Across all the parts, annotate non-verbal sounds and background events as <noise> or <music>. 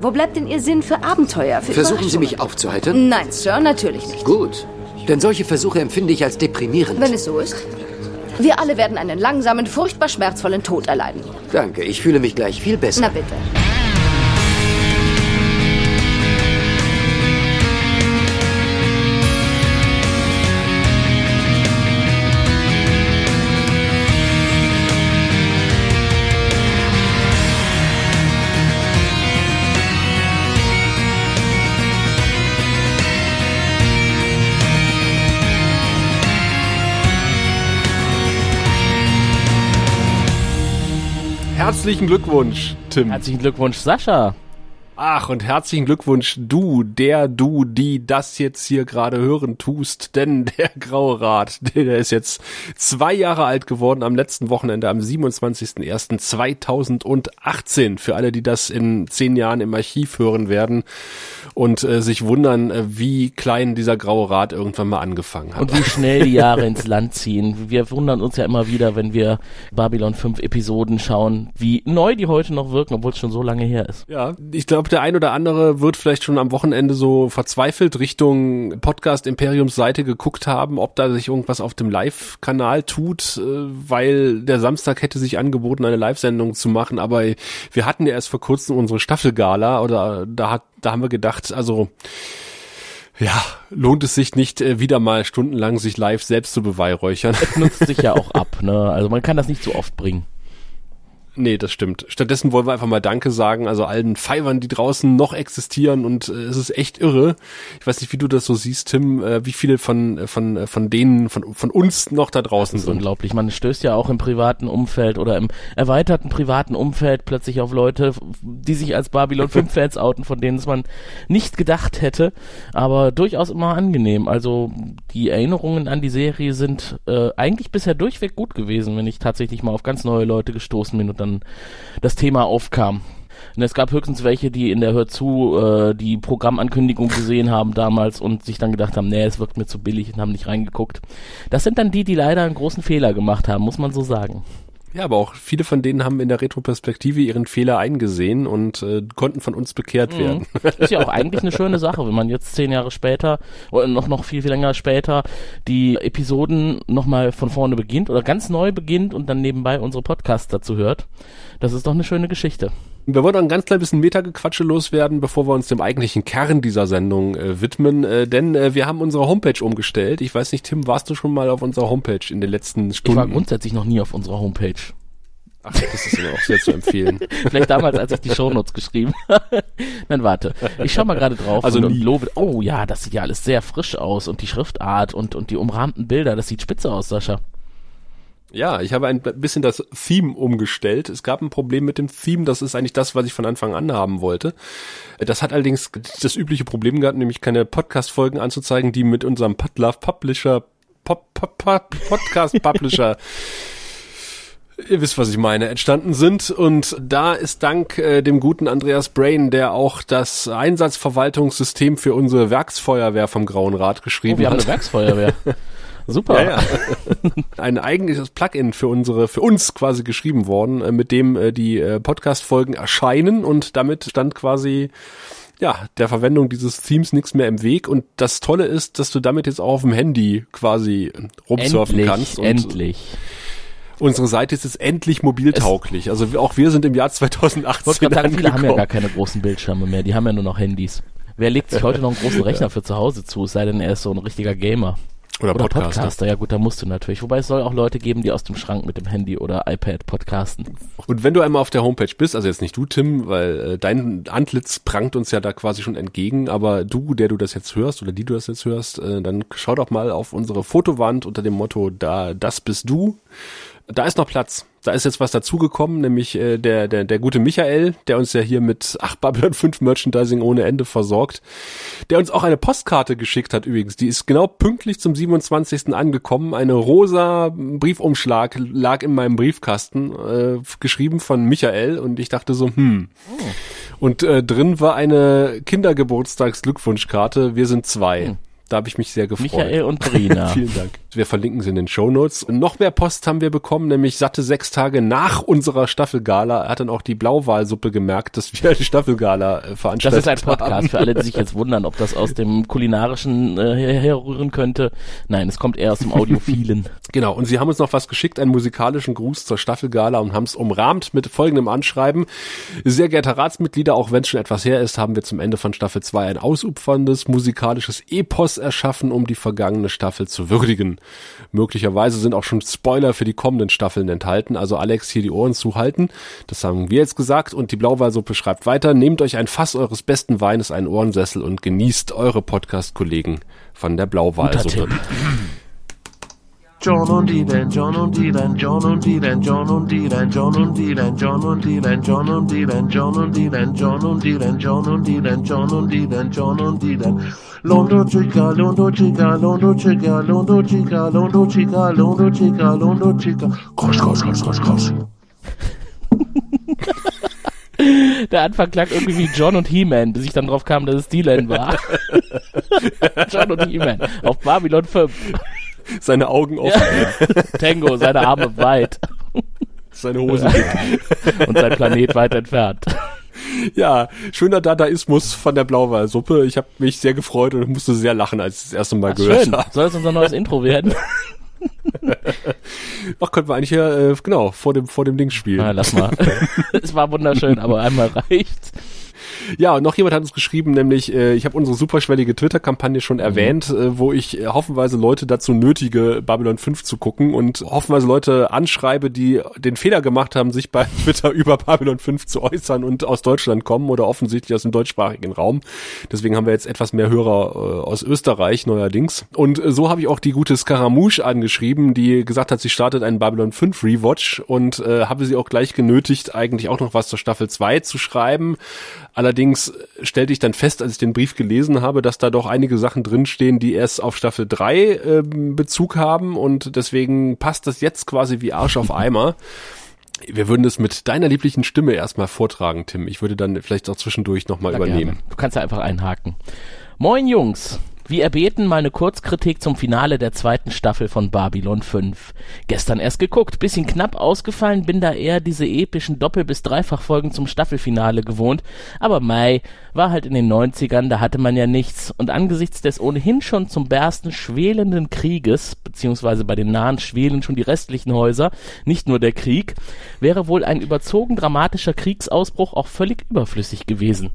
Wo bleibt denn Ihr Sinn für Abenteuer? Für Versuchen Sie mich aufzuheitern? Nein, Sir, natürlich nicht. Gut. Denn solche Versuche empfinde ich als deprimierend. Wenn es so ist. Wir alle werden einen langsamen, furchtbar schmerzvollen Tod erleiden. Danke, ich fühle mich gleich viel besser. Na bitte. Herzlichen Glückwunsch, Tim. Herzlichen Glückwunsch, Sascha. Ach, und herzlichen Glückwunsch, du, der, du, die das jetzt hier gerade hören tust, denn <laughs> der Graue Rat, der ist jetzt zwei Jahre alt geworden am letzten Wochenende, am 27.01.2018. Für alle, die das in zehn Jahren im Archiv hören werden und äh, sich wundern, äh, wie klein dieser Graue Rat irgendwann mal angefangen hat. Und wie schnell die Jahre ins Land ziehen. Wir wundern uns ja immer wieder, wenn wir Babylon 5 Episoden schauen, wie neu die heute noch wirken, obwohl es schon so lange her ist. Ja, ich glaube, der ein oder andere wird vielleicht schon am Wochenende so verzweifelt Richtung Podcast Imperiums Seite geguckt haben, ob da sich irgendwas auf dem Live-Kanal tut, äh, weil der Samstag hätte sich angeboten, eine Live-Sendung zu machen, aber wir hatten ja erst vor kurzem unsere Staffelgala oder da hat, da haben wir gedacht, also ja, lohnt es sich nicht, äh, wieder mal stundenlang sich live selbst zu beweihräuchern. Das nutzt sich ja auch ab, ne? Also man kann das nicht so oft bringen. Nee, das stimmt. Stattdessen wollen wir einfach mal Danke sagen, also allen Fivern, die draußen noch existieren und äh, es ist echt irre. Ich weiß nicht, wie du das so siehst, Tim, äh, wie viele von äh, von äh, von denen von von uns noch da draußen Das ist sind. unglaublich. Man stößt ja auch im privaten Umfeld oder im erweiterten privaten Umfeld plötzlich auf Leute, die sich als Babylon 5 <laughs> Fans outen, von denen es man nicht gedacht hätte, aber durchaus immer angenehm. Also die Erinnerungen an die Serie sind äh, eigentlich bisher durchweg gut gewesen, wenn ich tatsächlich mal auf ganz neue Leute gestoßen bin und dann das Thema aufkam. Und es gab höchstens welche, die in der Hör zu äh, die Programmankündigung gesehen haben damals und sich dann gedacht haben, nee, es wirkt mir zu billig und haben nicht reingeguckt. Das sind dann die, die leider einen großen Fehler gemacht haben, muss man so sagen. Ja, aber auch viele von denen haben in der Retroperspektive ihren Fehler eingesehen und äh, konnten von uns bekehrt werden. Ist ja auch <laughs> eigentlich eine schöne Sache, wenn man jetzt zehn Jahre später oder noch, noch viel, viel länger später die Episoden nochmal von vorne beginnt oder ganz neu beginnt und dann nebenbei unsere Podcasts dazu hört. Das ist doch eine schöne Geschichte. Wir wollen noch ein ganz klein bisschen Metagequatsche loswerden, bevor wir uns dem eigentlichen Kern dieser Sendung äh, widmen, äh, denn äh, wir haben unsere Homepage umgestellt. Ich weiß nicht, Tim, warst du schon mal auf unserer Homepage in den letzten Ich Stunden? war grundsätzlich noch nie auf unserer Homepage. Ach, das ist aber auch sehr zu empfehlen. <laughs> Vielleicht damals, als ich die Shownotes geschrieben habe. <laughs> Nein, warte. Ich schau mal gerade drauf Also und, und lobe. Oh ja, das sieht ja alles sehr frisch aus und die Schriftart und, und die umrahmten Bilder, das sieht spitze aus, Sascha. Ja, ich habe ein bisschen das Theme umgestellt. Es gab ein Problem mit dem Theme, das ist eigentlich das, was ich von Anfang an haben wollte. Das hat allerdings das übliche Problem gehabt, nämlich keine Podcast-Folgen anzuzeigen, die mit unserem Podlove Publisher, Pop, Pop, Pop, Podcast Publisher <laughs> Ihr wisst, was ich meine, entstanden sind. Und da ist dank äh, dem guten Andreas Brain, der auch das Einsatzverwaltungssystem für unsere Werksfeuerwehr vom Grauen Rat Oh, geschrieben wir haben hat. eine Werksfeuerwehr. <laughs> Super. Ja, ja. <laughs> Ein eigentliches Plugin für unsere, für uns quasi geschrieben worden, äh, mit dem äh, die äh, Podcast-Folgen erscheinen und damit stand quasi ja, der Verwendung dieses Themes nichts mehr im Weg. Und das Tolle ist, dass du damit jetzt auch auf dem Handy quasi rumsurfen endlich, kannst. Und endlich. unsere Seite ist jetzt endlich mobiltauglich. Also auch wir sind im Jahr 2018 Ich sagen, viele haben ja gar keine großen Bildschirme mehr, die haben ja nur noch Handys. Wer legt sich heute noch einen großen <laughs> Rechner für zu Hause zu, es sei denn, er ist so ein richtiger Gamer. Oder, Oder Podcaster. Podcaster, ja gut, da musst du natürlich. Wobei es soll auch Leute geben, die aus dem Schrank mit dem Handy oder iPad podcasten. Und wenn du einmal auf der Homepage bist, also jetzt nicht du, Tim, weil äh, dein Antlitz prangt uns ja da quasi schon entgegen, aber du, der du das jetzt hörst oder die du das jetzt hörst, äh, dann schau doch mal auf unsere Fotowand unter dem Motto, da, das bist du. Da ist noch Platz. Da ist jetzt was dazugekommen, nämlich äh, der, der, der gute Michael, der uns ja hier mit 8 Babylon 5 Merchandising ohne Ende versorgt, der uns auch eine Postkarte geschickt hat übrigens. Die ist genau pünktlich zum 27. angekommen. Eine rosa Briefumschlag lag in meinem Briefkasten, äh, geschrieben von Michael und ich dachte so, hm. Und äh, drin war eine Kindergeburtstagsglückwunschkarte. Wir sind zwei. Da habe ich mich sehr gefreut. Michael und <laughs> Brina. Vielen Dank. Wir verlinken sie in den Show Notes. Noch mehr Post haben wir bekommen, nämlich satte sechs Tage nach unserer Staffelgala. Er hat dann auch die Blauwalsuppe gemerkt, dass wir eine Staffelgala äh, Das veranstaltet ist ein Podcast haben. für alle, die sich <laughs> jetzt wundern, ob das aus dem kulinarischen äh, her- herrühren könnte. Nein, es kommt eher aus dem Audiophilen. <laughs> Genau, und sie haben uns noch was geschickt, einen musikalischen Gruß zur Staffelgala und haben es umrahmt mit folgendem Anschreiben. Sehr geehrte Ratsmitglieder, auch wenn es schon etwas her ist, haben wir zum Ende von Staffel 2 ein ausuferndes musikalisches Epos erschaffen, um die vergangene Staffel zu würdigen. Möglicherweise sind auch schon Spoiler für die kommenden Staffeln enthalten, also Alex hier die Ohren zuhalten. Das haben wir jetzt gesagt und die Blauwalsuppe schreibt weiter. Nehmt euch ein Fass eures besten Weines, einen Ohrensessel und genießt eure Podcast-Kollegen von der Blauwalsuppe. John und Dylan, John und Dylan, John und Dylan, John und Dylan, John und Dylan, John und Dylan, John und Dylan, John und Dylan, John und Dylan, John und Dylan, John und Dylan, John und Dylan. Londo chica, londo chica, londo chica, londo chica, londo chica, londo chica, londo chica. Kosch, kosch, kosch, kosch, kosch. <laughs> Der Anfang klang irgendwie wie John und He-Man, bis ich dann drauf kam, dass es Dylan war. <laughs> John und He-Man auf Babylon 5. Seine Augen offen, <laughs> Tango, seine Arme weit seine Hose dick. und sein Planet weit entfernt. <laughs> Ja, schöner Dadaismus von der Blauwalsuppe. Ich habe mich sehr gefreut und musste sehr lachen, als ich das erste Mal gehört Schön. habe. Soll es unser neues Intro werden? <laughs> Ach, könnten wir eigentlich hier, äh, genau, vor dem, vor dem Ding spielen. Na, lass mal. <laughs> es war wunderschön, aber einmal reicht. Ja, und noch jemand hat uns geschrieben, nämlich, äh, ich habe unsere superschwellige Twitter-Kampagne schon erwähnt, äh, wo ich äh, hoffenweise Leute dazu nötige, Babylon 5 zu gucken und hoffenweise Leute anschreibe, die den Fehler gemacht haben, sich bei <laughs> Twitter über Babylon 5 zu äußern und aus Deutschland kommen oder offensichtlich aus dem deutschsprachigen Raum. Deswegen haben wir jetzt etwas mehr Hörer äh, aus Österreich neuerdings. Und äh, so habe ich auch die gute Scaramouche angeschrieben, die gesagt hat, sie startet einen Babylon 5 Rewatch und äh, habe sie auch gleich genötigt, eigentlich auch noch was zur Staffel 2 zu schreiben. Allerdings stellte ich dann fest, als ich den Brief gelesen habe, dass da doch einige Sachen drinstehen, die erst auf Staffel 3 ähm, Bezug haben und deswegen passt das jetzt quasi wie Arsch auf <laughs> Eimer. Wir würden es mit deiner lieblichen Stimme erstmal vortragen, Tim. Ich würde dann vielleicht auch zwischendurch nochmal übernehmen. gerne. Du kannst ja einfach einhaken. Moin Jungs. Wie erbeten mal eine Kurzkritik zum Finale der zweiten Staffel von Babylon 5. Gestern erst geguckt, bisschen knapp ausgefallen, bin da eher diese epischen Doppel- bis Dreifachfolgen zum Staffelfinale gewohnt. Aber Mai war halt in den 90ern, da hatte man ja nichts. Und angesichts des ohnehin schon zum Bersten schwelenden Krieges, beziehungsweise bei den Nahen schwelen schon die restlichen Häuser, nicht nur der Krieg, wäre wohl ein überzogen dramatischer Kriegsausbruch auch völlig überflüssig gewesen.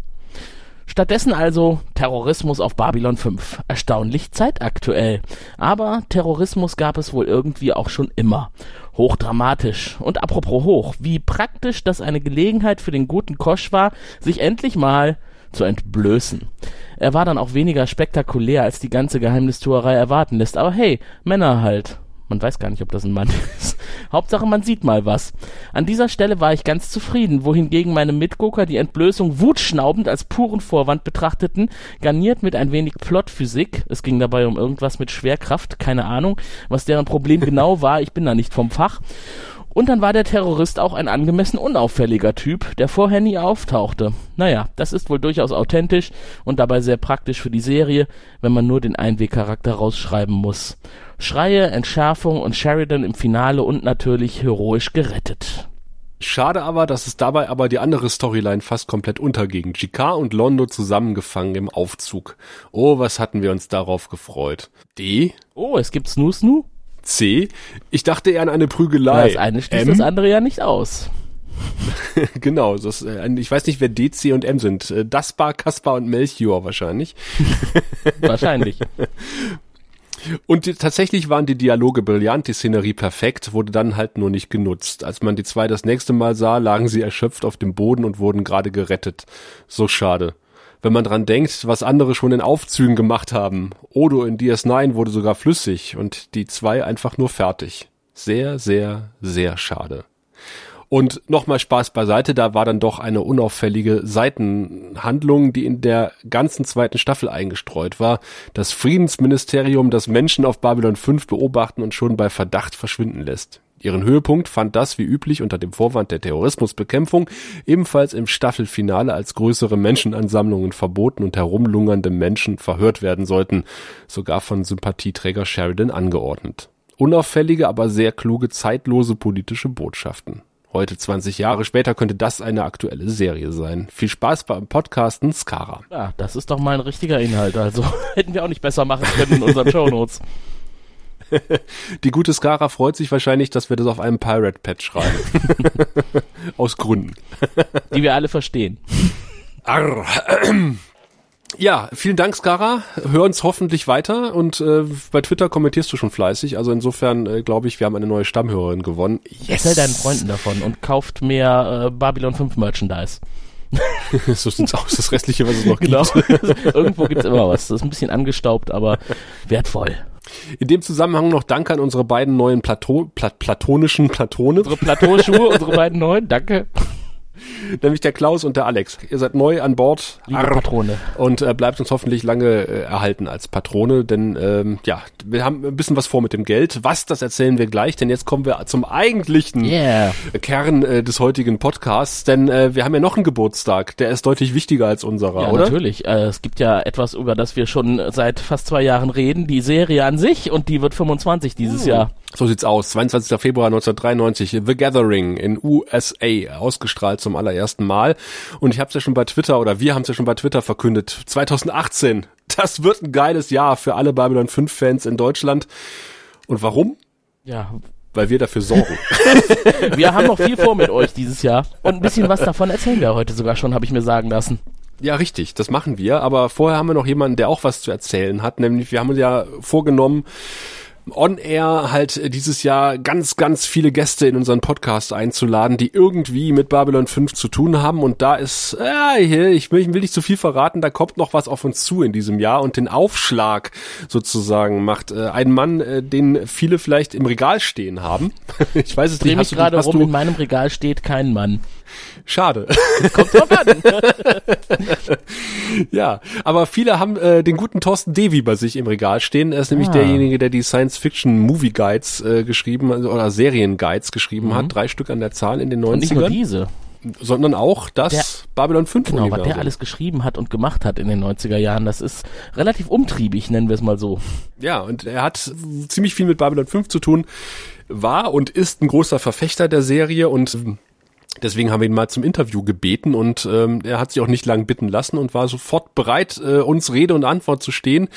Stattdessen also Terrorismus auf Babylon 5. Erstaunlich zeitaktuell. Aber Terrorismus gab es wohl irgendwie auch schon immer. Hochdramatisch. Und apropos hoch, wie praktisch das eine Gelegenheit für den guten Kosch war, sich endlich mal zu entblößen. Er war dann auch weniger spektakulär, als die ganze Geheimnistuerei erwarten lässt. Aber hey, Männer halt. Man weiß gar nicht, ob das ein Mann <laughs> ist. Hauptsache, man sieht mal was. An dieser Stelle war ich ganz zufrieden, wohingegen meine Mitgucker die Entblößung wutschnaubend als puren Vorwand betrachteten, garniert mit ein wenig Plotphysik. Es ging dabei um irgendwas mit Schwerkraft, keine Ahnung, was deren Problem <laughs> genau war, ich bin da nicht vom Fach. Und dann war der Terrorist auch ein angemessen unauffälliger Typ, der vorher nie auftauchte. Naja, das ist wohl durchaus authentisch und dabei sehr praktisch für die Serie, wenn man nur den Einwegcharakter rausschreiben muss. Schreie, Entschärfung und Sheridan im Finale und natürlich heroisch gerettet. Schade aber, dass es dabei aber die andere Storyline fast komplett unterging. Jicquard und Londo zusammengefangen im Aufzug. Oh, was hatten wir uns darauf gefreut. D? Oh, es gibt Snoo Snoo? C? Ich dachte eher an eine Prügelei. Das eine schließt M? das andere ja nicht aus. <laughs> genau, das, äh, ich weiß nicht, wer D, C und M sind. Äh, Daspar, Kaspar und Melchior wahrscheinlich. <laughs> Wahrscheinlich. <laughs> Und die, tatsächlich waren die Dialoge brillant, die Szenerie perfekt, wurde dann halt nur nicht genutzt. Als man die zwei das nächste Mal sah, lagen sie erschöpft auf dem Boden und wurden gerade gerettet. So schade. Wenn man dran denkt, was andere schon in Aufzügen gemacht haben. Odo in DS9 wurde sogar flüssig und die zwei einfach nur fertig. Sehr, sehr, sehr schade. Und nochmal Spaß beiseite, da war dann doch eine unauffällige Seitenhandlung, die in der ganzen zweiten Staffel eingestreut war. Das Friedensministerium, das Menschen auf Babylon 5 beobachten und schon bei Verdacht verschwinden lässt. Ihren Höhepunkt fand das wie üblich unter dem Vorwand der Terrorismusbekämpfung ebenfalls im Staffelfinale, als größere Menschenansammlungen verboten und herumlungernde Menschen verhört werden sollten, sogar von Sympathieträger Sheridan angeordnet. Unauffällige, aber sehr kluge, zeitlose politische Botschaften. Heute 20 Jahre später könnte das eine aktuelle Serie sein. Viel Spaß beim Podcasten Skara. Ja, das ist doch mal ein richtiger Inhalt. Also <laughs> hätten wir auch nicht besser machen können in unseren Shownotes. <laughs> <laughs> Die gute Skara freut sich wahrscheinlich, dass wir das auf einem Pirate Patch schreiben. <laughs> Aus Gründen. Die wir alle verstehen. Arr. <clears throat> Ja, vielen Dank, Skara. Hör uns hoffentlich weiter und äh, bei Twitter kommentierst du schon fleißig. Also insofern äh, glaube ich, wir haben eine neue Stammhörerin gewonnen. Yes. Erzähl deinen Freunden davon und kauft mehr äh, Babylon 5 Merchandise. <laughs> so sieht's aus, das restliche, was es noch Genau. gibt. Irgendwo gibt's immer was. Das ist ein bisschen angestaubt, aber wertvoll. In dem Zusammenhang noch Dank an unsere beiden neuen Plato Plat platonischen Platone, Unsere Plateauschuhe, unsere beiden neuen, danke. <laughs> nämlich der Klaus und der Alex. Ihr seid neu an Bord. Liebe. Patrone. Und äh, bleibt uns hoffentlich lange äh, erhalten als Patrone, denn ähm, ja, wir haben ein bisschen was vor mit dem Geld. Was, das erzählen wir gleich, denn jetzt kommen wir zum eigentlichen Yeah. Kern äh, des heutigen Podcasts, denn äh, wir haben ja noch einen Geburtstag, der ist deutlich wichtiger als unserer, Ja, oder? natürlich. Äh, es gibt ja etwas, über das wir schon seit fast zwei Jahren reden, die Serie an sich und die wird 25 dieses Jahr. So sieht's aus. 22. Februar 1993, The Gathering in USA, ausgestrahlt zum allerersten Mal. Und ich habe es ja schon bei Twitter, oder wir haben es ja schon bei Twitter verkündet, 2018, das wird ein geiles Jahr für alle Babylon 5 Fans in Deutschland. Und warum? Ja, Weil wir dafür sorgen. <laughs> <laughs> wir haben noch viel vor mit euch dieses Jahr und ein bisschen was davon erzählen wir heute sogar schon, habe ich mir sagen lassen. Ja, richtig, das machen wir. Aber vorher haben wir noch jemanden, der auch was zu erzählen hat. Nämlich, wir haben uns ja vorgenommen, on air halt dieses Jahr ganz, ganz viele Gäste in unseren Podcast einzuladen, die irgendwie mit Babylon 5 zu tun haben. Und da ist, ja, hier, ich will, ich will nicht zu viel verraten, da kommt noch was auf uns zu in diesem Jahr. Und den Aufschlag sozusagen macht äh, ein Mann, äh, den viele vielleicht im Regal stehen haben. <laughs> ich weiß es Dreh nicht, mich hast du, gerade rum, in meinem Regal steht kein Mann. Schade. <laughs> Kommt drauf an. <laughs> Ja, aber viele haben äh, den guten Thorsten Devi bei sich im Regal stehen. Er ist nämlich Ah. derjenige, der die Science-Fiction-Movie Guides äh, geschrieben oder Serien-Guides geschrieben hat. Drei Stück an der Zahl in den Mhm. Und nicht nur 90ern. diese. Sondern auch das Der- Babylon 5 Genau, was Universum. der alles geschrieben hat und gemacht hat in den 90er Jahren, das ist relativ umtriebig, nennen wir es mal so. Ja, und er hat ziemlich viel mit Babylon 5 zu tun, war und ist ein großer Verfechter der Serie und ähm, deswegen haben wir ihn mal zum Interview gebeten und ähm, er hat sich auch nicht lang bitten lassen und war sofort bereit, äh, uns Rede und Antwort zu stehen.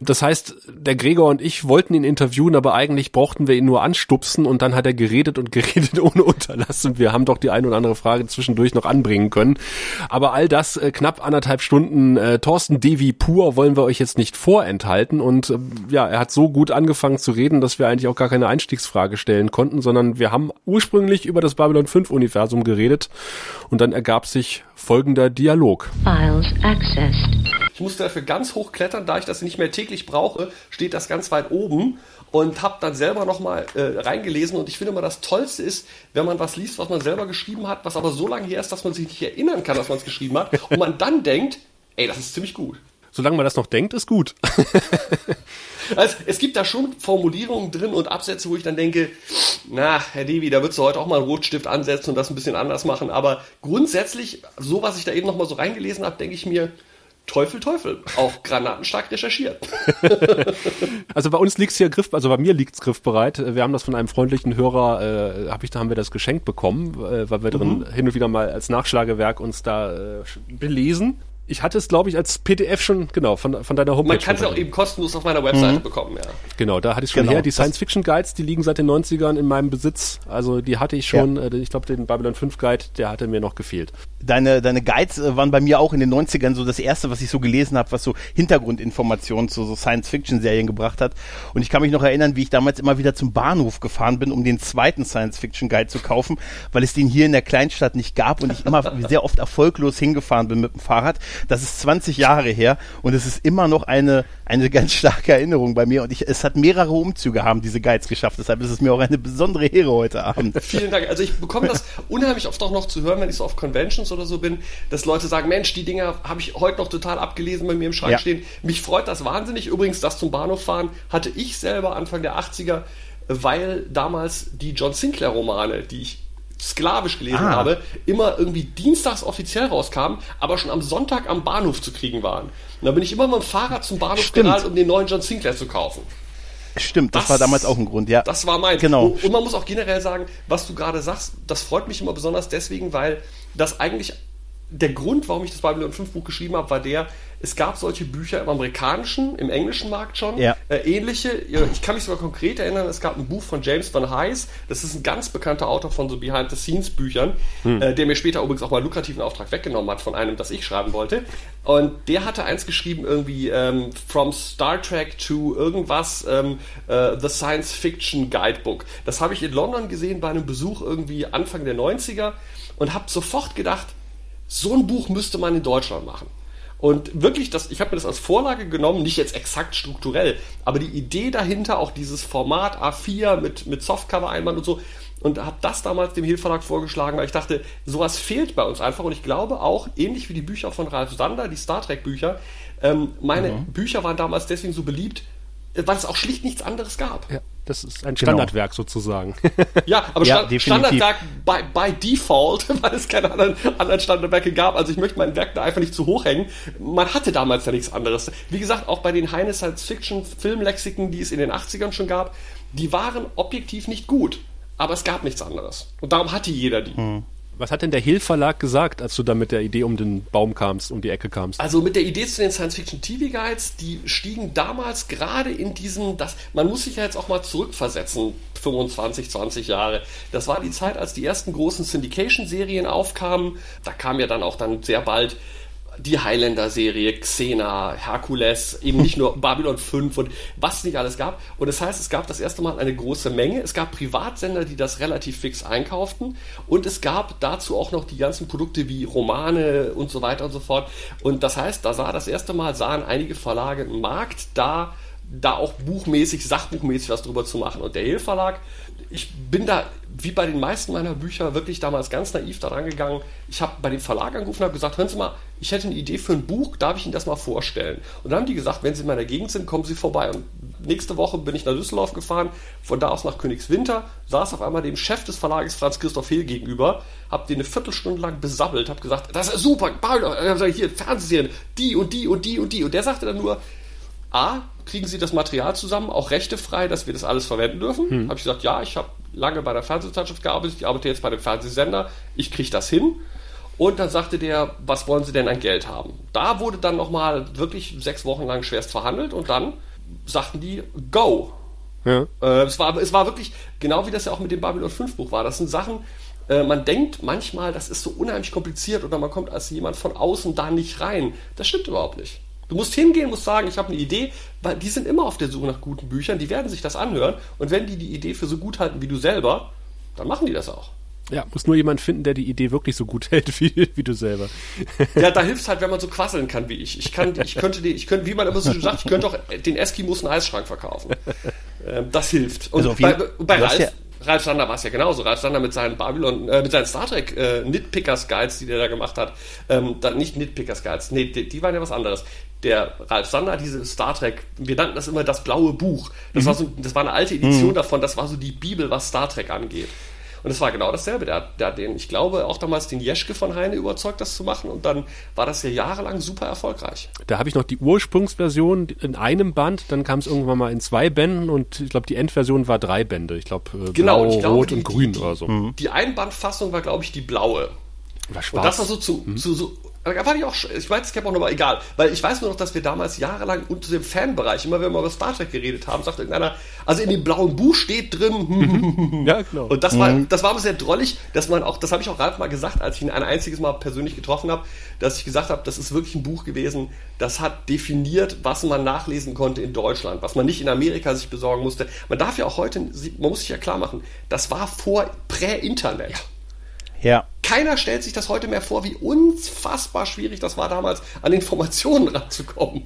Das heißt, der Gregor und ich wollten ihn interviewen, aber eigentlich brauchten wir ihn nur anstupsen und dann hat er geredet und <laughs> geredet ohne Unterlass und wir haben doch die ein oder andere Frage zwischendurch noch anbringen können. Aber all das, äh, knapp anderthalb Stunden äh, Thorsten Devi pur, wollen wir euch jetzt nicht vorenthalten und äh, ja, er hat so gut angefangen zu reden, dass wir eigentlich auch gar keine Einstiegsfrage stellen konnten, sondern wir haben ursprünglich über das Babylon 5 Universum geredet und dann ergab sich folgender Dialog. Files accessed. Ich musste dafür ganz hoch klettern, da ich das nicht mehr täglich brauche, steht das ganz weit oben und habe dann selber nochmal äh, reingelesen und ich finde immer das Tollste ist, wenn man was liest, was man selber geschrieben hat, was aber so lange her ist, dass man sich nicht erinnern kann, dass man es geschrieben hat und man dann denkt, ey, das ist ziemlich gut. Solange man das noch denkt, ist gut. <laughs> Also es gibt da schon Formulierungen drin und Absätze, wo ich dann denke, na, Herr Devi, da würdest du heute auch mal einen Rotstift ansetzen und das ein bisschen anders machen. Aber grundsätzlich, so was ich da eben nochmal so reingelesen habe, denke ich mir, Teufel, Teufel, auch granatenstark recherchiert. <laughs> Also bei uns liegt's hier griff, also bei mir liegt's griffbereit. Wir haben das von einem freundlichen Hörer, äh, hab ich, da haben wir das geschenkt bekommen, äh, weil wir drin hin und wieder mal als Nachschlagewerk uns da äh, belesen. Ich hatte es, glaube ich, als PDF schon, genau, von, von deiner Homepage. Man kann es auch eben kostenlos auf meiner Webseite bekommen, ja. Genau, da hatte ich schon Genau, her. Die Science-Fiction-Guides, die liegen seit den 90ern in meinem Besitz. Also die hatte ich schon. Äh, ich glaube, den Babylon 5 Guide, der hatte mir noch gefehlt. Deine, deine Guides äh, waren bei mir auch in den 90ern so das erste, was ich so gelesen habe, was so Hintergrundinformationen zu so Science-Fiction-Serien gebracht hat. Und ich kann mich noch erinnern, wie ich damals immer wieder zum Bahnhof gefahren bin, um den zweiten Science-Fiction-Guide zu kaufen, weil es den hier in der Kleinstadt nicht gab und ich immer sehr oft erfolglos hingefahren bin mit dem Fahrrad. Das ist 20 Jahre her und es ist immer noch eine, eine ganz starke Erinnerung bei mir und ich, es hat mehrere Umzüge haben diese Guides geschafft. Deshalb ist es mir auch eine besondere Ehre heute Abend. Vielen Dank. Also ich bekomme das unheimlich oft auch noch zu hören, wenn ich so auf Conventions oder so bin, dass Leute sagen, Mensch, die Dinger habe ich heute noch total abgelesen bei mir im Schrank Ja. stehen. Mich freut das wahnsinnig. Übrigens, das zum Bahnhof fahren hatte ich selber Anfang der 80er weil damals die John Sinclair Romane, die ich sklavisch gelesen Ah. habe, immer irgendwie dienstags offiziell rauskamen, aber schon am Sonntag am Bahnhof zu kriegen waren. Und da bin ich immer mit dem Fahrrad zum Bahnhof Stimmt. geradelt, um den neuen John Sinclair zu kaufen. Stimmt, das, Das- war damals auch ein Grund, ja. Das war mein. Genau. Und man muss auch generell sagen, was du gerade sagst, das freut mich immer besonders deswegen, weil das eigentlich der Grund, warum ich das Babylon 5 Buch geschrieben habe, war der, es gab solche Bücher im amerikanischen, im englischen Markt schon, Ja. äh, ähnliche. Ich kann mich sogar konkret erinnern, es gab ein Buch von James Van Heis, das ist ein ganz bekannter Autor von so Behind-the-Scenes-Büchern, äh, der mir später übrigens auch mal einen lukrativen Auftrag weggenommen hat von einem, das ich schreiben wollte. Und der hatte eins geschrieben, irgendwie ähm, From Star Trek to irgendwas, ähm, äh, The Science Fiction Guidebook. Das habe ich in London gesehen bei einem Besuch irgendwie Anfang der 90er und habe sofort gedacht, so ein Buch müsste man in Deutschland machen. Und wirklich, das, ich habe mir das als Vorlage genommen, nicht jetzt exakt strukturell, aber die Idee dahinter, auch dieses Format A4 mit, mit Softcover-Einband und so, und habe das damals dem Hilfverlag vorgeschlagen, weil ich dachte, sowas fehlt bei uns einfach. Und ich glaube auch, ähnlich wie die Bücher von Ralf Sander, die Star Trek-Bücher, ähm, meine Bücher waren damals deswegen so beliebt, weil es auch schlicht nichts anderes gab. Ja, das ist ein Standardwerk sozusagen. <laughs> Ja, aber Ja, definitiv. Standardwerk by, by default, <laughs> weil es keine anderen, anderen Standardwerke gab. Also ich möchte mein Werk da einfach nicht zu hoch hängen. Man hatte damals ja nichts anderes. Wie gesagt, auch bei den Heine Science-Fiction-Filmlexiken, die es in den 80ern schon gab, die waren objektiv nicht gut. Aber es gab nichts anderes. Und darum hatte jeder die. Was hat denn der Hill Verlag gesagt, als du da mit der Idee um den Baum kamst, um die Ecke kamst? Also mit der Idee zu den Science-Fiction-TV-Guides, die stiegen damals gerade in diesen, das, man muss sich ja jetzt auch mal zurückversetzen, 25, 20 Jahre. Das war die Zeit, als die ersten großen Syndication-Serien aufkamen. Da kam ja dann auch dann sehr bald die Highlander-Serie, Xena, Herkules, eben nicht nur <laughs> Babylon 5 und was es nicht alles gab. Und das heißt, es gab das erste Mal eine große Menge. Es gab Privatsender, die das relativ fix einkauften. Und es gab dazu auch noch die ganzen Produkte wie Romane und so weiter und so fort. Und das heißt, da sah das erste Mal, sahen einige Verlage einen Markt da, da auch buchmäßig, sachbuchmäßig was drüber zu machen. Und der Hill Verlag, ich bin da, wie bei den meisten meiner Bücher, wirklich damals ganz naiv daran gegangen. Ich habe bei dem Verlag angerufen und habe gesagt, hören Sie mal, ich hätte eine Idee für ein Buch, darf ich Ihnen das mal vorstellen? Und dann haben die gesagt, wenn Sie in meiner Gegend sind, kommen Sie vorbei. Und nächste Woche bin ich nach Düsseldorf gefahren, von da aus nach Königswinter, saß auf einmal dem Chef des Verlages Franz Christoph Hehl gegenüber, habe den eine Viertelstunde lang besabbelt, habe gesagt, das ist super, äh, hier, Fernsehserien, die und die und die und die. Und der sagte dann nur, A, kriegen Sie das Material zusammen, auch rechtefrei, dass wir das alles verwenden dürfen? Hm. Habe ich gesagt, ja, ich habe lange bei der Fernsehzeitschrift gearbeitet, ich arbeite jetzt bei dem Fernsehsender, ich kriege das hin. Und dann sagte der, was wollen Sie denn an Geld haben? Da wurde dann nochmal wirklich sechs Wochen lang schwerst verhandelt und dann sagten die, go. Ja. Äh, es, war, es war wirklich, genau wie das ja auch mit dem Babylon 5 Buch war, das sind Sachen, äh, man denkt manchmal, das ist so unheimlich kompliziert oder man kommt als jemand von außen da nicht rein. Das stimmt überhaupt nicht. Du musst hingehen, musst sagen, ich habe eine Idee, weil die sind immer auf der Suche nach guten Büchern, die werden sich das anhören und wenn die die Idee für so gut halten wie du selber, dann machen die das auch. Ja, muss nur jemand finden, der die Idee wirklich so gut <laughs> hält wie, wie du selber. Ja, da hilft halt, wenn man so quasseln kann wie ich. Ich kann, ich könnte, die, ich könnte, wie man immer so schön sagt, ich könnte auch den Eskimos einen Eisschrank verkaufen. Ähm, das hilft. Und Also bei, bei Ralf, ja- Ralf Sander war es ja genauso. Ralf Sander mit seinen Babylon, äh, mit seinen Star Trek äh, Nitpickers Guides, die der da gemacht hat. Ähm, da, nicht Nitpickers Guides, nee, die, die waren ja was anderes. Der Ralf Sander, diese Star Trek, wir nannten das immer das blaue Buch. Das, war, so, das war eine alte Edition davon, das war so die Bibel, was Star Trek angeht. Und es war genau dasselbe. Der, der hat den, ich glaube, auch damals den Jeschke von Heine überzeugt, das zu machen. Und dann war das ja jahrelang super erfolgreich. Da habe ich noch die Ursprungsversion in einem Band, dann kam es irgendwann mal in zwei Bänden und ich glaube, die Endversion war drei Bände. Ich glaube, äh, Genau, blau, ich glaube, rot die- und grün die- oder so. Die Einbandfassung war, glaube ich, die blaue. Und das war so zu, zu so, war ich auch, ich weiß, ich habe auch nochmal, egal, weil ich weiß nur noch, dass wir damals jahrelang unter dem Fanbereich, immer wenn wir über Star Trek geredet haben, sagte irgendeiner, also in dem blauen Buch steht drin, hm, <laughs> ja, genau. Und das war, das war mir sehr drollig, dass man auch, das habe ich auch Ralf mal gesagt, als ich ihn ein einziges Mal persönlich getroffen habe, dass ich gesagt habe, das ist wirklich ein Buch gewesen, das hat definiert, was man nachlesen konnte in Deutschland, was man nicht in Amerika sich besorgen musste. Man darf ja auch heute, man muss sich ja klar machen, das war vor Prä-Internet. Ja. Keiner stellt sich das heute mehr vor, wie unfassbar schwierig das war damals, an Informationen <laughs> ranzukommen.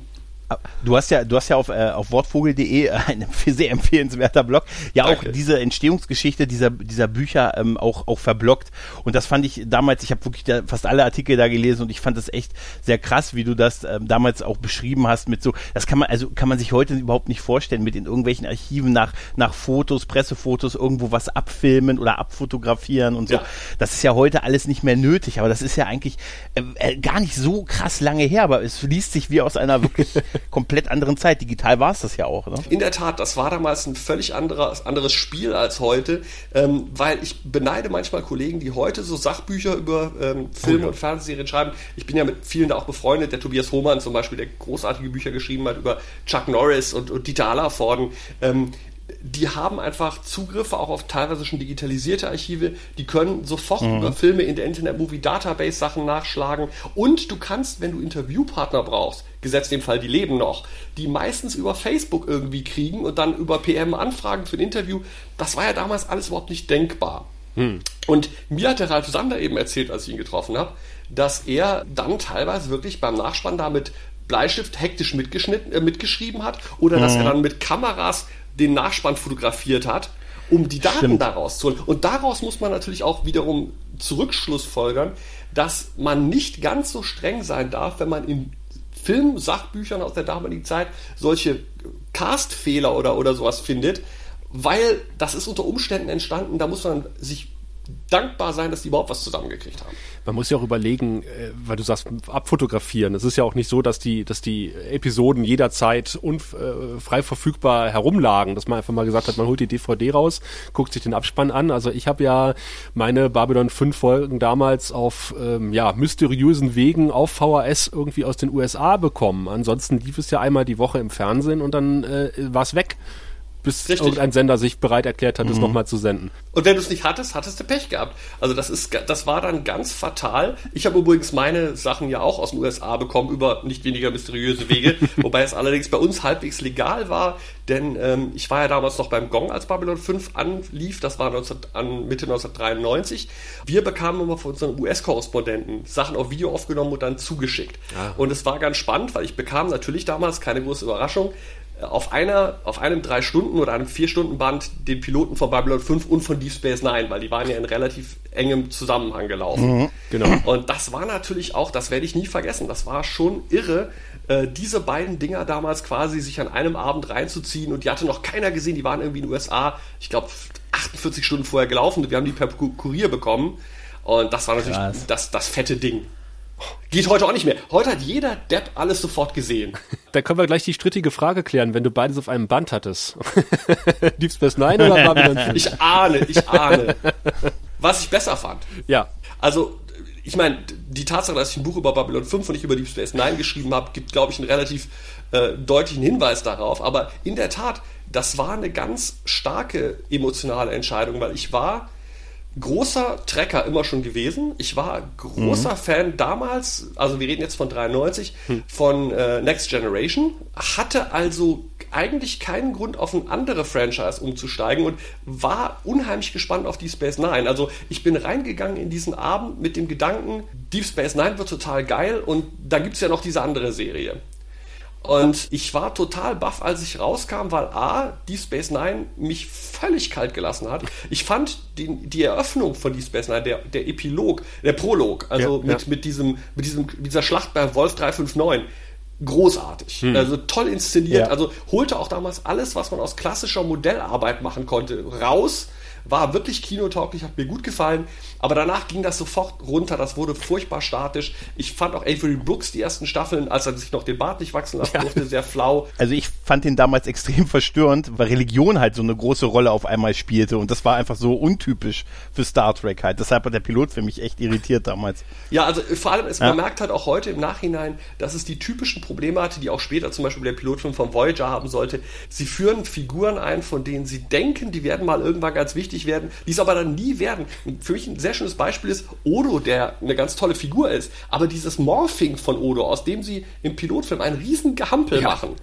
Du hast ja, du hast ja auf, äh, auf wortvogel.de ein <laughs> sehr empfehlenswerter Blog, ja auch Danke. diese Entstehungsgeschichte dieser, dieser Bücher ähm, auch, auch verblockt. Und das fand ich damals, ich habe wirklich da fast alle Artikel da gelesen und ich fand das echt sehr krass, wie du das ähm, damals auch beschrieben hast mit so, das kann man, also kann man sich heute überhaupt nicht vorstellen, mit in irgendwelchen Archiven nach, nach Fotos, Pressefotos irgendwo was abfilmen oder abfotografieren und so. Ja. Das ist ja heute alles nicht mehr nötig, aber das ist ja eigentlich äh, äh, gar nicht so krass lange her, aber es liest sich wie aus einer wirklich <laughs> komplett anderen Zeit. Digital war es das ja auch, ne? In der Tat, das war damals ein völlig anderer, anderes Spiel als heute, ähm, weil ich beneide manchmal Kollegen, die heute so Sachbücher über ähm, Filme und Fernsehserien schreiben. Ich bin ja mit vielen da auch befreundet, der Tobias Hohmann zum Beispiel, der großartige Bücher geschrieben hat über Chuck Norris und, und Dieter Hallervorden. Ähm, die haben einfach Zugriffe auch auf teilweise schon digitalisierte Archive. Die können sofort über Filme in der Internet Movie Database Sachen nachschlagen. Und du kannst, wenn du Interviewpartner brauchst, gesetzt dem Fall, die leben noch, die meistens über Facebook irgendwie kriegen und dann über PM anfragen für ein Interview. Das war ja damals alles überhaupt nicht denkbar. Und mir hat der Ralf Sander eben erzählt, als ich ihn getroffen habe, dass er dann teilweise wirklich beim Nachspann da mit Bleistift hektisch mitgeschnitten, äh, mitgeschrieben hat oder dass er dann mit Kameras den Nachspann fotografiert hat, um die Daten Stimmt. daraus zu holen. Und daraus muss man natürlich auch wiederum zurückschlussfolgern, dass man nicht ganz so streng sein darf, wenn man in Filmsachbüchern aus der damaligen Zeit solche Castfehler oder, oder sowas findet, weil das ist unter Umständen entstanden, da muss man sich dankbar sein, dass die überhaupt was zusammengekriegt haben. Man muss ja auch überlegen, äh, weil du sagst, abfotografieren. Es ist ja auch nicht so, dass die, dass die Episoden jederzeit äh, frei verfügbar herumlagen, dass man einfach mal gesagt hat, man holt die DVD raus, guckt sich den Abspann an. Also ich habe ja meine Babylon 5 Folgen damals auf ähm, ja, mysteriösen Wegen auf VHS irgendwie aus den USA bekommen. Ansonsten lief es ja einmal die Woche im Fernsehen und dann äh, war es weg. Bis Richtig. irgendein Sender sich bereit erklärt hat, es nochmal zu senden. Und wenn du es nicht hattest, hattest du Pech gehabt. Also das ist, das war dann ganz fatal. Ich habe übrigens meine Sachen ja auch aus den USA bekommen über nicht weniger mysteriöse Wege, <laughs> wobei es allerdings bei uns halbwegs legal war, denn ähm, ich war ja damals noch beim Gong, als Babylon 5 anlief. Das war 19, an Mitte 1993. Wir bekamen immer von unseren US-Korrespondenten Sachen auf Video aufgenommen und dann zugeschickt. Und es war ganz spannend, weil ich bekam natürlich damals keine große Überraschung auf einer, auf einem drei Stunden oder einem vier Stunden Band den Piloten von Babylon 5 und von Deep Space Nine, weil die waren ja in relativ engem Zusammenhang gelaufen. Genau. Und das war natürlich auch, das werde ich nie vergessen, das war schon irre, äh, diese beiden Dinger damals quasi sich an einem Abend reinzuziehen und die hatte noch keiner gesehen, die waren irgendwie in den USA, ich glaube 48 Stunden vorher gelaufen, wir haben die per Ku- Kurier bekommen und das war natürlich Krass. das, das fette Ding. Geht heute auch nicht mehr. Heute hat jeder Depp alles sofort gesehen. Da können wir gleich die strittige Frage klären, wenn du beides auf einem Band hattest. Deep Space Nine oder Babylon 5? Ich ahne, ich ahne. Was ich besser fand. Ja. Also, ich meine, die Tatsache, dass ich ein Buch über Babylon 5 und nicht über Deep Space Nine geschrieben habe, gibt, glaube ich, einen relativ äh, deutlichen Hinweis darauf. Aber in der Tat, das war eine ganz starke emotionale Entscheidung, weil ich war großer Trekker immer schon gewesen. Ich war großer Fan damals, also wir reden jetzt von 93, von äh, Next Generation, hatte also eigentlich keinen Grund, auf ein andere Franchise umzusteigen und war unheimlich gespannt auf Deep Space Nine. Also ich bin reingegangen in diesen Abend mit dem Gedanken, Deep Space Nine wird total geil und da gibt's ja noch diese andere Serie. Und ich war total baff, als ich rauskam, weil A, Deep Space Nine mich völlig kalt gelassen hat. Ich fand die, die Eröffnung von Deep Space Nine, der, der Epilog, der Prolog, also Ja, mit, ja. mit, diesem, mit, diesem, dieser Schlacht bei Wolf 359, großartig. Also toll inszeniert. Ja. Also holte auch damals alles, was man aus klassischer Modellarbeit machen konnte, raus. War wirklich kinotauglich, hat mir gut gefallen. Aber danach ging das sofort runter. Das wurde furchtbar statisch. Ich fand auch Avery Brooks die ersten Staffeln, als er sich noch den Bart nicht wachsen lassen durfte, sehr flau. Also ich fand den damals extrem <laughs> verstörend, weil Religion halt so eine große Rolle auf einmal spielte und das war einfach so untypisch für Star Trek halt. Deshalb hat der Pilot für mich echt irritiert damals. Ja, also vor allem, es, Ja. man merkt halt auch heute im Nachhinein, dass es die typischen Probleme hatte, die auch später zum Beispiel der Pilotfilm von Voyager haben sollte. Sie führen Figuren ein, von denen sie denken, die werden mal irgendwann ganz wichtig werden, die es aber dann nie werden. Für mich ein sehr schönes Beispiel ist Odo, der eine ganz tolle Figur ist, aber dieses Morphing von Odo, aus dem sie im Pilotfilm einen riesen Gehampel machen,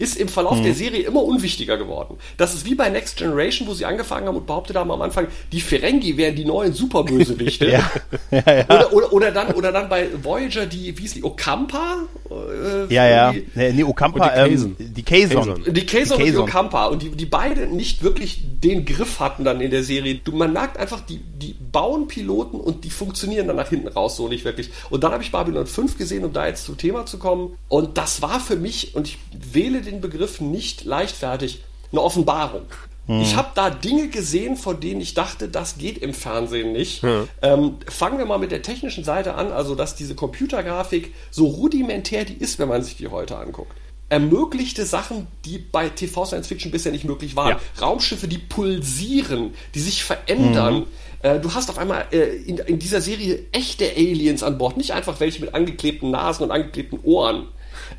ist im Verlauf der Serie immer unwichtiger geworden. Das ist wie bei Next Generation, wo sie angefangen haben und behauptet haben am Anfang, die Ferengi wären die neuen Superbösewichte. <laughs> Ja. <laughs> Ja, ja. Oder, oder, oder, dann, oder dann bei Voyager die, wie ist die, Okampa? Äh, Ja, ja. die- Nee, nee Okampa, Und die ähm, Kazon. die Kazon. Kazon. Die Kazon und die Kazon. Okampa und die, die beide nicht wirklich den Griff hatten dann in der Serie. Du, man merkt einfach, die, die bauen Piloten und die funktionieren dann nach hinten raus so nicht wirklich. Und dann habe ich Babylon 5 gesehen, um da jetzt zum Thema zu kommen. Und das war für mich, und ich wähle den Begriff nicht leichtfertig, eine Offenbarung. Ich habe da Dinge gesehen, von denen ich dachte, das geht im Fernsehen nicht. Ähm, fangen wir mal mit der technischen Seite an, also dass diese Computergrafik so rudimentär die ist, wenn man sich die heute anguckt ermöglichte Sachen, die bei TV Science Fiction bisher nicht möglich waren. Ja. Raumschiffe, die pulsieren, die sich verändern. Äh, du hast auf einmal äh, in, in dieser Serie echte Aliens an Bord, nicht einfach welche mit angeklebten Nasen und angeklebten Ohren.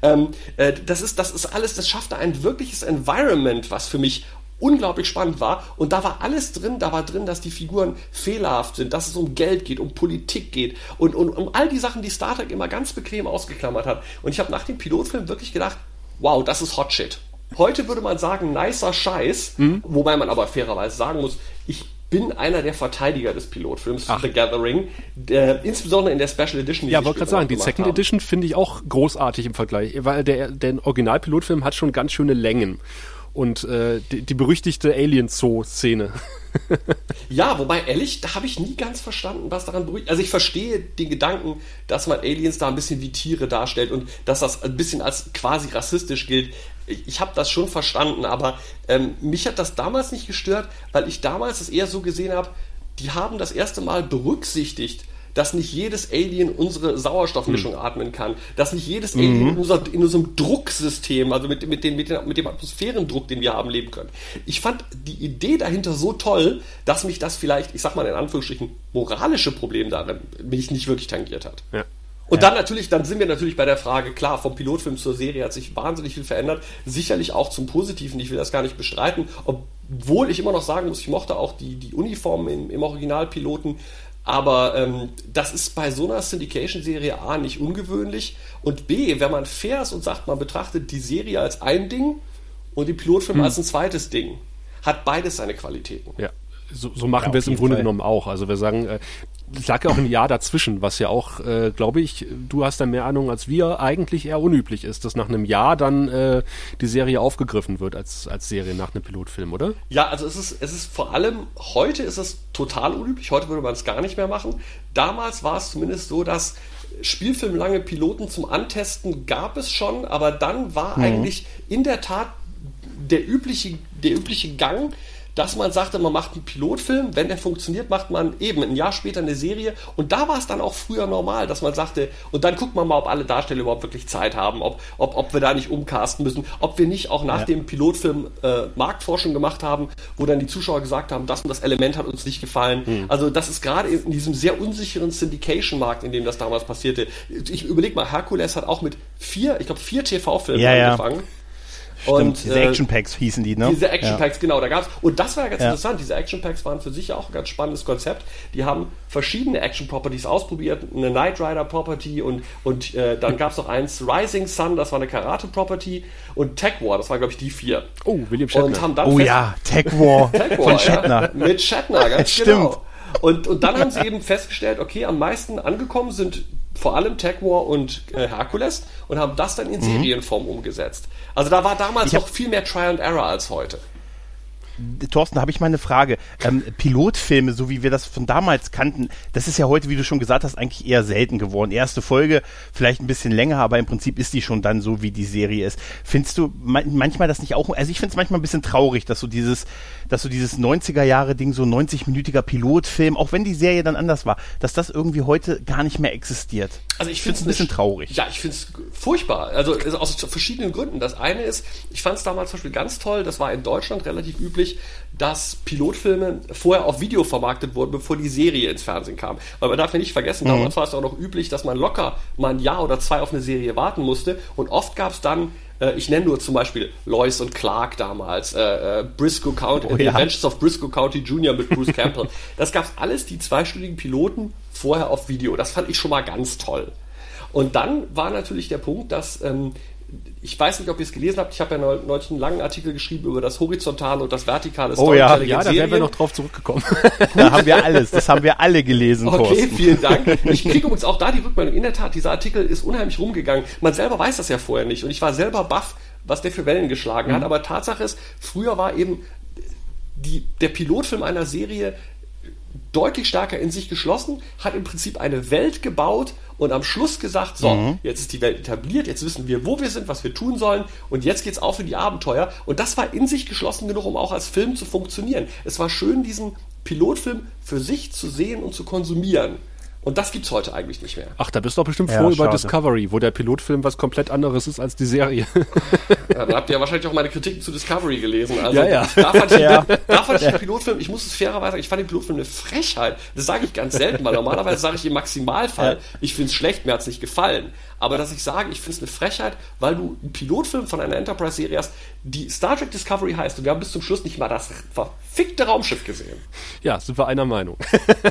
Ähm, äh, das, ist, das ist alles, das schaffte ein wirkliches Environment, was für mich unglaublich spannend war. Und da war alles drin, da war drin, dass die Figuren fehlerhaft sind, dass es um Geld geht, um Politik geht und, und um all die Sachen, die Star Trek immer ganz bequem ausgeklammert hat. Und ich habe nach dem Pilotfilm wirklich gedacht, wow, das ist Hot Shit. Heute würde man sagen, nicer Scheiß, wobei man aber fairerweise sagen muss, ich bin einer der Verteidiger des Pilotfilms The Gathering, der, insbesondere in der Special Edition. die Ja, wollte gerade sagen, die Second haben. Edition finde ich auch großartig im Vergleich, weil der, der Originalpilotfilm hat schon ganz schöne Längen. Und äh, die, die berüchtigte Alien-Zoo-Szene. <laughs> Ja, wobei ehrlich, da habe ich nie ganz verstanden, was daran beruhigt. Also ich verstehe den Gedanken, dass man Aliens da ein bisschen wie Tiere darstellt und dass das ein bisschen als quasi rassistisch gilt. Ich, habe das schon verstanden, aber ähm, mich hat das damals nicht gestört, weil ich damals es eher so gesehen habe, die haben das erste Mal berücksichtigt, dass nicht jedes Alien unsere Sauerstoffmischung atmen kann, dass nicht jedes Alien in, unser, in unserem Drucksystem, also mit, mit, dem, mit, dem, mit dem Atmosphärendruck, den wir haben, leben können. Ich fand die Idee dahinter so toll, dass mich das vielleicht, ich sag mal in Anführungsstrichen, moralische Problem darin mich nicht wirklich tangiert hat. Ja. Und dann natürlich, dann sind wir natürlich bei der Frage, klar, vom Pilotfilm zur Serie hat sich wahnsinnig viel verändert, sicherlich auch zum Positiven, ich will das gar nicht bestreiten, obwohl ich immer noch sagen muss, ich mochte auch die, die Uniformen im, im Originalpiloten, aber ähm, das ist bei so einer Syndication-Serie A nicht ungewöhnlich und B, wenn man fair ist und sagt, man betrachtet die Serie als ein Ding und die Pilotfilme als ein zweites Ding, hat beides seine Qualitäten. Ja, so, so machen Ja, wir es im Grunde Fall. genommen auch. Also wir sagen, äh, es lag ja auch ein Jahr dazwischen, was ja auch, äh, glaube ich, du hast da mehr Ahnung als wir, eigentlich eher unüblich ist, dass nach einem Jahr dann äh, die Serie aufgegriffen wird als, als Serie nach einem Pilotfilm, oder? Ja, also es ist, es ist vor allem, heute ist es total unüblich, heute würde man es gar nicht mehr machen. Damals war es zumindest so, dass spielfilmlange Piloten zum Antesten gab es schon, aber dann war eigentlich in der Tat der übliche, der übliche Gang, dass man sagte, man macht einen Pilotfilm, wenn der funktioniert, macht man eben ein Jahr später eine Serie und da war es dann auch früher normal, dass man sagte, und dann guckt man mal, ob alle Darsteller überhaupt wirklich Zeit haben, ob, ob, ob wir da nicht umcasten müssen, ob wir nicht auch nach Ja. dem Pilotfilm äh, Marktforschung gemacht haben, wo dann die Zuschauer gesagt haben, das und das Element hat uns nicht gefallen. Also das ist gerade in diesem sehr unsicheren Syndication-Markt, in dem das damals passierte. Ich überlege mal, Hercules hat auch mit vier, ich glaube vier TV-Filmen Ja, ja. Stimmt, diese äh, Action Packs hießen die, ne? diese Action Ja. Packs, genau, da gab's und das war ja ganz Ja. interessant. Diese Action Packs waren für sich ja auch ein ganz spannendes Konzept. Die haben verschiedene Action Properties ausprobiert, eine Knight Rider Property und und äh, dann gab's noch eins Rising Sun, das war eine Karate Property und Tech War, das waren glaube ich die vier. Oh, William Shatner. Und haben dann Oh ja, Tech War <laughs> Tech War, von Shatner. Ja, mit Shatner, ganz <laughs> Stimmt. genau. Und, und dann haben sie eben festgestellt, okay, am meisten angekommen sind vor allem Tech War und äh, Hercules und haben das dann in Serienform umgesetzt. Also da war damals Mhm. Noch viel mehr Trial and Error als heute. Thorsten, da habe ich mal eine Frage. Ähm, Pilotfilme, so wie wir das von damals kannten, das ist ja heute, wie du schon gesagt hast, eigentlich eher selten geworden. Erste Folge, vielleicht ein bisschen länger, aber im Prinzip ist die schon dann so, wie die Serie ist. Findest du man manchmal das nicht auch, also ich finde es manchmal ein bisschen traurig, dass so dieses, dass so dieses 90er-Jahre-Ding, so 90-minütiger Pilotfilm, auch wenn die Serie dann anders war, dass das irgendwie heute gar nicht mehr existiert. Also ich finde es ein bisschen traurig. Ja, ich finde es furchtbar. Also also aus verschiedenen Gründen. Das eine ist, ich fand es damals zum Beispiel ganz toll, das war in Deutschland relativ üblich, dass Pilotfilme vorher auf Video vermarktet wurden, bevor die Serie ins Fernsehen kam. Weil man darf ja nicht vergessen, Mhm. damals war es auch noch üblich, dass man locker mal ein Jahr oder zwei auf eine Serie warten musste. Und oft gab es dann, äh, ich nenne nur zum Beispiel Lois und Clark damals, äh, äh, Briscoe County, Oh The ja. Adventures of Briscoe County Jr. mit Bruce Campbell. <laughs> Das gab's alles, die zweistündigen Piloten, vorher auf Video. Das fand ich schon mal ganz toll. Und dann war natürlich der Punkt, dass ähm, ich weiß nicht, ob ihr es gelesen habt, ich habe ja neulich einen langen Artikel geschrieben über das horizontale und das vertikale Oh ja, Ja, da wären wir noch drauf zurückgekommen. <laughs> Da haben wir alles. Das haben wir alle gelesen, Okay, Thorsten. vielen Dank. Ich kriege übrigens auch da die Rückmeldung. In der Tat, dieser Artikel ist unheimlich rumgegangen. Man selber weiß das ja vorher nicht. Und ich war selber baff, was der für Wellen geschlagen Mhm. hat. Aber Tatsache ist, früher war eben die, der Pilotfilm einer Serie deutlich stärker in sich geschlossen, hat im Prinzip eine Welt gebaut und am Schluss gesagt, so, Mhm. jetzt ist die Welt etabliert, jetzt wissen wir, wo wir sind, was wir tun sollen und jetzt geht's auf in die Abenteuer. Und das war in sich geschlossen genug, um auch als Film zu funktionieren. Es war schön, diesen Pilotfilm für sich zu sehen und zu konsumieren. Und das gibt's heute eigentlich nicht mehr. Ach, da bist du doch bestimmt Ja, froh über schade. Discovery, wo der Pilotfilm was komplett anderes ist als die Serie. <laughs> Ja, dann habt ihr ja wahrscheinlich auch meine Kritiken zu Discovery gelesen. Also, Ja, ja. Da fand ich, <laughs> Ja. da fand ich den Pilotfilm, ich muss es fairerweise sagen, ich fand den Pilotfilm eine Frechheit. Das sage ich ganz selten, weil normalerweise sage ich im Maximalfall, ich finde es schlecht, mir hat's nicht gefallen. Aber dass ich sage, ich finde es eine Frechheit, weil du einen Pilotfilm von einer Enterprise-Serie hast, die Star Trek Discovery heißt und wir haben bis zum Schluss nicht mal das verfickte Raumschiff gesehen. ja, sind wir einer Meinung.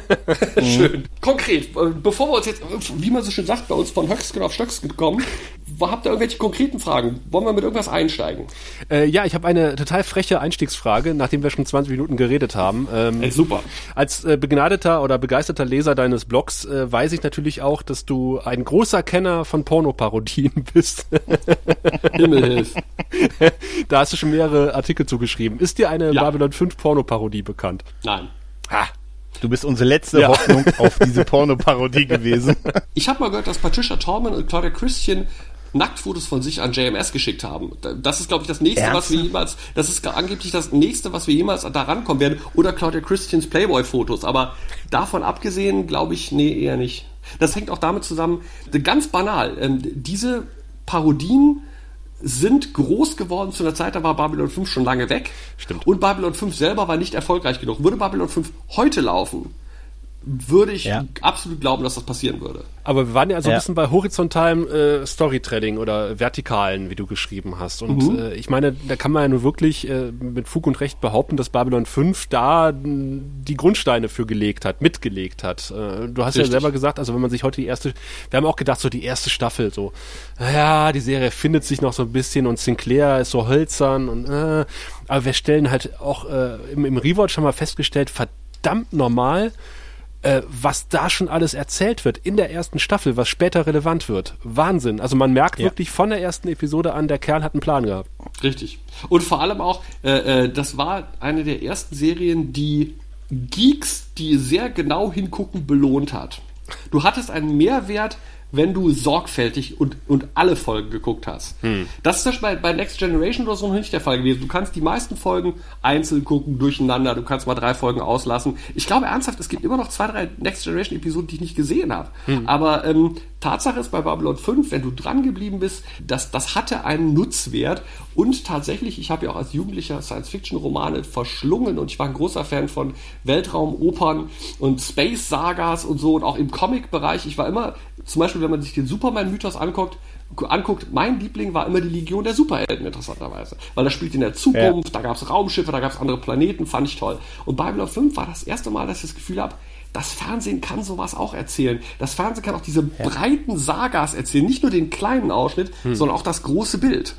<laughs> Schön. Konkret, äh, bevor wir uns jetzt, wie man so schön sagt, bei uns von Höchstgen auf Stöcksken kommen, habt ihr irgendwelche konkreten Fragen? Wollen wir mit irgendwas einsteigen? Äh, ja, ich habe eine total freche Einstiegsfrage, nachdem wir schon 20 Minuten geredet haben. Ähm, Ey, super. Als äh, begnadeter oder begeisterter Leser deines Blogs äh, weiß ich natürlich auch, dass du ein großer Kenner von Pornoparodien <laughs> bist. Himmelhilf. da hast du schon mehrere Artikel zugeschrieben. Ist dir eine Ja. Babylon 5 Pornoparodie bekannt? Nein. Ah, Du bist unsere letzte Ja. Hoffnung auf diese Pornoparodie gewesen. Ich habe mal gehört, dass Patricia Torman und Claudia Christian Nacktfotos von sich an JMS geschickt haben. Das ist, glaube ich, das nächste, was wir jemals, das ist angeblich das nächste, was wir jemals da rankommen werden. Oder Claudia Christians Playboy-Fotos. Aber davon abgesehen, glaube ich, nee, eher nicht. Das hängt auch damit zusammen, ganz banal, ähm, diese Parodien sind groß geworden zu einer Zeit, da war Babylon 5 schon lange weg. Stimmt. Und Babylon 5 selber war nicht erfolgreich genug. Würde Babylon 5 heute laufen, würde ich Ja. absolut glauben, dass das passieren würde. aber wir waren ja so ein Ja. bisschen bei horizontalem äh, Storytelling oder vertikalen, wie du geschrieben hast. Und Mhm. äh, ich meine, da kann man ja nur wirklich äh, mit Fug und Recht behaupten, dass Babylon 5 da mh, die Grundsteine für gelegt hat, mitgelegt hat. Äh, du hast ja Richtig. selber gesagt, also wenn man sich heute die erste, wir haben auch gedacht, so die erste Staffel, so, ja, die Serie findet sich noch so ein bisschen und Sinclair ist so hölzern und äh, aber wir stellen halt auch äh, im, im Rewatch haben wir festgestellt, verdammt normal, äh, was da schon alles erzählt wird in der ersten Staffel, was später relevant wird. Wahnsinn. Also man merkt Ja. wirklich von der ersten Episode an, der Kerl hat einen Plan gehabt. Richtig. Und vor allem auch, äh, äh, das war eine der ersten Serien, die Geeks, die sehr genau hingucken, belohnt hat. Du hattest einen Mehrwert, wenn du sorgfältig und, und alle Folgen geguckt hast. Das ist zum Beispiel bei, bei Next Generation oder so noch nicht der Fall gewesen. Du kannst die meisten Folgen einzeln gucken, durcheinander. Du kannst mal drei Folgen auslassen. Ich glaube ernsthaft, es gibt immer noch zwei, drei Next Generation Episoden, die ich nicht gesehen habe. Aber ähm, Tatsache ist bei Babylon 5, wenn du dran geblieben bist, das, das hatte einen Nutzwert. Und tatsächlich, ich habe ja auch als Jugendlicher Science-Fiction-Romane verschlungen und ich war ein großer Fan von Weltraumopern und Space-Sagas und so und auch im Comic-Bereich. Ich war immer, zum Beispiel, wenn man sich den Superman-Mythos anguckt, anguckt, mein Liebling war immer die Legion der Superhelden, interessanterweise. Weil das spielt in der Zukunft, da gab es Raumschiffe, da gab es andere Planeten, fand ich toll. Und Babylon 5 war das erste Mal, dass ich das Gefühl habe, das Fernsehen kann sowas auch erzählen. Das Fernsehen kann auch diese breiten Sagas erzählen, nicht nur den kleinen Ausschnitt, sondern auch das große Bild.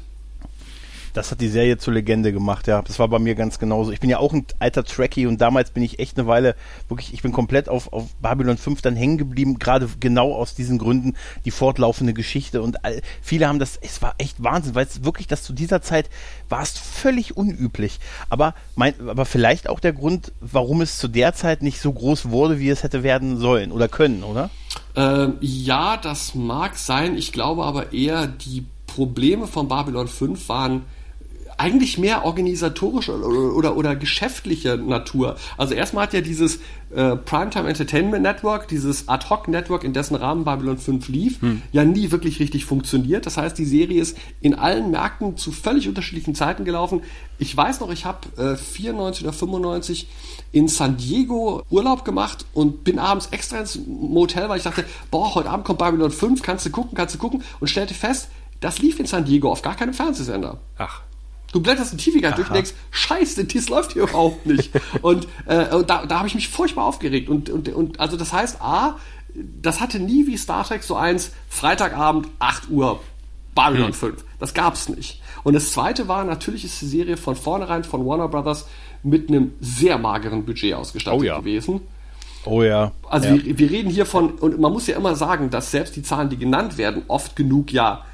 Das hat die Serie zur Legende gemacht, ja. Das war bei mir ganz genauso. Ich bin ja auch ein alter Trekkie und damals bin ich echt eine Weile, wirklich, ich bin komplett auf, auf Babylon 5 dann hängen geblieben, gerade genau aus diesen Gründen, die fortlaufende Geschichte und all, viele haben das, es war echt Wahnsinn, weil es wirklich, dass zu dieser Zeit war es völlig unüblich. Aber mein, aber vielleicht auch der Grund, warum es zu der Zeit nicht so groß wurde, wie es hätte werden sollen oder können, oder? Ähm, ja, das mag sein. Ich glaube aber eher, die Probleme von Babylon 5 waren eigentlich mehr organisatorische oder, oder, oder geschäftliche Natur. Also erstmal hat ja dieses äh, Primetime Entertainment Network, dieses Ad-Hoc-Network, in dessen Rahmen Babylon 5 lief, ja nie wirklich richtig funktioniert. Das heißt, die Serie ist in allen Märkten zu völlig unterschiedlichen Zeiten gelaufen. Ich weiß noch, ich habe äh, 94 oder 95 in San Diego Urlaub gemacht und bin abends extra ins Motel, weil ich dachte, boah, heute Abend kommt Babylon 5, kannst du gucken, kannst du gucken und stellte fest, das lief in San Diego auf gar keinem Fernsehsender. Ach. Du blätterst den TV-Guide durch und denkst, scheiße, das läuft hier überhaupt nicht. <laughs> und äh, und da, da habe ich mich furchtbar aufgeregt. Und, und, und also das heißt, A, das hatte nie wie Star Trek so eins, Freitagabend, 8 Uhr. Babylon 5. Das gab's nicht. Und das zweite war, natürlich ist die Serie von vornherein von Warner Brothers mit einem sehr mageren Budget ausgestattet Oh ja. gewesen. Oh ja. Also ja. wir, wir reden hier von, und man muss ja immer sagen, dass selbst die Zahlen, die genannt werden, oft genug ja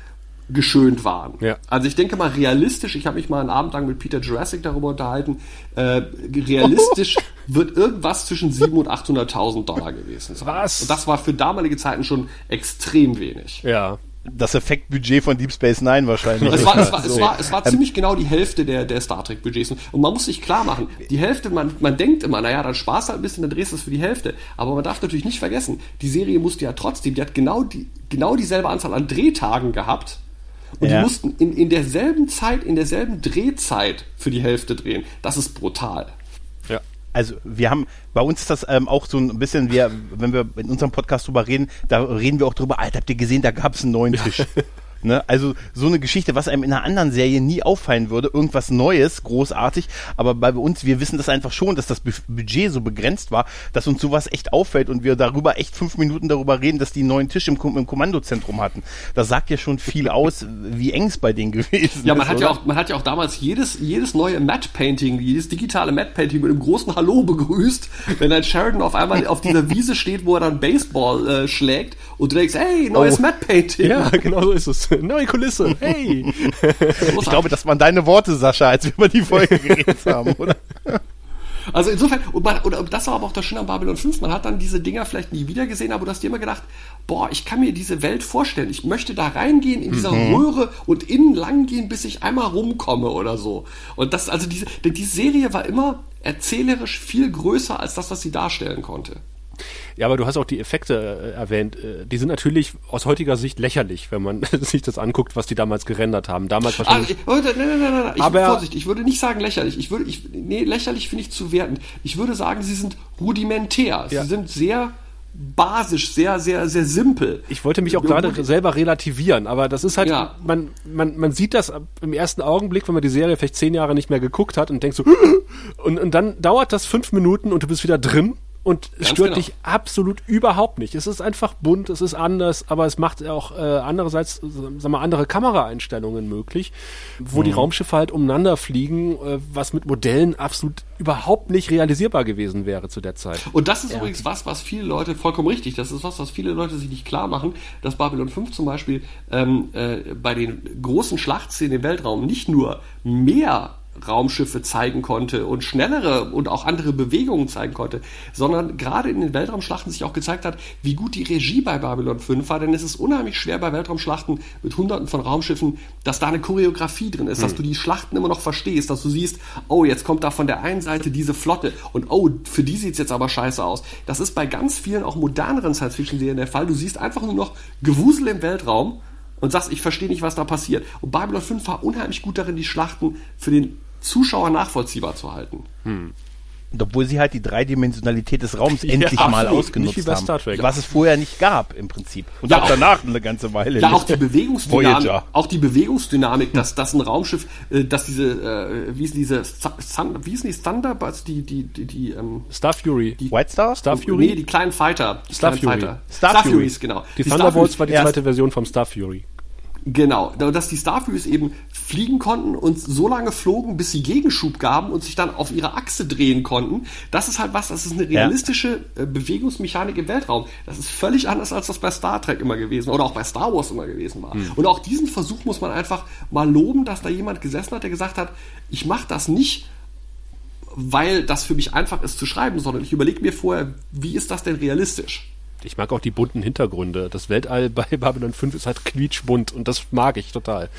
geschönt waren. Ja. Also ich denke mal realistisch, ich habe mich mal einen Abend lang mit Peter Jurassic darüber unterhalten, äh, realistisch <laughs> wird irgendwas zwischen 700.000 und 800.000 Dollar gewesen sein. Was? Und das war für damalige Zeiten schon extrem wenig. Ja. das Effektbudget von Deep Space Nine wahrscheinlich. Es war, es war, <laughs> es So. war, es war ziemlich genau die Hälfte der, der Star Trek Budgets. Und man muss sich klar machen, die Hälfte, man, man denkt immer, naja, dann sparst halt ein bisschen, dann drehst du es für die Hälfte. Aber man darf natürlich nicht vergessen, die Serie musste ja trotzdem, die hat genau, die, genau dieselbe Anzahl an Drehtagen gehabt. Und Ja. die mussten in, in derselben Zeit, in derselben Drehzeit für die Hälfte drehen. Das ist brutal. Ja. Also wir haben bei uns ist das ähm, auch so ein bisschen, wir, wenn wir in unserem Podcast drüber reden, da reden wir auch drüber, Alter, habt ihr gesehen, da gab es einen neuen Tisch. <laughs> Ne? Also so eine Geschichte, was einem in einer anderen Serie nie auffallen würde, irgendwas Neues, großartig, aber bei uns, wir wissen das einfach schon, dass das Bu- Budget so begrenzt war, dass uns sowas echt auffällt und wir darüber echt fünf Minuten darüber reden, dass die einen neuen Tisch im, Kom- im Kommandozentrum hatten. Das sagt ja schon viel aus, <laughs> wie eng es bei denen gewesen Ja, ist. man hat ja auch, man hat ja auch damals jedes, jedes neue Matte Painting, jedes digitale Matte Painting mit einem großen Hallo begrüßt, wenn dann Sheridan auf einmal auf dieser Wiese steht, wo er dann Baseball äh, schlägt und du denkst, hey, neues Oh. Matte Painting. Ja, genau so ist es. <laughs> Neue Kulisse. Hey. Ich glaube, das waren deine Worte, Sascha, als wir über die Folge <laughs> geredet haben, oder? Also insofern, und, man, und das war aber auch das Schöne an Babylon 5, man hat dann diese Dinger vielleicht nie wieder gesehen, aber du hast dir immer gedacht, boah, ich kann mir diese Welt vorstellen, ich möchte da reingehen in dieser Röhre und innen lang gehen, bis ich einmal rumkomme oder so. Und das, also diese, denn die Serie war immer erzählerisch viel größer als das, was sie darstellen konnte. Ja, aber du hast auch die Effekte äh, erwähnt. Äh, Die sind natürlich aus heutiger Sicht lächerlich, wenn man <laughs> sich das anguckt, was die damals gerendert haben. Damals Ah, wahrscheinlich. ich, Leute, nein, nein, nein, nein, ich, Aber- Vorsicht, ich würde nicht sagen lächerlich. Ich würde, ich, nee, lächerlich finde ich zu wertend. Ich würde sagen, sie sind rudimentär. Ja. Sie sind sehr basisch, sehr, sehr, sehr simpel. Ich wollte mich auch gerade selber relativieren, aber das ist halt, Ja. man, man, man sieht das im ersten Augenblick, wenn man die Serie vielleicht zehn Jahre nicht mehr geguckt hat und denkt so, <laughs> und, und dann dauert das fünf Minuten und du bist wieder drin und es stört genau. dich absolut überhaupt nicht. Es ist einfach bunt, es ist anders, aber es macht auch äh, andererseits, äh, sag mal, andere Kameraeinstellungen möglich, wo Mhm. die Raumschiffe halt umeinander fliegen, äh, was mit Modellen absolut überhaupt nicht realisierbar gewesen wäre zu der Zeit. Und das ist übrigens was, was viele Leute, vollkommen richtig, das ist was, was viele Leute sich nicht klar machen, dass Babylon 5 zum Beispiel ähm, äh, bei den großen Schlachtszenen im Weltraum nicht nur mehr Raumschiffe zeigen konnte und schnellere und auch andere Bewegungen zeigen konnte, sondern gerade in den Weltraumschlachten sich auch gezeigt hat, wie gut die Regie bei Babylon 5 war, denn es ist unheimlich schwer bei Weltraumschlachten mit hunderten von Raumschiffen, dass da eine Choreografie drin ist, dass du die Schlachten immer noch verstehst, dass du siehst, oh, jetzt kommt da von der einen Seite diese Flotte und oh, für die sieht's jetzt aber scheiße aus. Das ist bei ganz vielen auch moderneren Science-Fiction-Serien der Fall. Du siehst einfach nur noch Gewusel im Weltraum und sagst, ich verstehe nicht, was da passiert. Und Babylon 5 war unheimlich gut darin, die Schlachten für den Zuschauer nachvollziehbar zu halten. Und obwohl sie halt die Dreidimensionalität des Raums <laughs> endlich mal absolut. ausgenutzt Nicht wie bei haben. Star Trek. Was es vorher nicht gab, im Prinzip. Und Ja, auch auch- danach eine ganze Weile. Ja, nicht. auch die Bewegungsdynamik, auch die Bewegungsdynamik, dass, dass ein Raumschiff, äh, dass diese, äh, wie ist diese, Thun- wie ist die Thunderbirds, die, die, die, die, ähm, Star Fury. White Star? Star Fury? nee, die kleinen Fighter. Die Star kleinen Fury. Fighter. Star Star, Fury. Furies, genau. Die, Star Thunderbolts war die zweite Version vom Star Fury. Genau, dass die Star Furies eben fliegen konnten und so lange flogen, bis sie Gegenschub gaben und sich dann auf ihre Achse drehen konnten. Das ist halt was, das ist eine realistische äh, Bewegungsmechanik im Weltraum. Das ist völlig anders, als das bei Star Trek immer gewesen oder auch bei Star Wars immer gewesen war. Und auch diesen Versuch muss man einfach mal loben, dass da jemand gesessen hat, der gesagt hat, ich mache das nicht, weil das für mich einfach ist zu schreiben, sondern ich überlege mir vorher, wie ist das denn realistisch? Ich mag auch die bunten Hintergründe. Das Weltall <laughs> bei Babylon 5 ist halt quietschbunt und das mag ich total.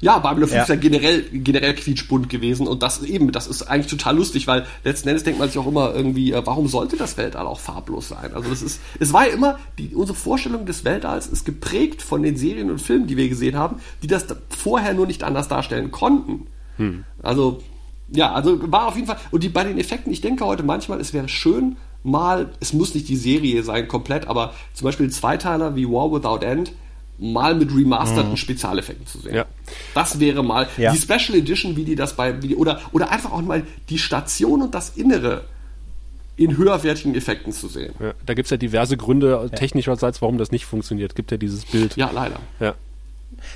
Ja, Babylon 5 Ja. ist ja generell, generell quietschbunt gewesen und das eben, das ist eigentlich total lustig, weil letzten Endes denkt man sich auch immer irgendwie, äh, warum sollte das Weltall auch farblos sein? Also das ist, es war ja immer, die, unsere Vorstellung des Weltalls ist geprägt von den Serien und Filmen, die wir gesehen haben, die das da- vorher nur nicht anders darstellen konnten. Also, ja, also war auf jeden Fall, und die, bei den Effekten, ich denke heute manchmal, es wäre schön, mal, es muss nicht die Serie sein komplett, aber zum Beispiel Zweiteiler wie War Without End, mal mit remasterten Spezialeffekten zu sehen. Ja. Das wäre mal Ja. die Special Edition, wie die das bei, wie die, oder, oder einfach auch mal die Station und das Innere in höherwertigen Effekten zu sehen. Ja, da gibt's ja diverse Gründe technischerseits, warum das nicht funktioniert. Gibt ja dieses Bild. Ja, leider. Ja.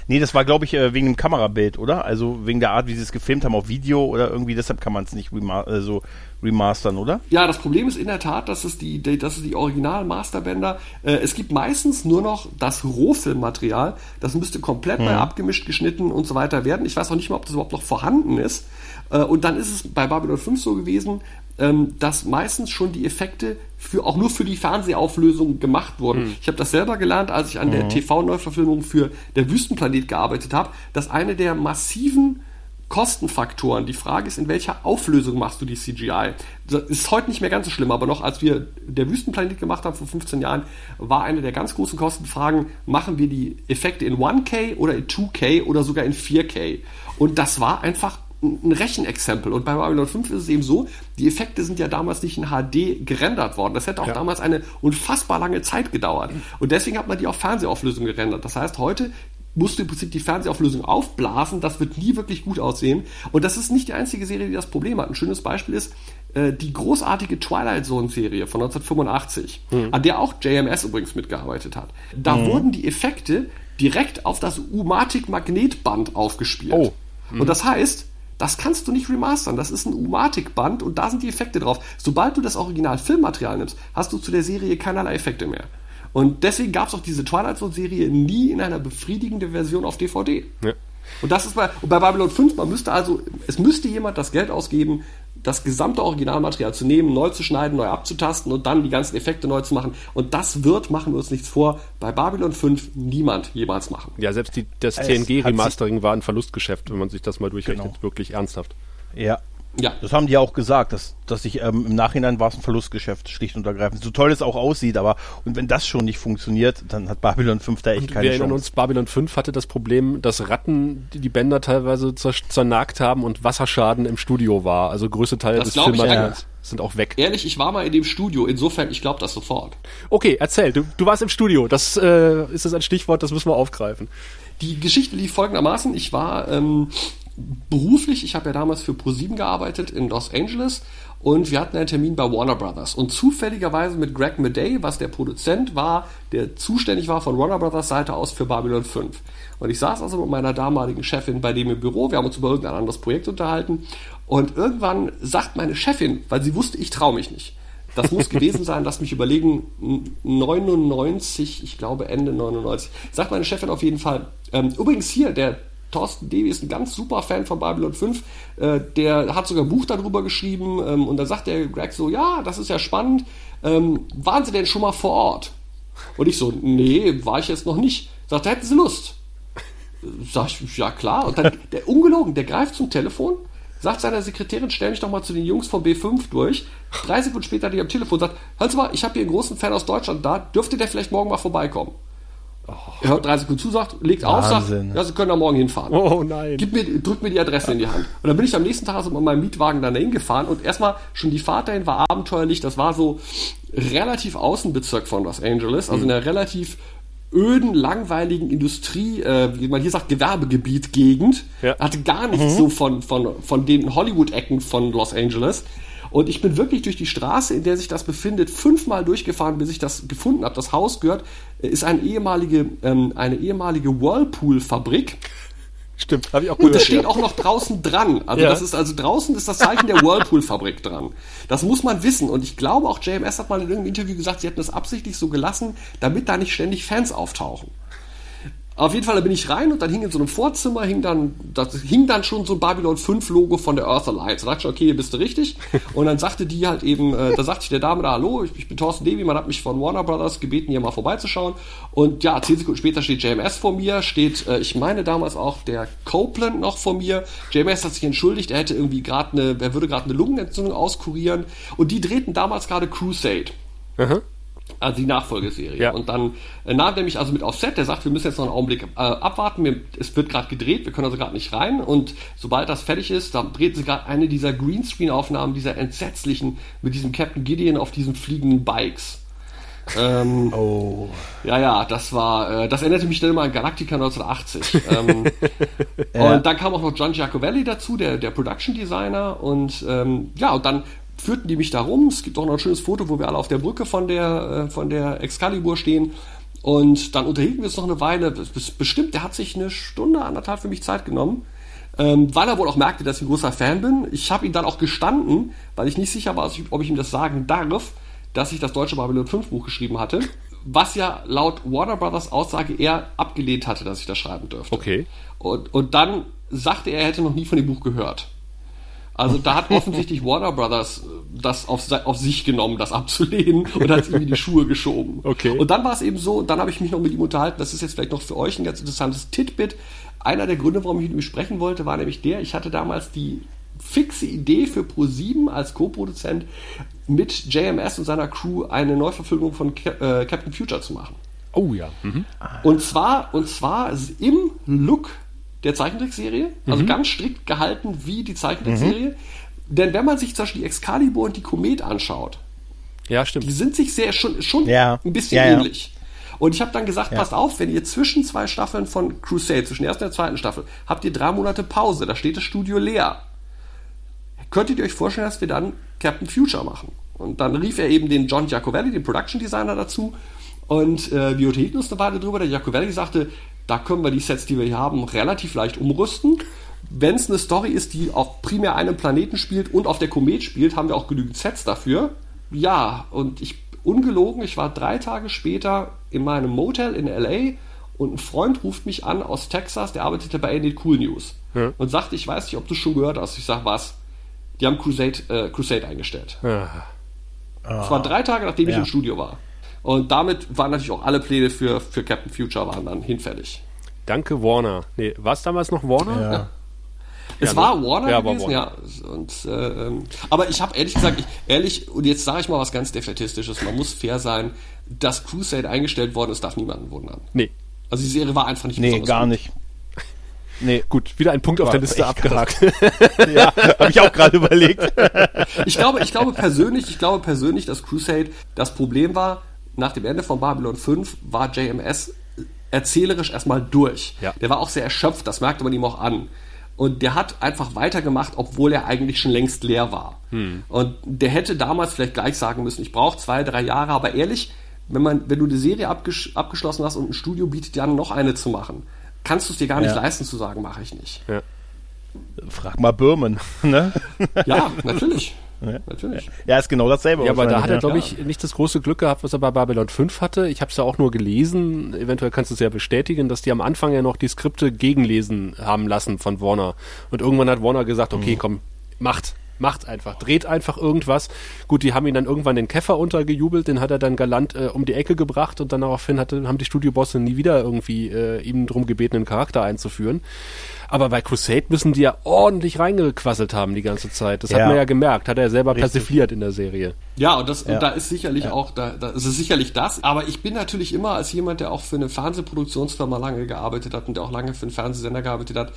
Nee, das war, glaube ich, äh, wegen dem Kamerabild, oder? Also wegen der Art, wie sie es gefilmt haben auf Video oder irgendwie, deshalb kann man es nicht rema äh, so remastern, oder? Ja, das Problem ist in der Tat, dass es die, die, dass es die Original-Masterbänder, äh, es gibt meistens nur noch das Rohfilmmaterial, das müsste komplett neu abgemischt, geschnitten und so weiter werden. Ich weiß auch nicht mal, ob das überhaupt noch vorhanden ist. Äh, und dann ist es bei Babylon 5 so gewesen, ähm, dass meistens schon die Effekte für, auch nur für die Fernsehauflösung gemacht wurden. Ich habe das selber gelernt, als ich an der TV-Neuverfilmung für der Wüstenplanet gearbeitet habe, dass eine der massiven Kostenfaktoren. Die Frage ist, in welcher Auflösung machst du die CGI? Das ist heute nicht mehr ganz so schlimm, aber noch als wir der Wüstenplanet gemacht haben vor 15 Jahren, war eine der ganz großen Kostenfragen, machen wir die Effekte in 1K oder in 2K oder sogar in 4K? Und das war einfach ein Rechenexempel. Und bei Babylon 5 ist es eben so, die Effekte sind ja damals nicht in HD gerendert worden. Das hätte auch damals eine unfassbar lange Zeit gedauert. Und deswegen hat man die auf Fernsehauflösung gerendert. Das heißt, heute musst du im Prinzip die Fernsehauflösung aufblasen. Das wird nie wirklich gut aussehen. Und das ist nicht die einzige Serie, die das Problem hat. Ein schönes Beispiel ist äh, die großartige Twilight Zone Serie von 1985, an der auch JMS übrigens mitgearbeitet hat. Da wurden die Effekte direkt auf das Umatic Magnetband aufgespielt. Oh. Und das heißt, das kannst du nicht remastern. Das ist ein Umatic-Band und da sind die Effekte drauf. Sobald du das Original-Filmmaterial nimmst, hast du zu der Serie keinerlei Effekte mehr. Und deswegen gab es auch diese Twilight Zone-Serie nie in einer befriedigenden Version auf DVD. Ja. Und das ist bei, und bei Babylon 5, man müsste also, es müsste jemand das Geld ausgeben, das gesamte Originalmaterial zu nehmen, neu zu schneiden, neu abzutasten und dann die ganzen Effekte neu zu machen. Und das wird, machen wir uns nichts vor, bei Babylon 5 niemand jemals machen. Ja, selbst die, das TNG-Remastering war ein Verlustgeschäft, wenn man sich das mal durchrechnet, Genau. wirklich ernsthaft. Ja. Ja. Das haben die ja auch gesagt, dass, dass ich ähm, im Nachhinein war es ein Verlustgeschäft, schlicht und ergreifend. So toll es auch aussieht, aber und wenn das schon nicht funktioniert, dann hat Babylon 5 da echt Und keine wir erinnern Chance. uns, Babylon 5 hatte das Problem, dass Ratten die die Bänder teilweise zer zernagt haben und Wasserschaden im Studio war. Also größte Teile Das des Filmmaterials sind auch weg. Ehrlich, ich war mal in dem Studio, insofern, ich glaube das sofort. Okay, erzähl, du, du warst im Studio. Das äh, ist das ein Stichwort, das müssen wir aufgreifen. Die Geschichte lief folgendermaßen. Ich war ähm, beruflich, ich habe ja damals für ProSieben gearbeitet in Los Angeles und wir hatten einen Termin bei Warner Brothers. Und zufälligerweise mit Greg Madey, was der Produzent war, der zuständig war von Warner Brothers Seite aus für Babylon 5. Und ich saß also mit meiner damaligen Chefin bei dem im Büro, wir haben uns über irgendein anderes Projekt unterhalten und irgendwann sagt meine Chefin, weil sie wusste, ich traue mich nicht, das muss gewesen sein, lass mich überlegen, 99, ich glaube Ende 99. Sagt meine Chefin auf jeden Fall. Ähm, übrigens hier, der Thorsten Devi ist ein ganz super Fan von Babylon 5. Äh, der hat sogar ein Buch darüber geschrieben. Ähm, und da sagt der Greg so, ja, das ist ja spannend. Ähm, waren Sie denn schon mal vor Ort? Und ich so, nee, war ich jetzt noch nicht. Sagt er, hätten Sie Lust? Sag ich, ja klar. Und dann, der ungelogen, der greift zum Telefon, sagt seiner Sekretärin, stell mich doch mal zu den Jungs vom B5 durch. Drei Sekunden später hat die am Telefon sagt, hör mal, ich habe hier einen großen Fan aus Deutschland da, dürfte der vielleicht morgen mal vorbeikommen? Er hört drei Sekunden zu, sagt, legt auf, sagt, Wahnsinn. ja, Sie können da morgen hinfahren. Oh nein. Gib mir, drück mir die Adresse in die Hand. Und dann bin ich am nächsten Tag also mit meinem Mietwagen dann dahin gefahren und erstmal schon die Fahrt dahin war abenteuerlich. Das war so relativ Außenbezirk von Los Angeles, also in einer relativ öden, langweiligen Industrie, äh, wie man hier sagt, Gewerbegebiet-Gegend. Ja. Hatte gar nichts so von, von, von den Hollywood-Ecken von Los Angeles. Und ich bin wirklich durch die Straße, in der sich das befindet, fünfmal durchgefahren, bis ich das gefunden habe. Das Haus gehört, äh, ist eine ehemalige, ähm, eine ehemalige Whirlpool-Fabrik. Stimmt, habe ich auch Und das gehört. steht auch noch draußen dran. Also Ja. das ist also draußen ist das Zeichen der Whirlpool-Fabrik dran. Das muss man wissen. Und ich glaube auch JMS hat mal in irgendeinem Interview gesagt, sie hätten das absichtlich so gelassen, damit da nicht ständig Fans auftauchen. Auf jeden Fall, da bin ich rein und dann hing in so einem Vorzimmer, hing dann, das hing dann schon so ein Babylon 5 Logo von der Earth Alliance. Da dachte ich, okay, hier bist du richtig. <laughs> Und dann sagte die halt eben, äh, da sagte ich der Dame da, hallo, ich, ich bin Thorsten Devi, man hat mich von Warner Brothers gebeten, hier mal vorbeizuschauen. Und ja, zehn Sekunden später steht JMS vor mir, steht, äh, ich meine damals auch der Copeland noch vor mir. JMS hat sich entschuldigt, er hätte irgendwie gerade eine, er würde gerade eine Lungenentzündung auskurieren. Und die drehten damals gerade Crusade. Also die Nachfolgeserie. Ja. Und dann äh, nahm der mich also mit aufs Set, der sagt, wir müssen jetzt noch einen Augenblick äh, abwarten, wir, es wird gerade gedreht, wir können also gerade nicht rein und sobald das fertig ist, dann drehen sie gerade eine dieser Greenscreen-Aufnahmen, dieser entsetzlichen, mit diesem Captain Gideon auf diesen fliegenden Bikes. Ähm, <laughs> Oh. ja, ja, das war, äh, das erinnerte mich dann immer an Galactica 1980. ähm, <laughs> Und dann kam auch noch John Giacovelli dazu, der, der Production Designer. Und ähm, ja, und dann führten die mich da rum. Es gibt auch noch ein schönes Foto, wo wir alle auf der Brücke von der, äh, von der Excalibur stehen. Und dann unterhielten wir uns noch eine Weile. Bes- Bestimmt, der hat sich eine Stunde, anderthalb für mich Zeit genommen. Ähm, weil er wohl auch merkte, dass ich ein großer Fan bin. Ich habe ihn dann auch gestanden, weil ich nicht sicher war, ob ich ihm das sagen darf, dass ich das deutsche Babylon 5 Buch geschrieben hatte. Was ja laut Warner Brothers Aussage er abgelehnt hatte, dass ich das schreiben dürfte. Okay. Und, und dann sagte er, er hätte noch nie von dem Buch gehört. Also da hat offensichtlich Warner Brothers äh, das auf, se- auf sich genommen, das abzulehnen <laughs> und hat ihm in die Schuhe geschoben. Okay. Und dann war es eben so, dann habe ich mich noch mit ihm unterhalten, das ist jetzt vielleicht noch für euch ein ganz interessantes Titbit. Einer der Gründe, warum ich mit ihm sprechen wollte, war nämlich der, ich hatte damals die fixe Idee für Pro7 als Co-Produzent mit JMS und seiner Crew eine Neuverfilmung von Cap äh, Captain Future zu machen. Oh ja. Mhm. Und zwar, und zwar im Look der Zeichentrickserie, also Mhm. ganz strikt gehalten wie die Zeichentrickserie. Denn wenn man sich zum Beispiel die Excalibur und die Komet anschaut, Ja, die stimmt. sind sich sehr schon, schon Ja. ein bisschen Ja, ja. ähnlich. Und ich habe dann gesagt, passt auf, wenn ihr zwischen zwei Staffeln von Crusade, zwischen der ersten und der zweiten Staffel, habt ihr drei Monate Pause, da steht das Studio leer. Könntet ihr euch vorstellen, dass wir dann Captain Future machen? Und dann rief er eben den John Giacovelli, den Production Designer, dazu. Und äh, wir unterhielten uns eine Weile drüber. Der Giacovelli sagte, da können wir die Sets, die wir hier haben, relativ leicht umrüsten. Wenn es eine Story ist, die auf primär einem Planeten spielt und auf der Komet spielt, haben wir auch genügend Sets dafür. Ja, und ich, ungelogen, ich war drei Tage später in meinem Motel in L.A. und ein Freund ruft mich an aus Texas, der arbeitete bei Ain't Cool News Ja. und sagte, ich weiß nicht, ob du schon gehört hast. Ich sag, was? Die haben Crusade, äh, Crusade eingestellt. Ah. Das war drei Tage, nachdem ich Ja. im Studio war. Und damit waren natürlich auch alle Pläne für, für Captain Future waren dann hinfällig. Danke, Warner. Nee, war es damals noch Warner? Ja. Es Ja, war ne? Warner Ja, war gewesen, Warner. ja. Und, äh, ähm, aber ich habe ehrlich gesagt, ich, ehrlich, und jetzt sage ich mal was ganz Defetistisches, man muss fair sein, dass Crusade eingestellt worden ist, darf niemanden wundern. Nee. Also die Serie war einfach nicht Nee, besonders gar gut. nicht. Nee, Gut, wieder ein Punkt auf War der Liste abgehakt. <laughs> ja, habe ich auch gerade überlegt. Ich glaube, ich glaube persönlich, ich glaube persönlich, dass Crusade das Problem war, nach dem Ende von Babylon 5 war JMS erzählerisch erstmal durch. Ja. Der war auch sehr erschöpft, das merkte man ihm auch an. Und der hat einfach weitergemacht, obwohl er eigentlich schon längst leer war. Und der hätte damals vielleicht gleich sagen müssen, ich brauche zwei, drei Jahre, aber ehrlich, wenn man, wenn du die Serie abgesch abgeschlossen hast und ein Studio bietet dir an, noch eine zu machen, kannst du es dir gar nicht Ja. leisten zu sagen, mache ich nicht. Frag mal Birman, <laughs> ne? Ja, natürlich. Natürlich. Ja, ist genau dasselbe. Ja, aber da hat er, ja. glaube ich, nicht das große Glück gehabt, was er bei Babylon 5 hatte. Ich habe es ja auch nur gelesen. Eventuell kannst du es ja bestätigen, dass die am Anfang ja noch die Skripte gegenlesen haben lassen von Warner. Und irgendwann hat Warner gesagt, okay, komm, macht. Macht einfach, dreht einfach irgendwas. Gut, die haben ihn dann irgendwann den Käfer untergejubelt, den hat er dann galant äh, um die Ecke gebracht und dann daraufhin hatte, haben die Studiobosse nie wieder irgendwie äh, ihm drum gebeten, einen Charakter einzuführen. Aber bei Crusade müssen die ja ordentlich reingequasselt haben die ganze Zeit. Das hat Ja. man ja gemerkt, hat er selber Richtig. persifliert in der Serie. Ja, und, das, Ja. und da ist sicherlich auch, da, da ist es sicherlich das. Aber ich bin natürlich immer als jemand, der auch für eine Fernsehproduktionsfirma lange gearbeitet hat und der auch lange für einen Fernsehsender gearbeitet hat,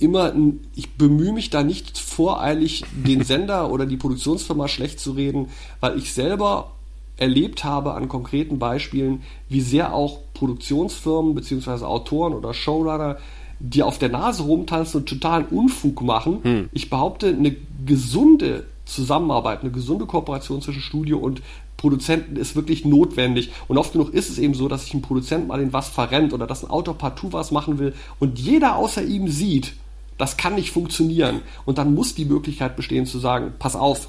immer, ein- ich bemühe mich da nicht voreilig, den <laughs> Sender oder die Produktionsfirma schlecht zu reden, weil ich selber erlebt habe an konkreten Beispielen, wie sehr auch Produktionsfirmen beziehungsweise Autoren oder Showrunner die auf der Nase rumtanzen und totalen Unfug machen. Ich behaupte, eine gesunde Zusammenarbeit, eine gesunde Kooperation zwischen Studio und Produzenten ist wirklich notwendig. Und oft genug ist es eben so, dass sich ein Produzent mal in was verrennt oder dass ein Autor partout was machen will und jeder außer ihm sieht, das kann nicht funktionieren. Und dann muss die Möglichkeit bestehen zu sagen, pass auf,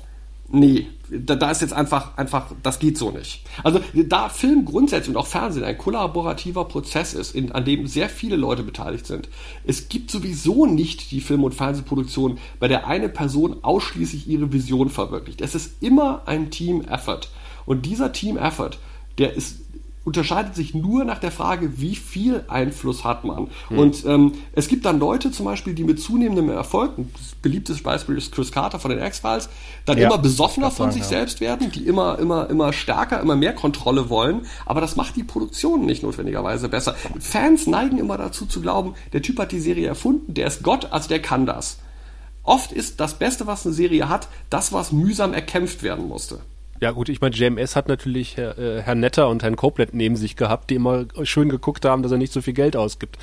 nee, da, da ist jetzt einfach, einfach, das geht so nicht. Also da Film grundsätzlich und auch Fernsehen ein kollaborativer Prozess ist, in, an dem sehr viele Leute beteiligt sind. Es gibt sowieso nicht die Film- und Fernsehproduktion, bei der eine Person ausschließlich ihre Vision verwirklicht. Es ist immer ein Team-Effort. Und dieser Team-Effort, der ist unterscheidet sich nur nach der Frage, wie viel Einfluss hat man. Und ähm, es gibt dann Leute zum Beispiel, die mit zunehmendem Erfolg, ein beliebtes Beispiel ist Chris Carter von den X-Files, dann Ja, immer besoffener von sagen, sich ja. selbst werden, die immer, immer, immer stärker, immer mehr Kontrolle wollen. Aber das macht die Produktion nicht notwendigerweise besser. Fans neigen immer dazu zu glauben, der Typ hat die Serie erfunden, der ist Gott, also der kann das. Oft ist das Beste, was eine Serie hat, das, was mühsam erkämpft werden musste. Ja gut, ich meine, JMS hat natürlich Herr, äh, Herr Netter und Herrn Copeland neben sich gehabt, die immer schön geguckt haben, dass er nicht so viel Geld ausgibt.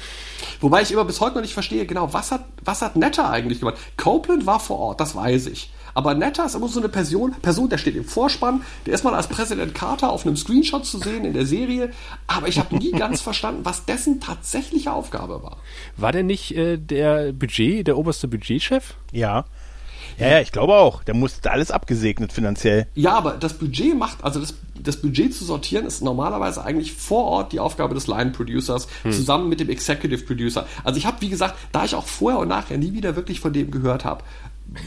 Wobei ich immer bis heute noch nicht verstehe, genau, was hat, was hat Netter eigentlich gemacht? Copeland war vor Ort, das weiß ich. Aber Netter ist immer so eine Person, Person, der steht im Vorspann, der ist mal als Präsident Carter auf einem Screenshot zu sehen in der Serie, aber ich habe nie ganz <laughs> verstanden, was dessen tatsächliche Aufgabe war. War der nicht äh, der Budget, der oberste Budgetchef? Ja. Ja, ja, ich glaube auch. Der muss alles abgesegnet finanziell. Ja, aber das Budget macht, also das, das Budget zu sortieren, ist normalerweise eigentlich vor Ort die Aufgabe des Line Producers zusammen mit dem Executive Producer. Also ich habe, wie gesagt, da ich auch vorher und nachher nie wieder wirklich von dem gehört habe,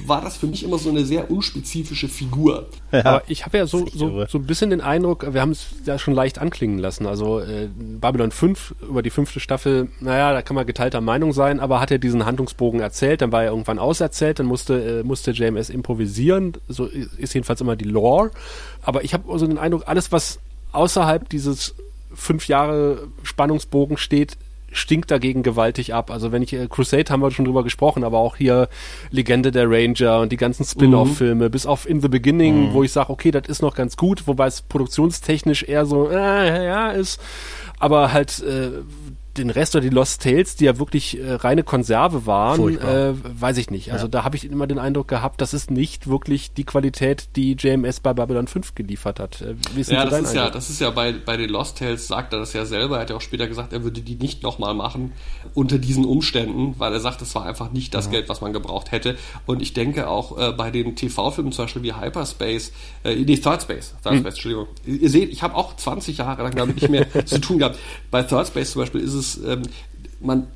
war das für mich immer so eine sehr unspezifische Figur. Aber ich habe ja so, so, so ein bisschen den Eindruck, wir haben es ja schon leicht anklingen lassen. Also äh, Babylon 5 über die fünfte Staffel, naja, da kann man geteilter Meinung sein, aber hat er diesen Handlungsbogen erzählt, dann war er irgendwann auserzählt, dann musste, äh, musste JMS improvisieren. So ist jedenfalls immer die Lore. Aber ich habe also den Eindruck, alles, was außerhalb dieses fünf Jahre Spannungsbogen steht, stinkt dagegen gewaltig ab. Also wenn ich äh, Crusade haben wir schon drüber gesprochen, aber auch hier Legende der Ranger und die ganzen Spin-off-Filme, bis auf In the Beginning, wo ich sage, okay, das ist noch ganz gut, wobei es produktionstechnisch eher so äh, ja ist, aber halt äh, den Rest oder die Lost Tales, die ja wirklich äh, reine Konserve waren, äh, weiß ich nicht. Also da habe ich immer den Eindruck gehabt, das ist nicht wirklich die Qualität, die JMS bei Babylon 5 geliefert hat. Äh, wie ist denn Ja, das ist ja, Eindruck? das ist ja bei, bei den Lost Tales, sagt er das ja selber, er hat ja auch später gesagt, er würde die nicht nochmal machen unter diesen Umständen, weil er sagt, es war einfach nicht das Geld, was man gebraucht hätte. Und ich denke auch äh, bei den TV-Filmen zum Beispiel wie Hyperspace, äh, nee, Third Space, Third Space, Entschuldigung. Ihr seht, ich habe auch 20 Jahre lang damit nicht mehr <laughs> zu tun gehabt. Bei Third Space zum Beispiel ist es, ähm, man,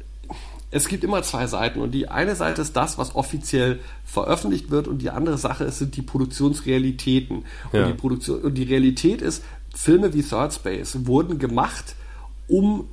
es gibt immer zwei Seiten und die eine Seite ist das, was offiziell veröffentlicht wird und die andere Sache ist, sind die Produktionsrealitäten. Und, Ja. die Produktion, und die Realität ist, Filme wie Third Space wurden gemacht, um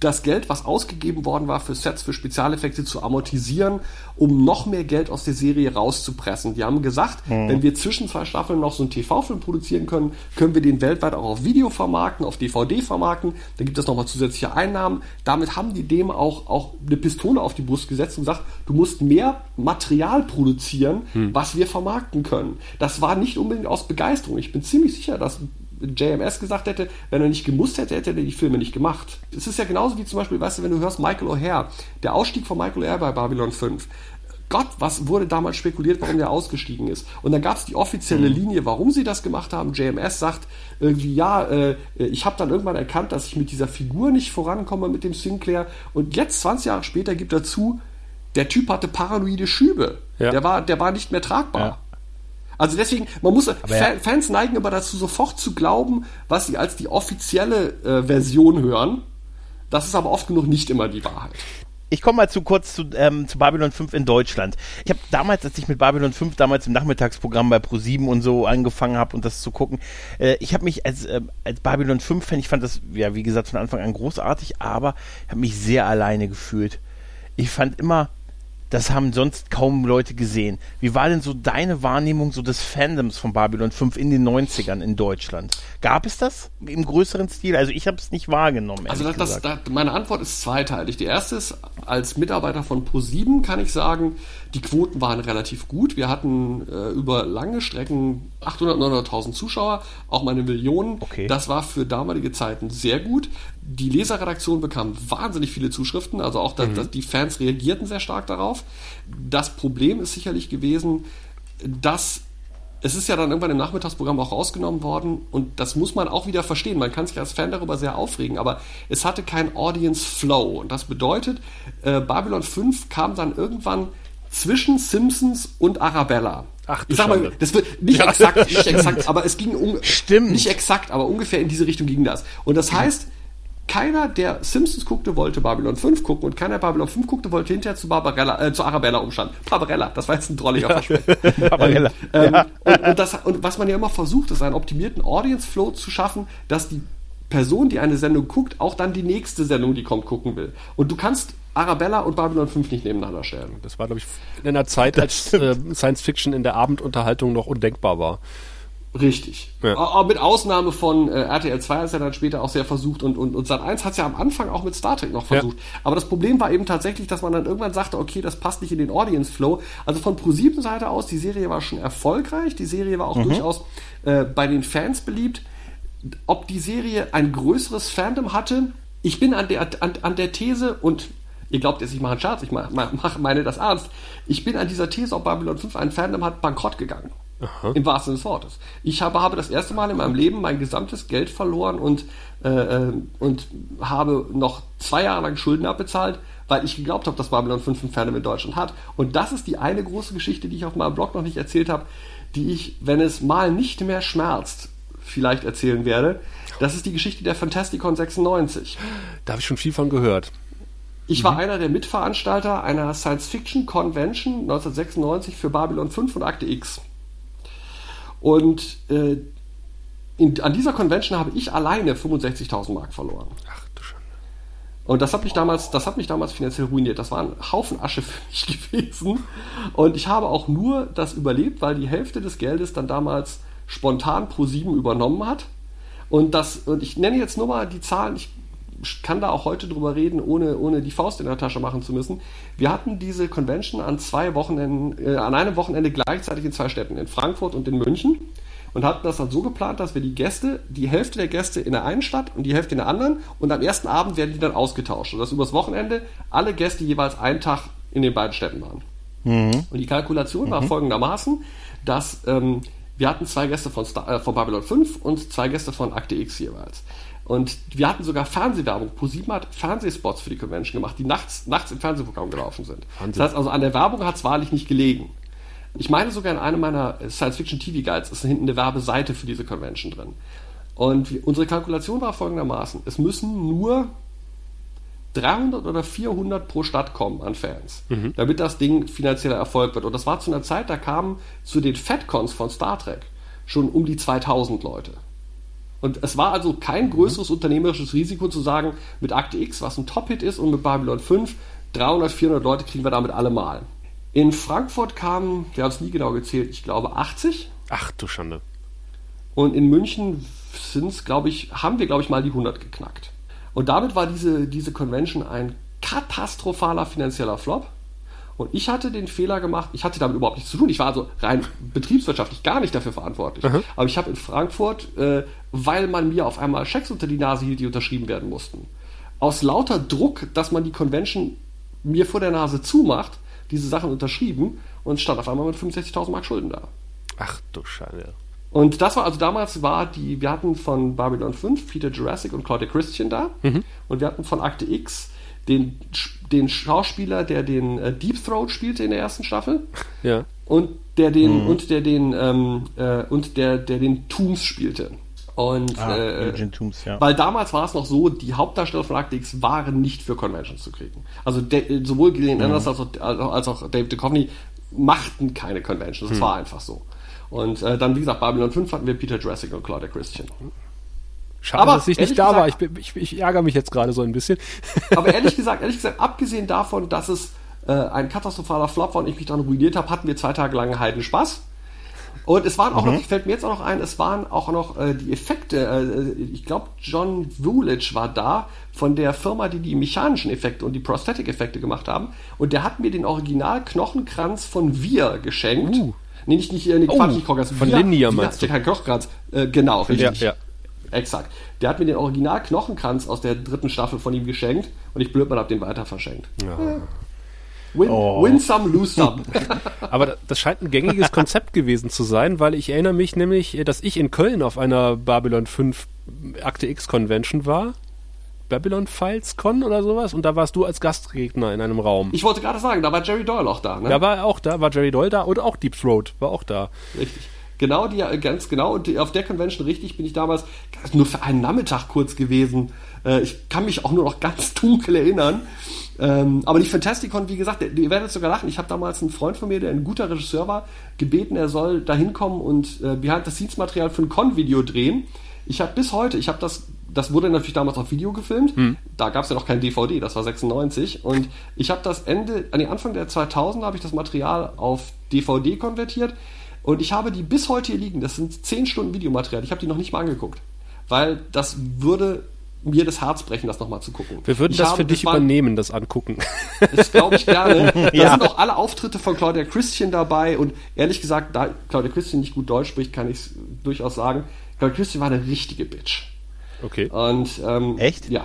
das Geld, was ausgegeben worden war für Sets, für Spezialeffekte zu amortisieren, um noch mehr Geld aus der Serie rauszupressen. Die haben gesagt, wenn wir zwischen zwei Staffeln noch so einen TV-Film produzieren können, können wir den weltweit auch auf Video vermarkten, auf DVD vermarkten. Dann gibt es nochmal zusätzliche Einnahmen. Damit haben die dem auch, auch eine Pistole auf die Brust gesetzt und gesagt, du musst mehr Material produzieren, was wir vermarkten können. Das war nicht unbedingt aus Begeisterung. Ich bin ziemlich sicher, dass JMS gesagt hätte, wenn er nicht gemusst hätte, hätte er die Filme nicht gemacht. Es ist ja genauso wie zum Beispiel, weißt du, wenn du hörst Michael O'Hare, der Ausstieg von Michael O'Hare bei Babylon 5. Gott, was wurde damals spekuliert, warum der ausgestiegen ist? Und dann gab es die offizielle Linie, warum sie das gemacht haben. JMS sagt irgendwie, ja, äh, ich habe dann irgendwann erkannt, dass ich mit dieser Figur nicht vorankomme, mit dem Sinclair. Und jetzt, 20 Jahre später, gibt er zu, der Typ hatte paranoide Schübe. Ja. Der, war, der war nicht mehr tragbar. Ja. Also deswegen, man muss, ja. Fa- Fans neigen aber dazu, sofort zu glauben, was sie als die offizielle äh, Version hören. Das ist aber oft genug nicht immer die Wahrheit. Ich komme mal zu kurz zu, ähm, zu Babylon 5 in Deutschland. Ich habe damals, als ich mit Babylon 5 damals im Nachmittagsprogramm bei Pro7 und so angefangen habe und das zu gucken, äh, ich habe mich als, äh, als Babylon 5 Fan, ich fand das, ja, wie gesagt, von Anfang an großartig, aber habe mich sehr alleine gefühlt. Ich fand immer, das haben sonst kaum Leute gesehen. Wie war denn so deine Wahrnehmung so des Fandoms von Babylon 5 in den 90ern in Deutschland? Gab es das im größeren Stil? Also ich habe es nicht wahrgenommen. Also das, das, das, meine Antwort ist zweiteilig. Die erste ist, als Mitarbeiter von Pro7 kann ich sagen, die Quoten waren relativ gut. Wir hatten äh, über lange Strecken 800, 900.000 Zuschauer, auch mal eine Million. Okay. Das war für damalige Zeiten sehr gut. Die Leserredaktion bekam wahnsinnig viele Zuschriften, also auch dass, dass die Fans reagierten sehr stark darauf. Das Problem ist sicherlich gewesen, dass es ist ja dann irgendwann im Nachmittagsprogramm auch rausgenommen worden und das muss man auch wieder verstehen. Man kann sich als Fan darüber sehr aufregen, aber es hatte kein Audience Flow und das bedeutet, äh, Babylon 5 kam dann irgendwann zwischen Simpsons und Arabella. Ach, ich sag mal, das wird nicht exakt, nicht exakt, aber es ging um Stimmt. nicht exakt, aber ungefähr in diese Richtung ging das. Und das <laughs> heißt, keiner, der Simpsons guckte, wollte Babylon 5 gucken und keiner, der Babylon 5 guckte, wollte hinterher zu, Barbarella, äh, zu Arabella umstanden. Barbarella, das war jetzt ein drolliger Versprecher. <laughs> Barbarella. Ähm, Ja. und, und, das, und was man ja immer versucht, ist einen optimierten Audience Flow zu schaffen, dass die Person, die eine Sendung guckt, auch dann die nächste Sendung, die kommt, gucken will. Und du kannst Arabella und Babylon 5 nicht nebeneinander stellen. Das war, glaube ich, in einer Zeit, als äh, Science Fiction in der Abendunterhaltung noch undenkbar war. Richtig. Ja. Mit Ausnahme von äh, RTL 2 hat es ja dann später auch sehr versucht und, und, und Sat 1 hat es ja am Anfang auch mit Star Trek noch versucht. Aber das Problem war eben tatsächlich, dass man dann irgendwann sagte, okay, das passt nicht in den Audience Flow. Also von Pro7 Seite aus, die Serie war schon erfolgreich, die Serie war auch durchaus äh, bei den Fans beliebt. Ob die Serie ein größeres Fandom hatte, ich bin an der, an, an der These und ihr glaubt jetzt, ich mache einen Scherz, ich mach, mach, meine das ernst. Ich bin an dieser These, ob Babylon 5 ein Fandom hat, bankrott gegangen. Aha. Im wahrsten Sinne des Wortes. Ich habe, habe das erste Mal in meinem Leben mein gesamtes Geld verloren und, äh, äh und habe noch zwei Jahre lang Schulden abbezahlt, weil ich geglaubt habe, dass Babylon 5 ein Fandom in Deutschland hat. Und das ist die eine große Geschichte, die ich auf meinem Blog noch nicht erzählt habe, die ich, wenn es mal nicht mehr schmerzt, vielleicht erzählen werde. Das ist die Geschichte der Fantasticon 96. Da habe ich schon viel von gehört. Ich war mhm. einer der Mitveranstalter einer Science-Fiction-Convention 1996 für Babylon 5 und Akte X. Und äh, in, an dieser Convention habe ich alleine 65.000 Mark verloren. Ach du Schande. Und das hat mich damals, das hat mich damals finanziell ruiniert. Das war ein Haufen Asche <laughs> für mich gewesen. Und ich habe auch nur das überlebt, weil die Hälfte des Geldes dann damals spontan pro 7 übernommen hat. Und das, und ich nenne jetzt nur mal die Zahlen, ich kann da auch heute drüber reden, ohne, ohne die Faust in der Tasche machen zu müssen. Wir hatten diese Convention an zwei Wochenenden, äh, an einem Wochenende gleichzeitig in zwei Städten, in Frankfurt und in München. Und hatten das dann so geplant, dass wir die Gäste, die Hälfte der Gäste in der einen Stadt und die Hälfte in der anderen und am ersten Abend werden die dann ausgetauscht. Und dass übers Wochenende alle Gäste jeweils einen Tag in den beiden Städten waren. Mhm. Und die Kalkulation mhm. war folgendermaßen, dass ähm, wir hatten zwei Gäste von, Star, äh, von Babylon 5 und zwei Gäste von Akte X jeweils. Und wir hatten sogar Fernsehwerbung. ProSieben hat Fernsehspots für die Convention gemacht, die nachts, nachts im Fernsehprogramm gelaufen sind. Wahnsinn. Das heißt also, an der Werbung hat es wahrlich nicht gelegen. Ich meine sogar in einem meiner Science-Fiction-TV-Guides ist hinten eine Werbeseite für diese Convention drin. Und unsere Kalkulation war folgendermaßen. Es müssen nur 300 oder 400 pro Stadt kommen an Fans, mhm. damit das Ding finanzieller Erfolg wird. Und das war zu einer Zeit, da kamen zu den FedCons von Star Trek schon um die 2000 Leute. Und es war also kein größeres unternehmerisches Risiko zu sagen, mit Akte X, was ein Top-Hit ist, und mit Babylon 5, 300, 400 Leute kriegen wir damit alle mal. In Frankfurt kamen, wir haben es nie genau gezählt, ich glaube 80. Ach du Schande. Und in München sind es, glaube ich, haben wir, glaube ich, mal die 100 geknackt. Und damit war diese, diese Convention ein katastrophaler finanzieller Flop. Und ich hatte den Fehler gemacht, ich hatte damit überhaupt nichts zu tun. Ich war also rein betriebswirtschaftlich gar nicht dafür verantwortlich. Mhm. Aber ich habe in Frankfurt, äh, weil man mir auf einmal Schecks unter die Nase hielt, die unterschrieben werden mussten, aus lauter Druck, dass man die Convention mir vor der Nase zumacht, diese Sachen unterschrieben und stand auf einmal mit 65.000 Mark Schulden da. Ach du Scheiße. Und das war, also damals war die, wir hatten von Babylon 5 Peter Jurassic und Claudia Christian da. Mhm. Und wir hatten von Akte X den, den Schauspieler, der den äh, Deep Throat spielte in der ersten Staffel. Ja. Und der den, mhm. und der den, ähm, äh, und der, der den Tooms spielte. Und ah, äh, Tooms, ja. weil damals war es noch so, die Hauptdarsteller von Akte X waren nicht für Conventions zu kriegen. Also de, sowohl Gillian mhm. Anderson als auch, als auch Dave Duchovny machten keine Conventions. Das mhm. war einfach so. Und äh, dann, wie gesagt, Babylon 5 hatten wir Peter Jurassic und Claudia Christian. Schade, aber dass ich nicht da gesagt, war. Ich, ich, ich, ärgere mich jetzt gerade so ein bisschen. <laughs> aber ehrlich <laughs> gesagt, ehrlich gesagt, abgesehen davon, dass es äh, ein katastrophaler Flop war und ich mich dann ruiniert habe, hatten wir zwei Tage lang Heiden Spaß. Und es waren auch mhm. noch, fällt mir jetzt auch noch ein, es waren auch noch äh, die Effekte. Äh, ich glaube, John Woolidge war da von der Firma, die die mechanischen Effekte und die Prosthetic-Effekte gemacht haben. Und der hat mir den Original-Knochenkranz von Wir geschenkt. Uh. Nee, nicht, nicht, nee, oh, Quatsch, nicht. Von Linia meinst du? Kein Knochenkranz. Äh, genau, richtig. Ja, ja. Exakt. Der hat mir den Original Knochenkranz aus der dritten Staffel von ihm geschenkt und ich blöd mal hab den weiter verschenkt. Ja. Win, oh. win some, lose some. <laughs> Aber das scheint ein gängiges Konzept gewesen zu sein, weil ich erinnere mich nämlich, dass ich in Köln auf einer Babylon 5 Akte X Convention war. Babylon Files Con oder sowas und da warst du als Gastredner in einem Raum. Ich wollte gerade sagen, da war Jerry Doyle auch da, ne? Da war auch da, war Jerry Doyle da und auch Deep Throat war auch da. Richtig. Genau, die, ganz genau. Und auf der Convention richtig bin ich damals nur für einen Nachmittag kurz gewesen. Äh, ich kann mich auch nur noch <laughs> ganz dunkel erinnern. Ähm, aber die Fantasticon, wie gesagt, ihr werdet sogar lachen. Ich habe damals einen Freund von mir, der ein guter Regisseur war, gebeten, er soll da hinkommen und äh, Behind-the-Scenes-Material für ein Con-Video drehen. Ich habe bis heute, ich habe das, das wurde natürlich damals auf Video gefilmt. Hm. Da gab es ja noch kein DVD, das war 96. Und ich habe das Ende, an den Anfang der 2000 habe ich das Material auf DVD konvertiert. Und ich habe die bis heute hier liegen. Das sind 10 Stunden Videomaterial. Ich habe die noch nicht mal angeguckt. Weil das würde mir das Herz brechen, das nochmal zu gucken. Wir würden Ich das für dich war- übernehmen, das angucken. <laughs> Das glaube ich gerne. <laughs> Da Ja. sind auch alle Auftritte von Claudia Christian dabei und ehrlich gesagt, da Claudia Christian nicht gut Deutsch spricht, kann ich es durchaus sagen. Claudia Christian war eine richtige Bitch. Okay. Und, ähm, Echt? Ja.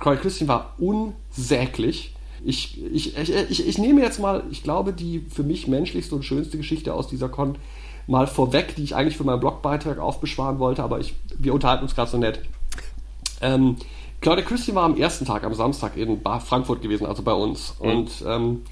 Claudia Christian war unsäglich. Ich, ich, ich, ich, ich nehme jetzt mal, ich glaube, die für mich menschlichste und schönste Geschichte aus dieser Con mal vorweg, die ich eigentlich für meinen Blogbeitrag aufbeschwaren wollte, aber ich, wir unterhalten uns gerade so nett. Ähm, Claudia Christian war am ersten Tag, am Samstag in Frankfurt gewesen, also bei uns. Und ähm,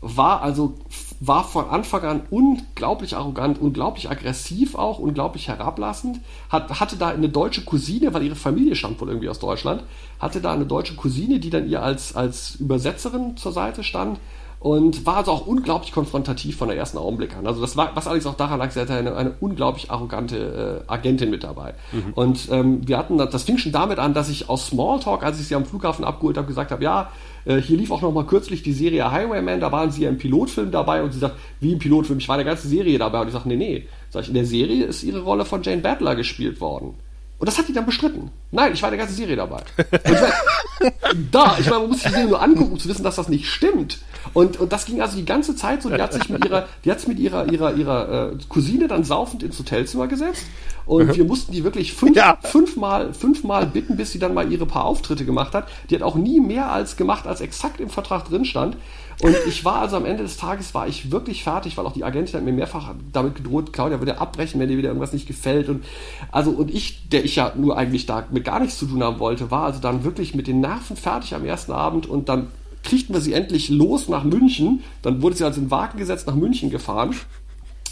war also war von Anfang an unglaublich arrogant, unglaublich aggressiv auch, unglaublich herablassend. Hat, hatte da eine deutsche Cousine, weil ihre Familie stammt wohl irgendwie aus Deutschland, hatte da eine deutsche Cousine, die dann ihr als, als Übersetzerin zur Seite stand und war also auch unglaublich konfrontativ von der ersten Augenblick an. Also das war, was allerdings auch daran lag, sie hatte eine, eine unglaublich arrogante äh, Agentin mit dabei. Und ähm, wir hatten, das fing schon damit an, dass ich aus Smalltalk, als ich sie am Flughafen abgeholt habe, gesagt habe, ja, äh, hier lief auch noch mal kürzlich die Serie Highwayman, da waren sie ja im Pilotfilm dabei und sie sagt, wie im Pilotfilm, ich war in der ganzen Serie dabei und ich sage, nee, nee, sag ich, in der Serie ist ihre Rolle von Jane Butler gespielt worden. Und das hat die dann bestritten. Nein, ich war in der ganzen Serie dabei. <laughs> Und ich mein, da, ich meine, man muss sich die Serie nur angucken, um zu wissen, dass das nicht stimmt. Und, und das ging also die ganze Zeit so. Die hat sich mit ihrer, die hat sich mit ihrer, ihrer, ihrer äh, Cousine dann saufend ins Hotelzimmer gesetzt. Und wir mussten die wirklich fünf, Ja. fünfmal, fünfmal bitten, bis sie dann mal ihre paar Auftritte gemacht hat. Die hat auch nie mehr als gemacht, als exakt im Vertrag drin stand. Und ich war also am Ende des Tages war ich wirklich fertig, weil auch die Agentin hat mir mehrfach damit gedroht, Claudia würde abbrechen, wenn dir wieder irgendwas nicht gefällt. Und also und ich, der ich ja nur eigentlich da mit gar nichts zu tun haben wollte, war also dann wirklich mit den Nerven fertig am ersten Abend und dann kriegten wir sie endlich los nach München. Dann wurde sie also in den Wagen gesetzt, nach München gefahren.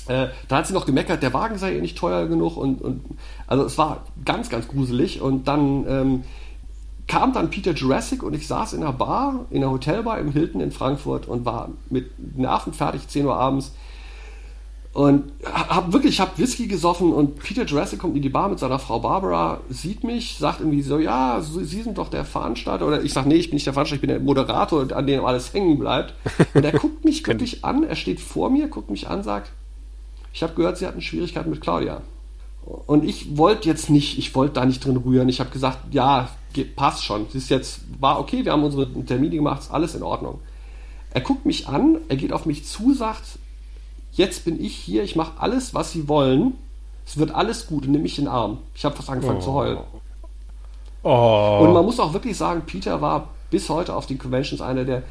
Äh, da hat sie noch gemeckert, der Wagen sei ihr nicht teuer genug und, und also es war ganz, ganz gruselig. Und dann ähm, kam dann Peter Jurassic und ich saß in einer Bar, in einer Hotelbar im Hilton in Frankfurt und war mit Nerven fertig, 10 Uhr abends. Und hab wirklich, ich hab Whisky gesoffen und Peter Jurassic kommt in die Bar mit seiner Frau Barbara, sieht mich, sagt irgendwie so, ja, Sie sind doch der Veranstalter. Oder ich sag, nee, ich bin nicht der Veranstalter, ich bin der Moderator, an dem alles hängen bleibt. Und er guckt mich <laughs> wirklich an, er steht vor mir, guckt mich an, sagt, ich habe gehört, Sie hatten Schwierigkeiten mit Claudia. Und ich wollte jetzt nicht, ich wollte da nicht drin rühren. Ich habe gesagt, ja, passt schon. Es ist jetzt, war okay, wir haben unsere Termine gemacht, ist alles in Ordnung. Er guckt mich an, er geht auf mich zu, sagt, jetzt bin ich hier, ich mache alles, was Sie wollen. Es wird alles gut und nimm mich in den Arm. Ich habe fast angefangen zu heulen. Oh. Und man muss auch wirklich sagen, Peter war bis heute auf den Conventions einer der,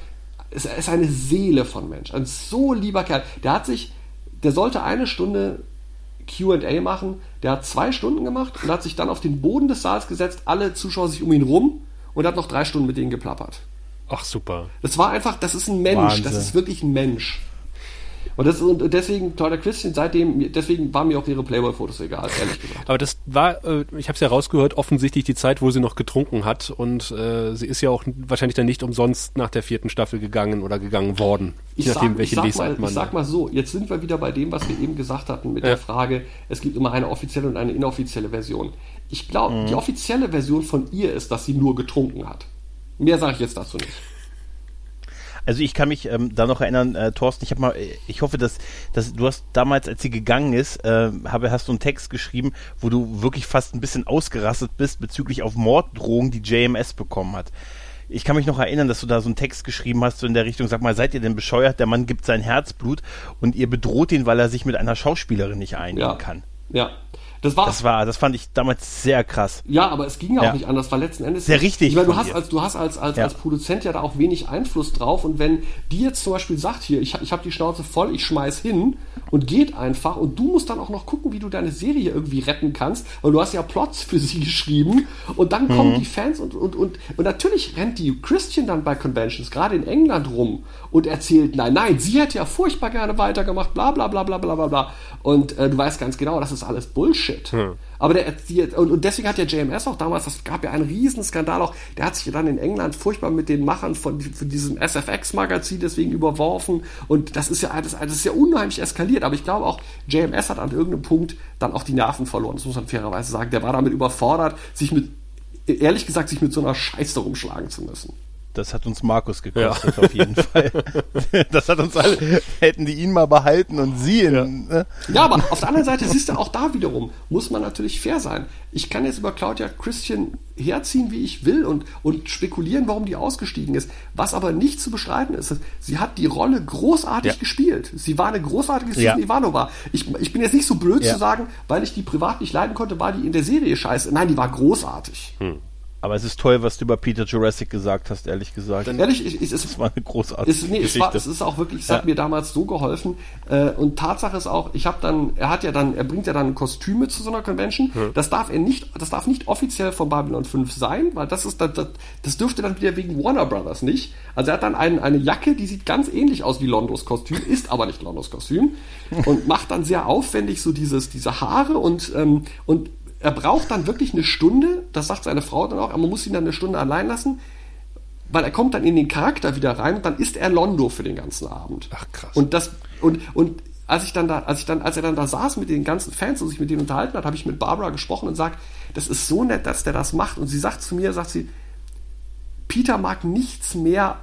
es ist eine Seele von Mensch, ein so lieber Kerl. Der hat sich, der sollte eine Stunde Q&A machen, der hat zwei Stunden gemacht und hat sich dann auf den Boden des Saals gesetzt, alle Zuschauer sich um ihn rum und hat noch drei Stunden mit denen geplappert. Ach, super. Das war einfach, das ist ein Mensch, Wahnsinn. das ist wirklich ein Mensch. Und, das, und deswegen, Claudia Christian, seitdem, deswegen waren mir auch ihre Playboy-Fotos egal, ehrlich <laughs> gesagt. Aber das war, äh, ich habe es ja rausgehört, offensichtlich die Zeit, wo sie noch getrunken hat. Und äh, sie ist ja auch wahrscheinlich dann nicht umsonst nach der vierten Staffel gegangen oder gegangen worden. Ich je nachdem, sag, ich, welche sag Lesart mal, man ich sag mal so, jetzt sind wir wieder bei dem, was wir eben gesagt hatten mit Ja. der Frage, es gibt immer eine offizielle und eine inoffizielle Version. Ich glaube, Mhm. die offizielle Version von ihr ist, dass sie nur getrunken hat. Mehr sage ich jetzt dazu nicht. Also ich kann mich ähm, da noch erinnern, äh, Thorsten, ich habe mal, äh, ich hoffe, dass, dass du hast damals, als sie gegangen ist, äh, habe, hast du einen Text geschrieben, wo du wirklich fast ein bisschen ausgerastet bist bezüglich auf Morddrohungen, die JMS bekommen hat. Ich kann mich noch erinnern, dass du da so einen Text geschrieben hast, so in der Richtung, sag mal, seid ihr denn bescheuert? Der Mann gibt sein Herzblut und ihr bedroht ihn, weil er sich mit einer Schauspielerin nicht einigen Ja. kann. Ja. Das war, Das war, das fand ich damals sehr krass. Ja, aber es ging ja auch Ja. nicht anders, weil letzten Endes. Sehr richtig Ich meine, du hast als, du hast als, als, Ja. als Produzent ja da auch wenig Einfluss drauf. Und wenn die jetzt zum Beispiel sagt, hier, ich, ich habe die Schnauze voll, ich schmeiß hin und geht einfach und du musst dann auch noch gucken, wie du deine Serie irgendwie retten kannst, weil du hast ja Plots für sie <laughs> geschrieben und dann kommen Mhm. die Fans und, und, und, und natürlich rennt die Christian dann bei Conventions, gerade in England rum und erzählt, nein, nein, sie hätte ja furchtbar gerne weitergemacht, bla bla bla bla bla bla bla. Und äh, du weißt ganz genau, das ist alles Bullshit. Aber der, die, und, und deswegen hat der JMS auch damals, das gab ja einen riesen Skandal auch, der hat sich dann in England furchtbar mit den Machern von, von diesem SFX-Magazin deswegen überworfen. Und das ist ja, das, das ist ja unheimlich eskaliert. Aber ich glaube auch, JMS hat an irgendeinem Punkt dann auch die Nerven verloren. Das muss man fairerweise sagen. Der war damit überfordert, sich mit, ehrlich gesagt, sich mit so einer Scheiße rumschlagen zu müssen. Das hat uns Markus gekostet, ja. auf jeden <laughs> Fall. Das hat uns alle, hätten die ihn mal behalten und sie in, ja. Ne? ja, aber auf der anderen Seite siehst du auch da wiederum, muss man natürlich fair sein. Ich kann jetzt über Claudia Christian herziehen, wie ich will und, und spekulieren, warum die ausgestiegen ist. Was aber nicht zu bestreiten ist, sie hat die Rolle großartig ja. gespielt. Sie war eine großartige Susan Ivanova. Ich, ich bin jetzt nicht so blöd zu sagen, weil ich die privat nicht leiden konnte, war die in der Serie scheiße. Nein, die war großartig. Hm. Aber es ist toll, was du über Peter Jurassic gesagt hast, ehrlich gesagt. Dann ehrlich, ich, ich, es, das war eine großartige ist, nee, Geschichte. Es, war, es ist auch wirklich, es ja. hat mir damals so geholfen. Äh, und Tatsache ist auch, ich habe dann, er hat ja dann, er bringt ja dann Kostüme zu so einer Convention. Hm. Das darf er nicht, das darf nicht offiziell von Babylon 5 sein, weil das ist, das, das dürfte dann wieder wegen Warner Brothers nicht. Also er hat dann ein, eine Jacke, die sieht ganz ähnlich aus wie Londos Kostüm, ist aber nicht Londos Kostüm und macht dann sehr aufwendig so dieses, diese Haare und, ähm, und er braucht dann wirklich eine Stunde, das sagt seine Frau dann auch, aber man muss ihn dann eine Stunde allein lassen, weil er kommt dann in den Charakter wieder rein und dann ist er Londo für den ganzen Abend. Ach krass. Und das und und als ich dann da, als ich dann, als er dann da saß mit den ganzen Fans und sich mit denen unterhalten hat, habe ich mit Barbara gesprochen und sagt, das ist so nett, dass der das macht. Und sie sagt zu mir, sagt sie, Peter mag nichts mehr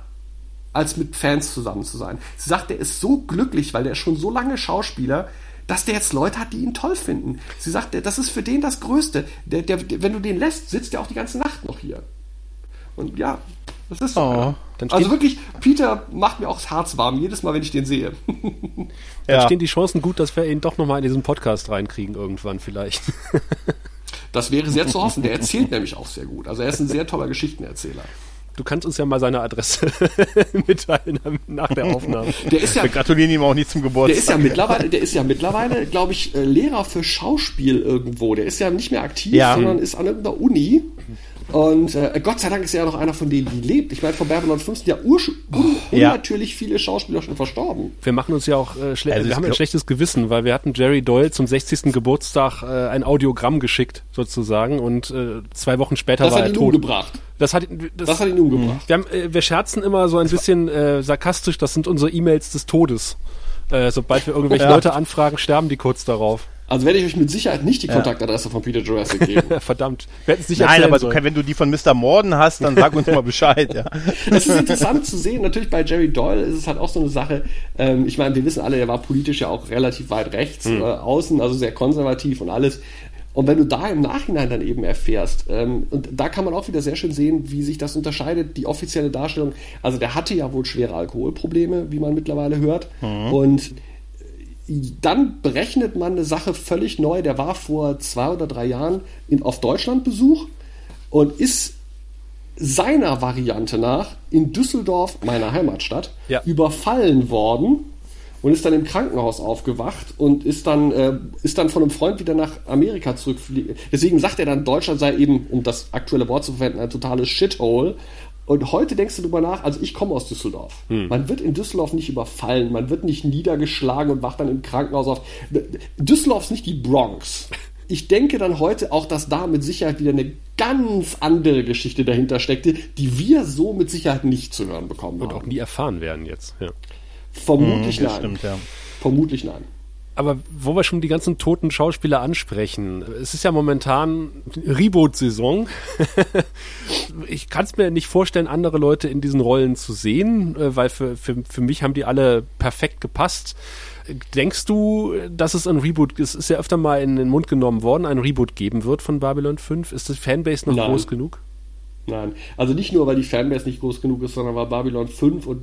als mit Fans zusammen zu sein. Sie sagt, er ist so glücklich, weil der ist schon so lange Schauspieler, dass der jetzt Leute hat, die ihn toll finden. Sie sagt, das ist für den das Größte. Der, der, wenn du den lässt, sitzt er auch die ganze Nacht noch hier. Und ja, das ist so. Oh, also wirklich, Peter macht mir auch das Herz warm, jedes Mal, wenn ich den sehe. <laughs> dann ja. stehen die Chancen gut, dass wir ihn doch nochmal in diesen Podcast reinkriegen irgendwann vielleicht. das wäre sehr zu <laughs> hoffen. Der erzählt nämlich auch sehr gut. Also er ist ein sehr toller Geschichtenerzähler. Du kannst uns ja mal seine Adresse <laughs> mitteilen nach der Aufnahme. Der ist ja, Wir gratulieren ihm auch nicht zum Geburtstag. Der ist ja mittlerweile, der ist ja mittlerweile, glaube ich, äh, Lehrer für Schauspiel irgendwo. Der ist ja nicht mehr aktiv, ja. sondern ist an irgendeiner Uni und äh, Gott sei Dank ist er ja noch einer von denen, die lebt. Ich meine, von Babylon 5 sind ja, un unnatürlich viele Schauspieler schon verstorben. Wir machen uns ja auch äh, schle also wir haben ein schlechtes Gewissen, weil wir hatten Jerry Doyle zum 60. Geburtstag äh, ein Audiogramm geschickt, sozusagen, und äh, zwei Wochen später das war er tot. Umgebracht. Das hat, das, das hat ihn umgebracht. Wir, haben, äh, wir scherzen immer so ein bisschen äh, sarkastisch, das sind unsere E-Mails des Todes. Äh, sobald wir irgendwelche ja. Leute anfragen, sterben die kurz darauf. Also werde ich euch mit Sicherheit nicht die Kontaktadresse von Peter Jurassic geben. <laughs> Verdammt. Wir hätten es nicht Nein, aber sollen. wenn du die von Mr. Morden hast, dann sag uns mal Bescheid. Ja. <laughs> Es ist interessant zu sehen. Natürlich bei Jerry Doyle ist es halt auch so eine Sache. Ähm, ich meine, wir wissen alle, er war politisch ja auch relativ weit rechts, hm. äh, außen, also sehr konservativ und alles. Und wenn du da im Nachhinein dann eben erfährst, ähm, und da kann man auch wieder sehr schön sehen, wie sich das unterscheidet, die offizielle Darstellung. Also der hatte ja wohl schwere Alkoholprobleme, wie man mittlerweile hört. Mhm. Und dann berechnet man eine Sache völlig neu. Der war vor zwei oder drei Jahren in, auf Deutschlandbesuch und ist seiner Variante nach in Düsseldorf, meiner Heimatstadt, ja. überfallen worden und ist dann im Krankenhaus aufgewacht und ist dann, äh, ist dann von einem Freund wieder nach Amerika zurückfliegen. Deswegen sagt er dann, Deutschland sei eben, um das aktuelle Wort zu verwenden, ein totales Shithole. Und heute denkst du darüber nach, also ich komme aus Düsseldorf. Hm. Man wird in Düsseldorf nicht überfallen, man wird nicht niedergeschlagen und wacht dann im Krankenhaus auf. Düsseldorf ist nicht die Bronx. <laughs> Ich denke dann heute auch, dass da mit Sicherheit wieder eine ganz andere Geschichte dahinter steckte, die wir so mit Sicherheit nicht zu hören bekommen und haben. Und auch nie erfahren werden jetzt. Ja. Vermutlich hm, nein. Stimmt, ja. Vermutlich nein aber wo wir schon die ganzen toten Schauspieler ansprechen, es ist ja momentan Reboot-Saison. <laughs> ich kann es mir nicht vorstellen, andere Leute in diesen Rollen zu sehen, äh, weil für, für, für mich haben die alle perfekt gepasst. Denkst du, dass es ein Reboot, es ist ja öfter mal in den Mund genommen worden, ein Reboot geben wird von Babylon 5? Ist die Fanbase noch Nein. groß genug? Nein, also nicht nur, weil die Fanbase nicht groß genug ist, sondern weil Babylon 5 und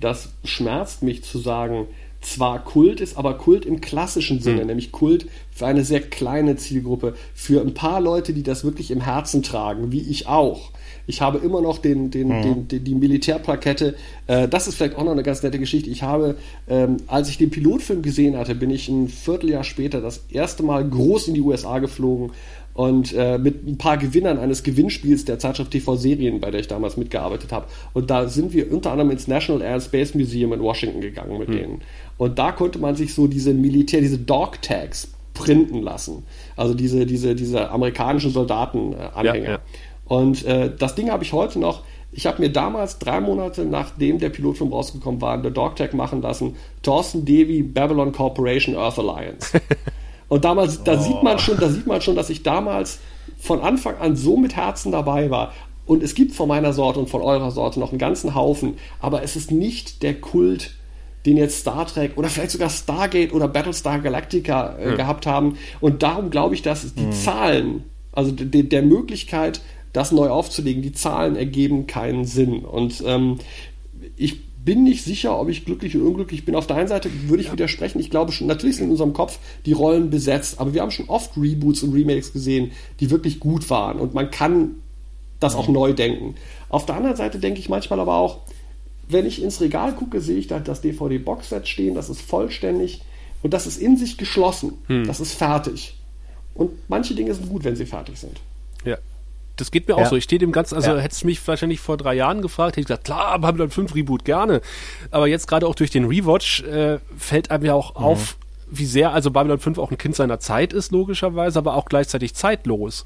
das schmerzt mich zu sagen, zwar Kult ist, aber Kult im klassischen Sinne, mhm. nämlich Kult für eine sehr kleine Zielgruppe, für ein paar Leute, die das wirklich im Herzen tragen, wie ich auch. Ich habe immer noch den, den, mhm. den, den die Militärplakette. Äh, das ist vielleicht auch noch eine ganz nette Geschichte. Ich habe, ähm, als ich den Pilotfilm gesehen hatte, bin ich ein Vierteljahr später das erste Mal groß in die USA geflogen und äh, mit ein paar Gewinnern eines Gewinnspiels der Zeitschrift TV Serien, bei der ich damals mitgearbeitet habe. Und da sind wir unter anderem ins National Air and Space Museum in Washington gegangen mit hm. denen. Und da konnte man sich so diese Militär, diese Dog Tags printen lassen. Also diese, diese, diese amerikanischen Soldatenanhänger. Ja, ja. Und äh, das Ding habe ich heute noch. Ich habe mir damals drei Monate nachdem der Pilotfilm rausgekommen war, eine Dog Tag machen lassen. Thorsten Davy, Babylon Corporation, Earth Alliance. <laughs> Und damals, da oh. sieht man schon, da sieht man schon, dass ich damals von Anfang an so mit Herzen dabei war. Und es gibt von meiner Sorte und von eurer Sorte noch einen ganzen Haufen, aber es ist nicht der Kult, den jetzt Star Trek oder vielleicht sogar Stargate oder Battlestar Galactica äh, gehabt haben. Und darum glaube ich, dass die Zahlen, also de der Möglichkeit, das neu aufzulegen, die Zahlen ergeben keinen Sinn. Und ähm, ich bin nicht sicher, ob ich glücklich oder unglücklich bin. Auf der einen Seite würde ich widersprechen. Ich glaube schon, natürlich sind in unserem Kopf die Rollen besetzt, aber wir haben schon oft Reboots und Remakes gesehen, die wirklich gut waren. Und man kann das auch neu denken. Auf der anderen Seite denke ich manchmal aber auch, wenn ich ins Regal gucke, sehe ich da das DVD-Boxset stehen, das ist vollständig und das ist in sich geschlossen. Das ist fertig. Und manche Dinge sind gut, wenn sie fertig sind. Ja. Das geht mir auch Ja. so. Ich stehe dem Ganzen, also Ja. hättest du mich wahrscheinlich vor drei Jahren gefragt, hätte ich gesagt, klar, Babylon 5 Reboot, gerne. Aber jetzt gerade auch durch den Rewatch äh, fällt einem ja auch Mhm. auf, wie sehr also Babylon 5 auch ein Kind seiner Zeit ist, logischerweise, aber auch gleichzeitig zeitlos.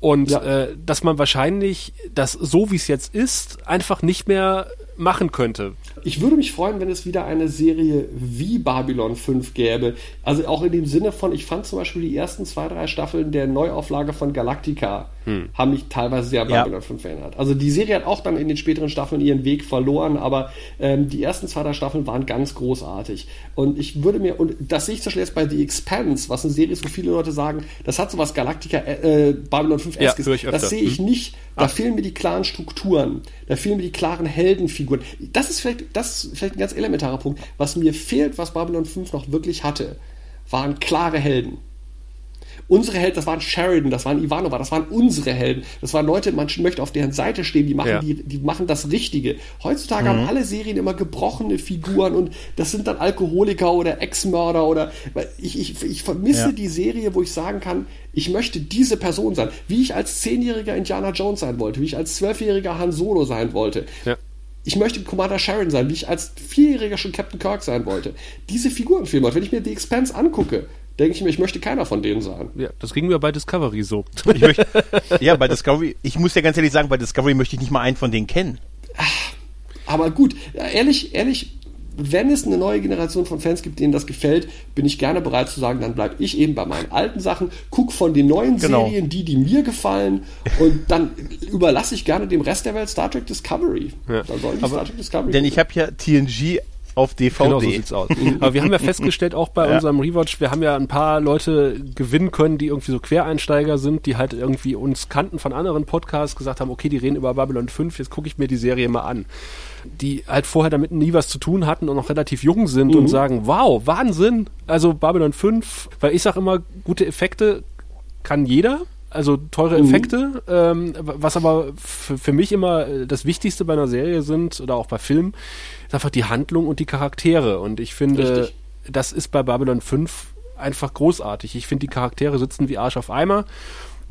Und Ja. äh, dass man wahrscheinlich das so, wie es jetzt ist, einfach nicht mehr machen könnte. Ich würde mich freuen, wenn es wieder eine Serie wie Babylon 5 gäbe. Also auch in dem Sinne von, ich fand zum Beispiel die ersten zwei, drei Staffeln der Neuauflage von Galactica haben mich teilweise sehr an Ja. Babylon 5 erinnert. Also die Serie hat auch dann in den späteren Staffeln ihren Weg verloren, aber ähm, die ersten zwei, drei Staffeln waren ganz großartig. Und ich würde mir, und das sehe ich zum Beispiel jetzt bei The Expanse, was eine Serie ist, wo viele Leute sagen, das hat sowas Galactica, äh, Babylon 5 Ja, eskes höre ich öfter. Das sehe ich nicht. Da fehlen mir die klaren Strukturen. Da fehlen mir die klaren Heldenfiguren. Das ist vielleicht, das ist vielleicht ein ganz elementarer Punkt. Was mir fehlt, was Babylon 5 noch wirklich hatte, waren klare Helden. Unsere Helden, das waren Sheridan, das waren Ivanova, das waren unsere Helden. Das waren Leute, man möchte auf deren Seite stehen, die machen, Ja. die, die machen das Richtige. Heutzutage haben alle Serien immer gebrochene Figuren und das sind dann Alkoholiker oder Ex-Mörder oder ich, ich, ich vermisse Ja. die Serie, wo ich sagen kann, ich möchte diese Person sein, wie ich als zehnjähriger Indiana Jones sein wollte, wie ich als zwölfjähriger Han Solo sein wollte. Ja. Ich möchte Commander Sharon sein, wie ich als Vierjähriger schon Captain Kirk sein wollte. Diese Figuren fehlen mir. Wenn ich mir The Expanse angucke, denke ich mir, ich möchte keiner von denen sein. Ja, das ging mir bei Discovery so. <laughs> Ich möchte, ja, bei Discovery, ich muss ja ganz ehrlich sagen, bei Discovery möchte ich nicht mal einen von denen kennen. Aber gut, ehrlich, ehrlich, wenn es eine neue Generation von Fans gibt, denen das gefällt, bin ich gerne bereit zu sagen, dann bleibe ich eben bei meinen alten Sachen, guck von den neuen Genau. Serien die, die mir gefallen und dann überlasse ich gerne dem Rest der Welt Star Trek Discovery. Ja. Dann sollen die Star Trek Discovery Denn ich habe ja TNG auf DVD. Genau so sieht's aus. <laughs> Aber wir haben ja festgestellt, auch bei Ja. unserem Rewatch, wir haben ja ein paar Leute gewinnen können, die irgendwie so Quereinsteiger sind, die halt irgendwie uns kannten von anderen Podcasts, gesagt haben, okay, die reden über Babylon 5, jetzt gucke ich mir die Serie mal an. Die halt vorher damit nie was zu tun hatten und noch relativ jung sind und sagen, wow, Wahnsinn, also Babylon 5, weil ich sag immer, gute Effekte kann jeder, also teure Effekte, ähm, was aber für, für mich immer äh, das Wichtigste bei einer Serie sind oder auch bei Filmen, ist einfach die Handlung und die Charaktere. Und ich finde, Richtig. das ist bei Babylon 5 einfach großartig. Ich finde, die Charaktere sitzen wie Arsch auf Eimer.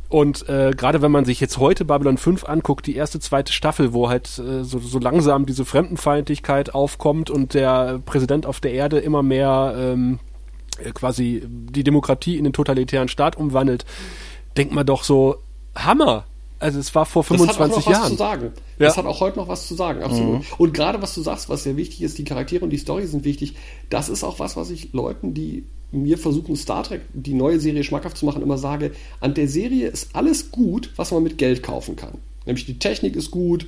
Und äh, gerade wenn man sich jetzt heute Babylon 5 anguckt, die erste, zweite Staffel, wo halt äh, so, so langsam diese Fremdenfeindlichkeit aufkommt und der Präsident auf der Erde immer mehr ähm, äh, quasi die Demokratie in den totalitären Staat umwandelt, denkt man doch so, Hammer! Also es war vor Das hat auch 25 noch was Jahren. zu sagen. Ja. Das hat auch heute noch was zu sagen, absolut. Und gerade was du sagst, was sehr wichtig ist, die Charaktere und die Story sind wichtig. Das ist auch was, was ich Leuten, die mir versuchen, Star Trek, die neue Serie schmackhaft zu machen, immer sage, an der Serie ist alles gut, was man mit Geld kaufen kann. Nämlich die Technik ist gut,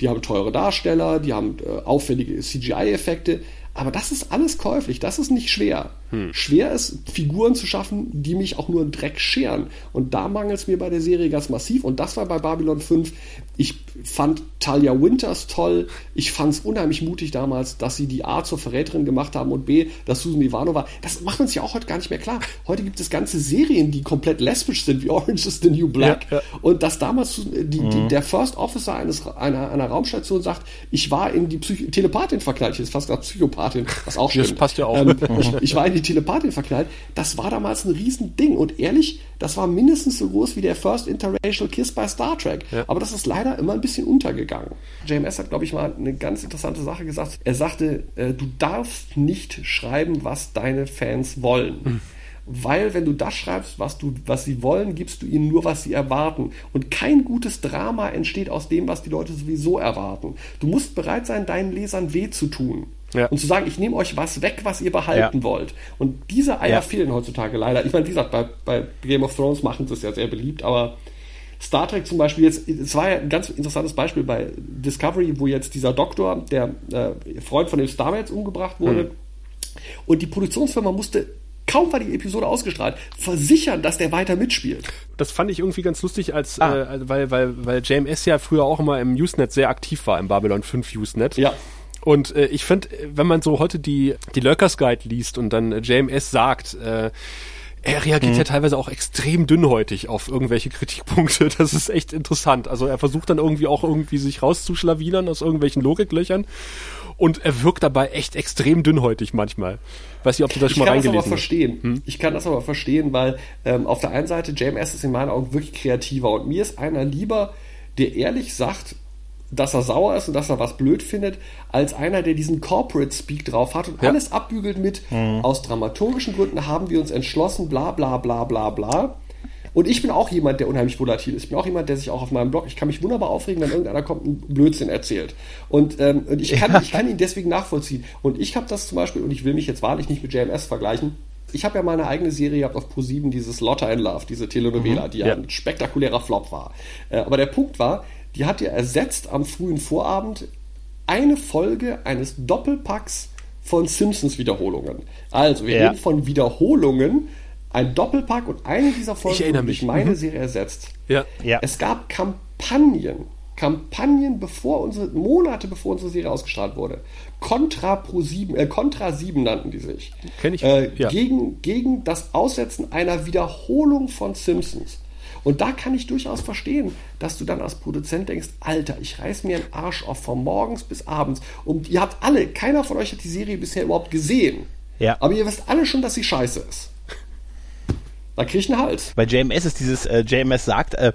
die haben teure Darsteller, die haben äh, aufwendige CGI-Effekte, aber das ist alles käuflich, das ist nicht schwer. Schwer ist, Figuren zu schaffen, die mich auch nur im Dreck scheren. Und da mangelt es mir bei der Serie ganz massiv. Und das war bei Babylon 5. Ich fand Talia Winters toll. Ich fand es unheimlich mutig damals, dass sie die A zur Verräterin gemacht haben und B, dass Susan Ivanova. Das macht man sich ja auch heute gar nicht mehr klar. Heute gibt es ganze Serien, die komplett lesbisch sind, wie <laughs> Orange is the New Black. Ja, ja. Und dass damals die, die, der First Officer eines, einer, einer Raumstation sagt, ich war in die Psycho Telepathin verknallt, ich hätte fast gesagt Psychopathin, was auch Das stimmt. passt ja auch. Ähm, ich, ich war in die Telepathin verknallt. Das war damals ein Riesending. Und ehrlich, das war mindestens so groß wie der First Interracial Kiss bei Star Trek. Aber das ist leider immer ein bisschen untergegangen. JMS hat, glaube ich, mal eine ganz interessante Sache gesagt. Er sagte, äh, du darfst nicht schreiben, was deine Fans wollen. Weil wenn du das schreibst, was, du, was sie wollen, gibst du ihnen nur, was sie erwarten. Und kein gutes Drama entsteht aus dem, was die Leute sowieso erwarten. Du musst bereit sein, deinen Lesern weh zu tun. Ja. Und zu sagen, ich nehme euch was weg, was ihr behalten Ja. wollt. Und diese Eier Ja. fehlen heutzutage leider. Ich meine, wie gesagt, bei, bei Game of Thrones machen sie es ja sehr beliebt, aber Star Trek zum Beispiel jetzt, es war ja ein ganz interessantes Beispiel bei Discovery, wo jetzt dieser Doktor, der äh, Freund von dem Starman umgebracht wurde, Mhm. und die Produktionsfirma musste, kaum war die Episode ausgestrahlt, versichern, dass der weiter mitspielt. Das fand ich irgendwie ganz lustig, als Ah. äh, weil, weil, weil JMS ja früher auch immer im Usenet sehr aktiv war, im Babylon 5 Usenet. Ja. Und äh, ich finde, wenn man so heute die, die Lurkers Guide liest und dann äh, JMS sagt, äh, er reagiert Mhm. ja teilweise auch extrem dünnhäutig auf irgendwelche Kritikpunkte. <laughs> Das ist echt interessant. Also er versucht dann irgendwie auch irgendwie sich rauszuschlawinern aus irgendwelchen Logiklöchern. Und er wirkt dabei echt extrem dünnhäutig manchmal. Weiß nicht, ob du das Ich schon mal kann das aber reingelesen hast. verstehen. Ich kann das aber verstehen, weil ähm, auf der einen Seite JMS ist in meinen Augen wirklich kreativer und mir ist einer lieber, der ehrlich sagt, dass er sauer ist und dass er was blöd findet, als einer, der diesen Corporate Speak drauf hat und Ja. alles abbügelt mit aus dramaturgischen Gründen haben wir uns entschlossen, bla bla bla bla bla. Und ich bin auch jemand, der unheimlich volatil ist. Ich bin auch jemand, der sich auch auf meinem Blog, ich kann mich wunderbar aufregen, wenn irgendeiner kommt und Blödsinn erzählt. Und, ähm, und ich, kann, ich kann ihn deswegen nachvollziehen. Und ich habe das zum Beispiel, und ich will mich jetzt wahrlich nicht mit JMS vergleichen, ich habe ja meine eigene Serie gehabt auf Pro7, dieses Lotta in Love, diese Telenovela, die ja, Ja. ein spektakulärer Flop war. Äh, aber der Punkt war, die hat ja ersetzt am frühen Vorabend eine Folge eines Doppelpacks von Simpsons-Wiederholungen. Also, wir Ja. reden von Wiederholungen, ein Doppelpack und eine dieser Folgen Ich durch mich. meine Mhm. Serie ersetzt. Ja. Ja. Es gab Kampagnen, Kampagnen, bevor unsere, Monate bevor unsere Serie ausgestrahlt wurde. Contra Pro 7, äh, Contra 7 nannten die sich. Kenn ich, Äh, ja. gegen, gegen das Aussetzen einer Wiederholung von Simpsons. Und da kann ich durchaus verstehen, dass du dann als Produzent denkst, Alter, ich reiß mir einen Arsch auf von morgens bis abends. Und ihr habt alle, keiner von euch hat die Serie bisher überhaupt gesehen. Ja. Aber ihr wisst alle schon, dass sie scheiße ist. Da krieg ich einen Hals. Bei JMS ist dieses, äh, JMS sagt, äh,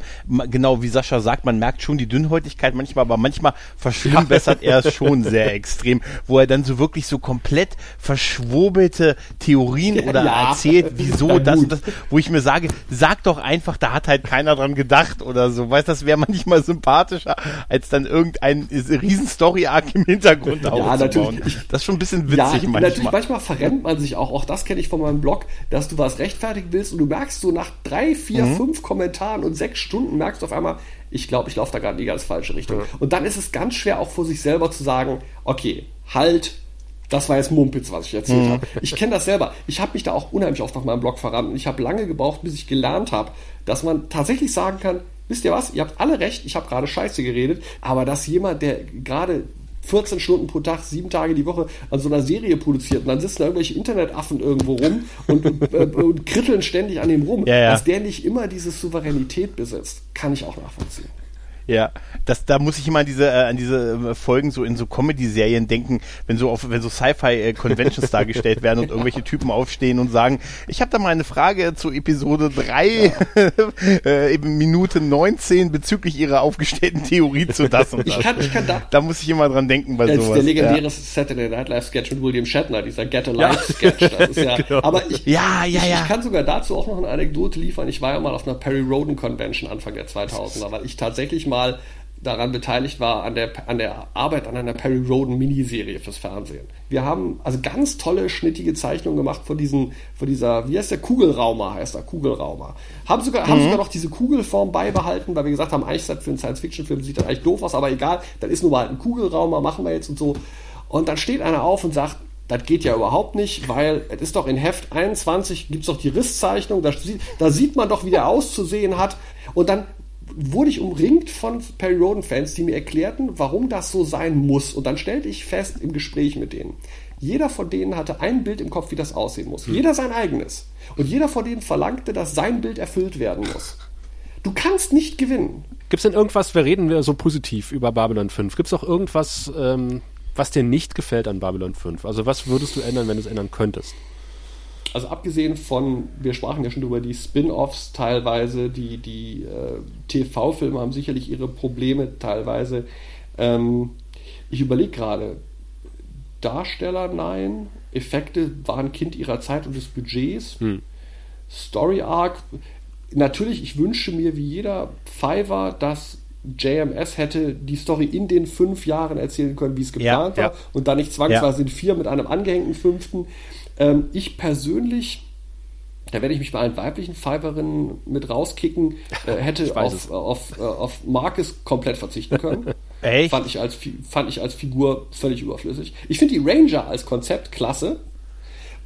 genau wie Sascha sagt, man merkt schon die Dünnhäutigkeit manchmal, aber manchmal verschlimmbessert <laughs> er es schon sehr extrem, wo er dann so wirklich so komplett verschwobelte Theorien oder Ja. erzählt, wieso das und das, wo ich mir sage, sag doch einfach, da hat halt keiner dran gedacht oder so. Weißt das wäre manchmal sympathischer, als dann irgendein riesen Story-Arc im Hintergrund aufzubauen. natürlich. Das ist schon ein bisschen witzig ja, natürlich, manchmal. manchmal verrennt man sich auch. Auch das kenne ich von meinem Blog, dass du was rechtfertigen willst und du merkst so nach drei, vier, Mhm. fünf Kommentaren und sechs Stunden merkst du auf einmal, ich glaube, ich laufe da gerade in die ganz falsche Richtung. Und dann ist es ganz schwer auch vor sich selber zu sagen, okay, halt, das war jetzt Mumpitz, was ich erzählt Mhm. habe. Ich kenne das selber. Ich habe mich da auch unheimlich oft auf meinem Blog verrannt und ich habe lange gebraucht, bis ich gelernt habe, dass man tatsächlich sagen kann, wisst ihr was, ihr habt alle recht, ich habe gerade Scheiße geredet, aber dass jemand, der gerade 14 Stunden pro Tag, sieben Tage die Woche an so einer Serie produziert und dann sitzen da irgendwelche Internetaffen irgendwo rum und, und, äh, und kritteln ständig an dem rum, Ja, ja. dass der nicht immer diese Souveränität besitzt, kann ich auch nachvollziehen. Ja, das, da muss ich immer an diese, äh, an diese äh, Folgen so in so Comedy-Serien denken, wenn so auf, wenn so Sci-Fi-Conventions <laughs> dargestellt werden und irgendwelche Typen aufstehen und sagen, ich habe da mal eine Frage zu Episode 3, <laughs> äh, eben Minute 19 bezüglich ihrer aufgestellten Theorie zu das und das. Ich kann, ich kann da, da muss ich immer dran denken bei Das ist sowas. der legendäre Saturday Night Live Sketch mit William Shatner, dieser Get Alive Sketch. Das ist ja, <laughs> Genau. aber ich, Ja, ja, ich, ja. ich kann sogar dazu auch noch eine Anekdote liefern. Ich war ja mal auf einer Perry Roden Convention Anfang der 2000er, weil ich tatsächlich mal daran beteiligt war an der, an der Arbeit an einer Perry Roden Miniserie fürs Fernsehen. Wir haben also ganz tolle, schnittige Zeichnungen gemacht von diesen, von dieser, wie heißt der, Kugelraumer heißt der, Kugelraumer. Haben sogar, haben sogar noch diese Kugelform beibehalten, weil wir gesagt haben, eigentlich ist das für einen Science-Fiction-Film sieht das eigentlich doof aus, aber egal, dann ist nur mal halt ein Kugelraumer, machen wir jetzt und so. Und dann steht einer auf und sagt, das geht ja überhaupt nicht, weil es ist doch in Heft 21, gibt's doch die Risszeichnung, da, sieht- da sieht man doch, wie der auszusehen hat. Und dann wurde ich umringt von Perry Roden-Fans, die mir erklärten, warum das so sein muss. Und dann stellte ich fest im Gespräch mit denen, jeder von denen hatte ein Bild im Kopf, wie das aussehen muss. Jeder sein eigenes. Und jeder von denen verlangte, dass sein Bild erfüllt werden muss. Du kannst nicht gewinnen. Gibt's denn irgendwas, wir reden wir so positiv über Babylon 5, gibt's auch irgendwas, ähm, was dir nicht gefällt an Babylon 5? Also was würdest du ändern, wenn du es ändern könntest? Also abgesehen von, wir sprachen ja schon über die Spin-offs teilweise, die, die äh, TV-Filme haben sicherlich ihre Probleme teilweise. Ähm, ich überlege gerade, Darsteller nein, Effekte waren Kind ihrer Zeit und des Budgets. Story Arc, natürlich, ich wünsche mir wie jeder Fiverr, dass JMS hätte die Story in den fünf Jahren erzählen können, wie es geplant Ja, war ja. und dann nicht zwangsweise in vier mit einem angehängten fünften. Ähm, ich persönlich da werde ich mich bei allen weiblichen Fiverinnen mit rauskicken, äh, <laughs> hätte auf, auf, äh, auf Marcus komplett verzichten können. <laughs> Echt? Fand ich als, fand ich als Figur völlig überflüssig. Ich finde die Ranger als Konzept klasse.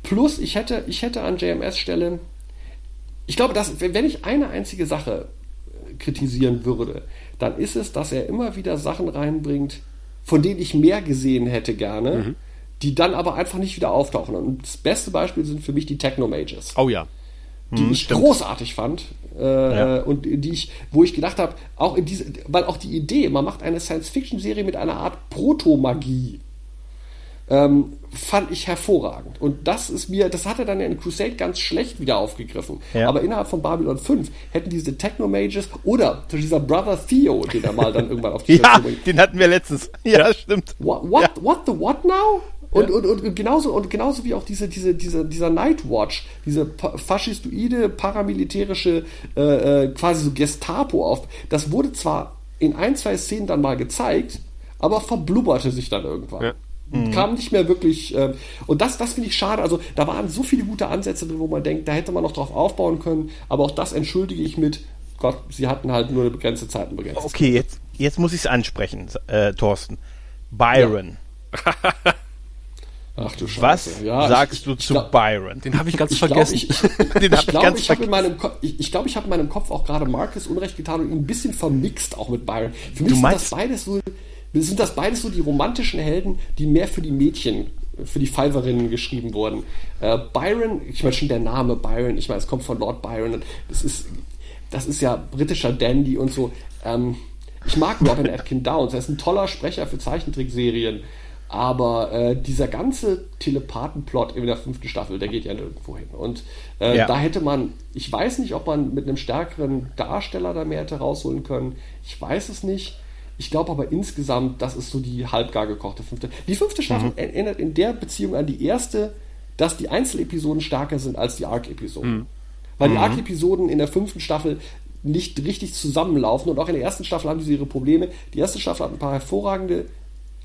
Plus, ich hätte, ich hätte an JMS Stelle, ich glaube, dass, wenn ich eine einzige Sache äh, kritisieren würde, dann ist es, dass er immer wieder Sachen reinbringt, von denen ich mehr gesehen hätte gerne, die dann aber einfach nicht wieder auftauchen. Und das beste Beispiel sind für mich die Techno Mages Oh ja. die ich großartig fand äh, und die ich, wo ich gedacht habe, auch in diese, weil auch die Idee, man macht eine Science-Fiction-Serie mit einer Art Protomagie, ähm, fand ich hervorragend. Und das ist mir, das hat er dann in Crusade ganz schlecht wieder aufgegriffen. Ja. Aber innerhalb von Babylon 5 hätten diese Techno-Mages oder dieser Brother Theo, den er mal dann irgendwann auf die <laughs> Ja, Station bringt, den hatten wir letztens. <laughs> Ja, stimmt. What, what, Ja. what the what now? Und, und, und, und genauso und genauso wie auch diese diese diese dieser Nightwatch, diese faschistoide paramilitärische äh, äh, quasi so Gestapo auf. Das wurde zwar in ein zwei Szenen dann mal gezeigt, aber verblubberte sich dann irgendwann. Ja. Kam nicht mehr wirklich. Äh, und das, das finde ich schade. Also da waren so viele gute Ansätze drin, wo man denkt, da hätte man noch drauf aufbauen können. Aber auch das entschuldige ich mit. Gott, sie hatten halt nur eine begrenzte Zeit und begrenzt. Okay, jetzt, jetzt muss ich es ansprechen, äh, Thorsten. Byron. <laughs> Ach du Scheiße. Was Ja, sagst ich- du ich zu glaub- Byron? Den habe ich ganz Ich glaube, vergessen. ich, <laughs> ich, Den hab ich, glaube, ganz ich habe in vergessen. meinem Ko- ich, ich, glaube, ich habe in meinem Kopf auch gerade Marcus Unrecht getan und ihn ein bisschen vermixt auch mit Byron. Für mich Du sind das beides so, sind das beides so die romantischen Helden, die mehr für die Mädchen, für die Fiverinnen geschrieben wurden. Äh, Byron, ich meine schon der Name Byron, ich meine, es kommt von Lord Byron und das ist, das ist ja britischer Dandy und so. Ähm, ich mag Robin <laughs> Atkin Downs, er ist ein toller Sprecher für Zeichentrickserien. Aber äh, dieser ganze Telepathenplot in der fünften Staffel, der geht ja nirgendwo hin. Und äh, Ja. da hätte man, ich weiß nicht, ob man mit einem stärkeren Darsteller da mehr hätte rausholen können. Ich weiß es nicht. Ich glaube aber insgesamt, das ist so die halbgar gekochte fünfte. Die fünfte Staffel erinnert in der Beziehung an die erste, dass die Einzelepisoden stärker sind als die Arc-Episoden. Weil die Arc-Episoden in der fünften Staffel nicht richtig zusammenlaufen und auch in der ersten Staffel haben sie ihre Probleme. Die erste Staffel hat ein paar hervorragende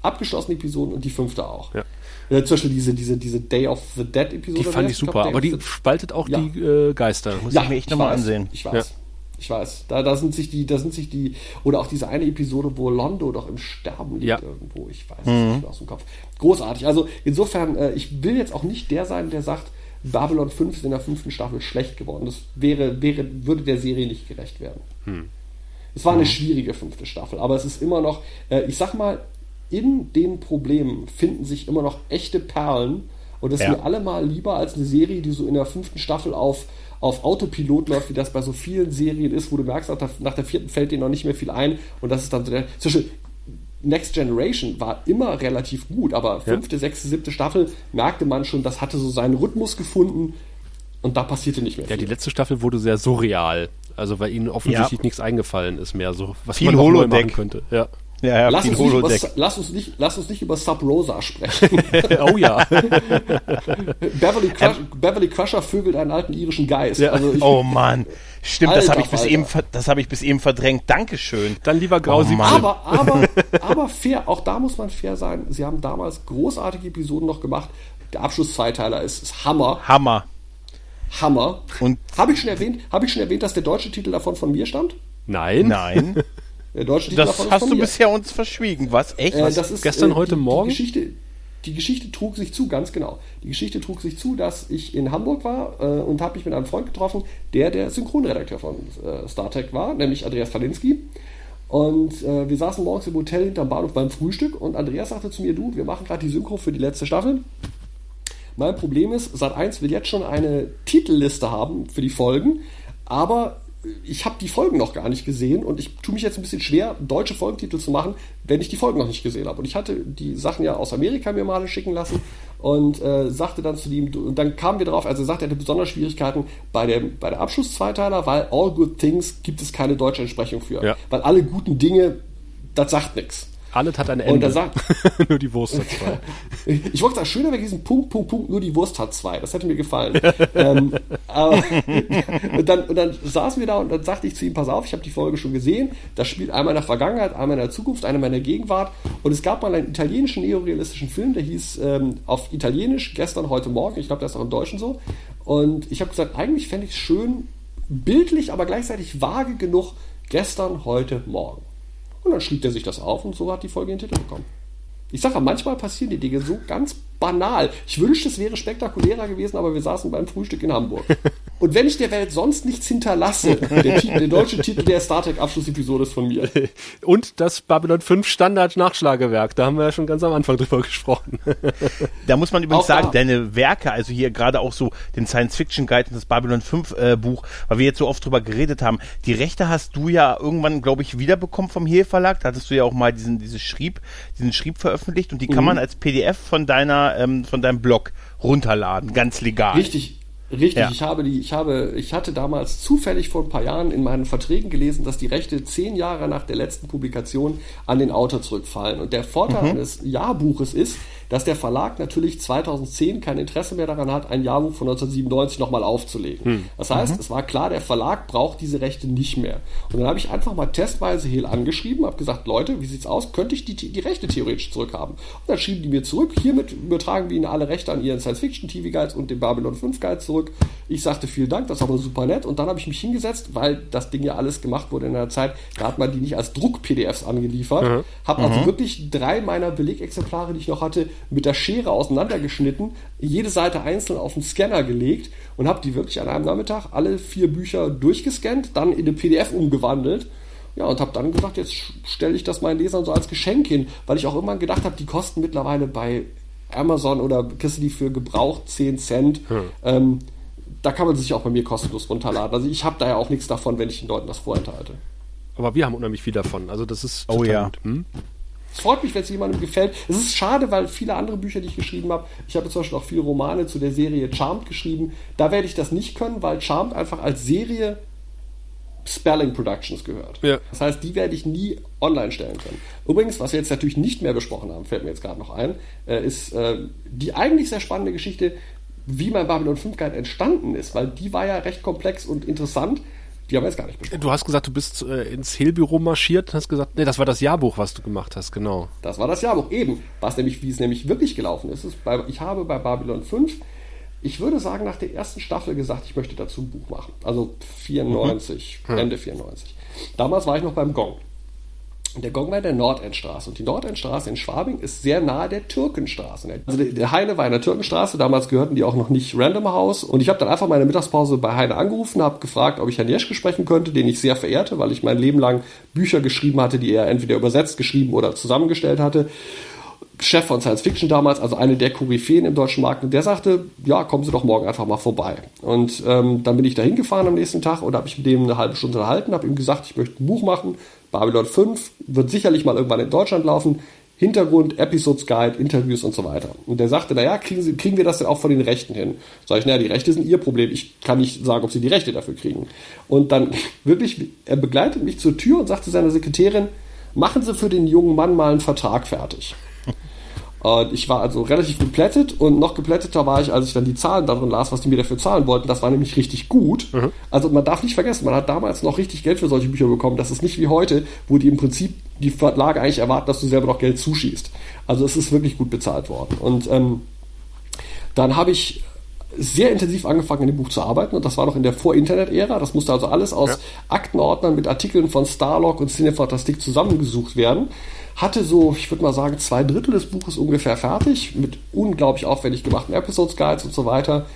abgeschlossene Episoden und die fünfte auch. Ja. Äh, zum Beispiel diese, diese, diese Day of the Dead Episode. Die fand ich super, aber die spaltet auch Ja. die äh, Geister. Muss ich mir echt nochmal ansehen. Ich weiß. Ja. Ich weiß. Da, da sind sich die, da sind sich die, oder auch diese eine Episode, wo Londo doch im Sterben liegt Ja. irgendwo. Ich weiß es Mhm. nicht mehr aus dem Kopf. Großartig. Also insofern, äh, ich will jetzt auch nicht der sein, der sagt, Babylon 5 ist in der fünften Staffel schlecht geworden. Das wäre, wäre, würde der Serie nicht gerecht werden. Es war eine schwierige fünfte Staffel, aber es ist immer noch, äh, ich sag mal, in den Problemen finden sich immer noch echte Perlen und das ist Ja. mir allemal lieber als eine Serie, die so in der fünften Staffel auf, auf Autopilot läuft, wie das bei so vielen Serien ist, wo du merkst, nach der, nach der vierten fällt dir noch nicht mehr viel ein und das ist dann so der, Beispiel Next Generation war immer relativ gut, aber fünfte, sechste, siebte Staffel merkte man schon, das hatte so seinen Rhythmus gefunden und da passierte nicht mehr Ja, viel. die letzte Staffel wurde sehr surreal. Also weil ihnen offensichtlich nichts eingefallen ist mehr, so was Viel man noch neu Holodeck. machen könnte. Ja. Ja, ja, Lass uns, nicht über, lass, uns nicht, lass uns nicht über Sub Rosa sprechen. <laughs> oh ja. <laughs> Beverly, Crush, Beverly Crusher vögelt einen alten irischen Geist. Ja. Also ich, Oh Mann. Stimmt, das Alter habe ich, bis eben das hab ich bis eben verdrängt. Dankeschön. Dann lieber Grau Oh Mann. aber, aber, <laughs> aber fair, auch da muss man fair sein. Sie haben damals großartige Episoden noch gemacht. Der Abschluss-Zweiteiler ist, ist Hammer. Hammer. Hammer. Und Habe ich schon erwähnt, habe ich schon erwähnt, dass der deutsche Titel davon von mir stammt? Nein. nein, Der deutsche Titel das hast du mir. bisher uns verschwiegen. Was? Echt? Äh, Was? das ist, gestern, äh, heute, die, morgen? Die Geschichte, die Geschichte trug sich zu, ganz genau. Die Geschichte trug sich zu, dass ich in Hamburg war äh, und habe mich mit einem Freund getroffen, der der Synchronredakteur von äh, Star Trek war, nämlich Andreas Kalinski. Und äh, wir saßen morgens im Hotel hinterm Bahnhof beim Frühstück und Andreas sagte zu mir, du, wir machen gerade die Synchro für die letzte Staffel. Mein Problem ist, Sat 1 will jetzt schon eine Titelliste haben für die Folgen, aber ich habe die Folgen noch gar nicht gesehen und ich tue mich jetzt ein bisschen schwer, deutsche Folgentitel zu machen, wenn ich die Folgen noch nicht gesehen habe. Und ich hatte die Sachen ja aus Amerika mir mal schicken lassen und äh, sagte dann zu ihm, und dann kamen wir drauf, also er sagte, er hatte besonders Schwierigkeiten bei dem, bei der Abschluss-Zweiteiler, weil All Good Things gibt es keine deutsche Entsprechung für. Ja. Weil alle guten Dinge, das sagt nichts. Alles hat ein Und Ende. er sagt, <laughs> Nur die Wurst hat zwei. <laughs> ich wollte sagen, schöner wäre diesen Punkt, Punkt, Punkt, nur die Wurst hat zwei. Das hätte mir gefallen. <laughs> ähm, aber, und, dann, und dann saßen wir da und dann sagte ich zu ihm, pass auf, ich habe die Folge schon gesehen. Das spielt einmal in der Vergangenheit, einmal in der Zukunft, einmal in der Gegenwart. Und es gab mal einen italienischen neorealistischen Film, der hieß ähm, auf Italienisch gestern, heute Morgen. Ich glaube, der ist auch im Deutschen so. Und ich habe gesagt, eigentlich fände ich es schön, bildlich, aber gleichzeitig vage genug, gestern, heute, morgen. Und dann schrieb er sich das auf und so hat die Folge den Titel bekommen. Ich sage, manchmal passieren die Dinge so ganz banal. Ich wünschte, es wäre spektakulärer gewesen, aber wir saßen beim Frühstück in Hamburg. <laughs> Und wenn ich der Welt sonst nichts hinterlasse, der, Titel, der deutsche <laughs> Titel der Star Trek Abschlussepisode ist von mir. <laughs> Und das Babylon 5 Standard Nachschlagewerk, da haben wir ja schon ganz am Anfang drüber gesprochen. Da muss man übrigens Auch sagen, da. deine Werke, also hier gerade auch so den Science-Fiction-Guide und das Babylon 5 äh, Buch, weil wir jetzt so oft drüber geredet haben, die Rechte hast du ja irgendwann, glaube ich, wiederbekommen vom Hehl Verlag. Da hattest du ja auch mal diesen, diese Schrieb, diesen Schrieb veröffentlicht und die kann man als PDF von deiner, ähm, von deinem Blog runterladen, ganz legal. Richtig, richtig. Ja. Ich habe die, ich habe, ich hatte damals zufällig vor ein paar Jahren in meinen Verträgen gelesen, dass die Rechte zehn Jahre nach der letzten Publikation an den Autor zurückfallen. Und der Vorteil Mhm. eines Jahrbuches ist, dass der Verlag natürlich 2010 kein Interesse mehr daran hat, ein Jahrbuch von 1997 nochmal aufzulegen. Hm. Das heißt, Mhm. es war klar, der Verlag braucht diese Rechte nicht mehr. Und dann habe ich einfach mal testweise Hehl angeschrieben, habe gesagt, Leute, wie sieht's aus? Könnte ich die, die Rechte theoretisch zurückhaben? Und dann schrieben die mir zurück, hiermit übertragen wir Ihnen alle Rechte an Ihren Science-Fiction-TV-Guides und den Babylon 5 Guide zurück. Ich sagte, vielen Dank, das war aber super nett. Und dann habe ich mich hingesetzt, weil das Ding ja alles gemacht wurde in einer Zeit, da hat man die nicht als Druck-PDFs angeliefert. Habe also wirklich drei meiner Belegexemplare, die ich noch hatte, mit der Schere auseinandergeschnitten, jede Seite einzeln auf den Scanner gelegt und habe die wirklich an einem Nachmittag alle vier Bücher durchgescannt, dann in eine PDF umgewandelt. Ja, und habe dann gesagt, jetzt stelle ich das meinen Lesern so als Geschenk hin, weil ich auch immer gedacht habe, die kosten mittlerweile bei Amazon oder kriegst du die für gebraucht 10 Cent. Ähm, da kann man sich auch bei mir kostenlos runterladen. Also ich habe da ja auch nichts davon, wenn ich den Leuten das vorenthalte. Aber wir haben unheimlich viel davon. Also das ist Oh ja. gut. Hm? Es freut mich, wenn es jemandem gefällt. Es ist schade, weil viele andere Bücher, die ich geschrieben habe, ich habe zum Beispiel auch viele Romane zu der Serie Charmed geschrieben. Da werde ich das nicht können, weil Charmed einfach als Serie Spelling Productions gehört. Ja. Das heißt, die werde ich nie online stellen können. Übrigens, was wir jetzt natürlich nicht mehr besprochen haben, fällt mir jetzt gerade noch ein, äh, ist äh, die eigentlich sehr spannende Geschichte, wie mein Babylon 5 Guide entstanden ist, weil die war ja recht komplex und interessant. Die haben wir jetzt gar nicht besprochen. Du hast gesagt, du bist äh, ins Hehlbüro marschiert und hast gesagt, nee, das war das Jahrbuch, was du gemacht hast, genau. Das war das Jahrbuch eben. Was nämlich, wie es nämlich wirklich gelaufen ist, ist bei, ich habe bei Babylon 5, ich würde sagen, nach der ersten Staffel gesagt, ich möchte dazu ein Buch machen. Also 94, Ende 94. Damals war ich noch beim Gong. Der Gong war in der Nordendstraße. Und die Nordendstraße in Schwabing ist sehr nahe der Türkenstraße. Also der- der Heine war in der Türkenstraße. Damals gehörten die auch noch nicht Random House. Und ich habe dann einfach meine Mittagspause bei Heine angerufen, habe gefragt, ob ich Herrn Jeschke sprechen könnte, den ich sehr verehrte, weil ich mein Leben lang Bücher geschrieben hatte, die er entweder übersetzt, geschrieben oder zusammengestellt hatte. Chef von Science Fiction damals, also eine der Koryphäen im deutschen Markt, und der sagte, ja, kommen Sie doch morgen einfach mal vorbei. Und ähm, dann bin ich da hingefahren am nächsten Tag und habe mich mit dem eine halbe Stunde unterhalten, habe ihm gesagt, ich möchte ein Buch machen, Babylon 5, wird sicherlich mal irgendwann in Deutschland laufen, Hintergrund, Episodes Guide, Interviews und so weiter. Und der sagte, naja, kriegen, Sie, kriegen wir das denn auch von den Rechten hin? Sag ich, naja, die Rechte sind Ihr Problem, ich kann nicht sagen, ob Sie die Rechte dafür kriegen. Und dann <laughs> wirklich, er begleitet mich zur Tür und sagte seiner Sekretärin, machen Sie für den jungen Mann mal einen Vertrag fertig. Und ich war also relativ geplättet und noch geplätteter war ich, als ich dann die Zahlen darin las, was die mir dafür zahlen wollten. Das war nämlich richtig gut. Also man darf nicht vergessen, man hat damals noch richtig Geld für solche Bücher bekommen. Das ist nicht wie heute, wo die im Prinzip die Verlage eigentlich erwarten, dass du selber noch Geld zuschießt. Also es ist wirklich gut bezahlt worden. Und ähm, dann habe ich sehr intensiv angefangen, in dem Buch zu arbeiten und das war noch in der Vor-Internet-Ära. Das musste also alles aus Aktenordnern mit Artikeln von Starlog und Cinefantastik zusammengesucht werden. Hatte so, ich würde mal sagen, zwei Drittel des Buches ungefähr fertig, mit unglaublich aufwendig gemachten Episodes Guides und so weiter.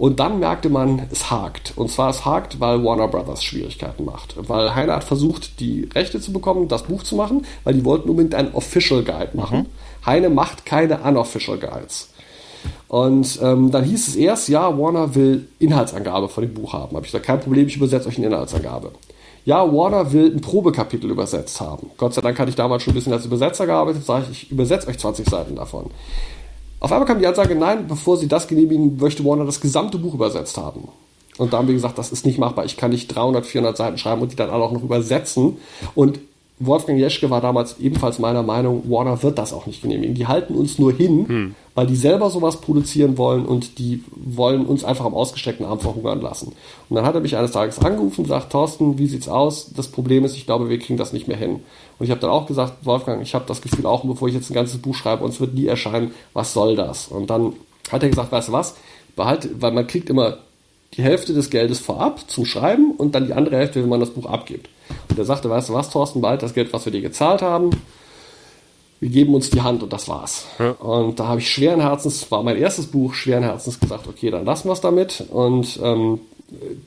Und dann merkte man, es hakt. Und zwar es hakt, weil Warner Brothers Schwierigkeiten macht. Weil Heine hat versucht, die Rechte zu bekommen, das Buch zu machen, weil die wollten unbedingt einen Official Guide machen. Heine macht keine Unofficial Guides. Und ähm, dann hieß es erst, ja, Warner will Inhaltsangabe von dem Buch haben. Habe ich gesagt, kein Problem, ich übersetze euch eine Inhaltsangabe. Ja, Warner will ein Probekapitel übersetzt haben. Gott sei Dank hatte ich damals schon ein bisschen als Übersetzer gearbeitet, sage ich, ich übersetze euch 20 Seiten davon. Auf einmal kam die Ansage, nein, bevor sie das genehmigen, möchte Warner das gesamte Buch übersetzt haben. Und da haben wir gesagt, das ist nicht machbar. Ich kann nicht 300, 400 Seiten schreiben und die dann alle auch noch übersetzen. Und Wolfgang Jeschke war damals ebenfalls meiner Meinung, Warner wird das auch nicht genehmigen. Die halten uns nur hin, weil die selber sowas produzieren wollen und die wollen uns einfach am ausgestreckten Arm verhungern lassen. Und dann hat er mich eines Tages angerufen und sagt, Thorsten, wie sieht's aus? Das Problem ist, ich glaube, wir kriegen das nicht mehr hin. Und ich habe dann auch gesagt, Wolfgang, ich habe das Gefühl auch, bevor ich jetzt ein ganzes Buch schreibe, uns wird nie erscheinen, was soll das? Und dann hat er gesagt, weißt du was, behalte, weil man kriegt immer die Hälfte des Geldes vorab zum Schreiben und dann die andere Hälfte, wenn man das Buch abgibt. Und er sagte, weißt du was, Thorsten, bald das Geld, was wir dir gezahlt haben, wir geben uns die Hand und das war's. Ja. Und da habe ich schweren Herzens, war mein erstes Buch, schweren Herzens gesagt, okay, dann lassen wir es damit. Und ähm,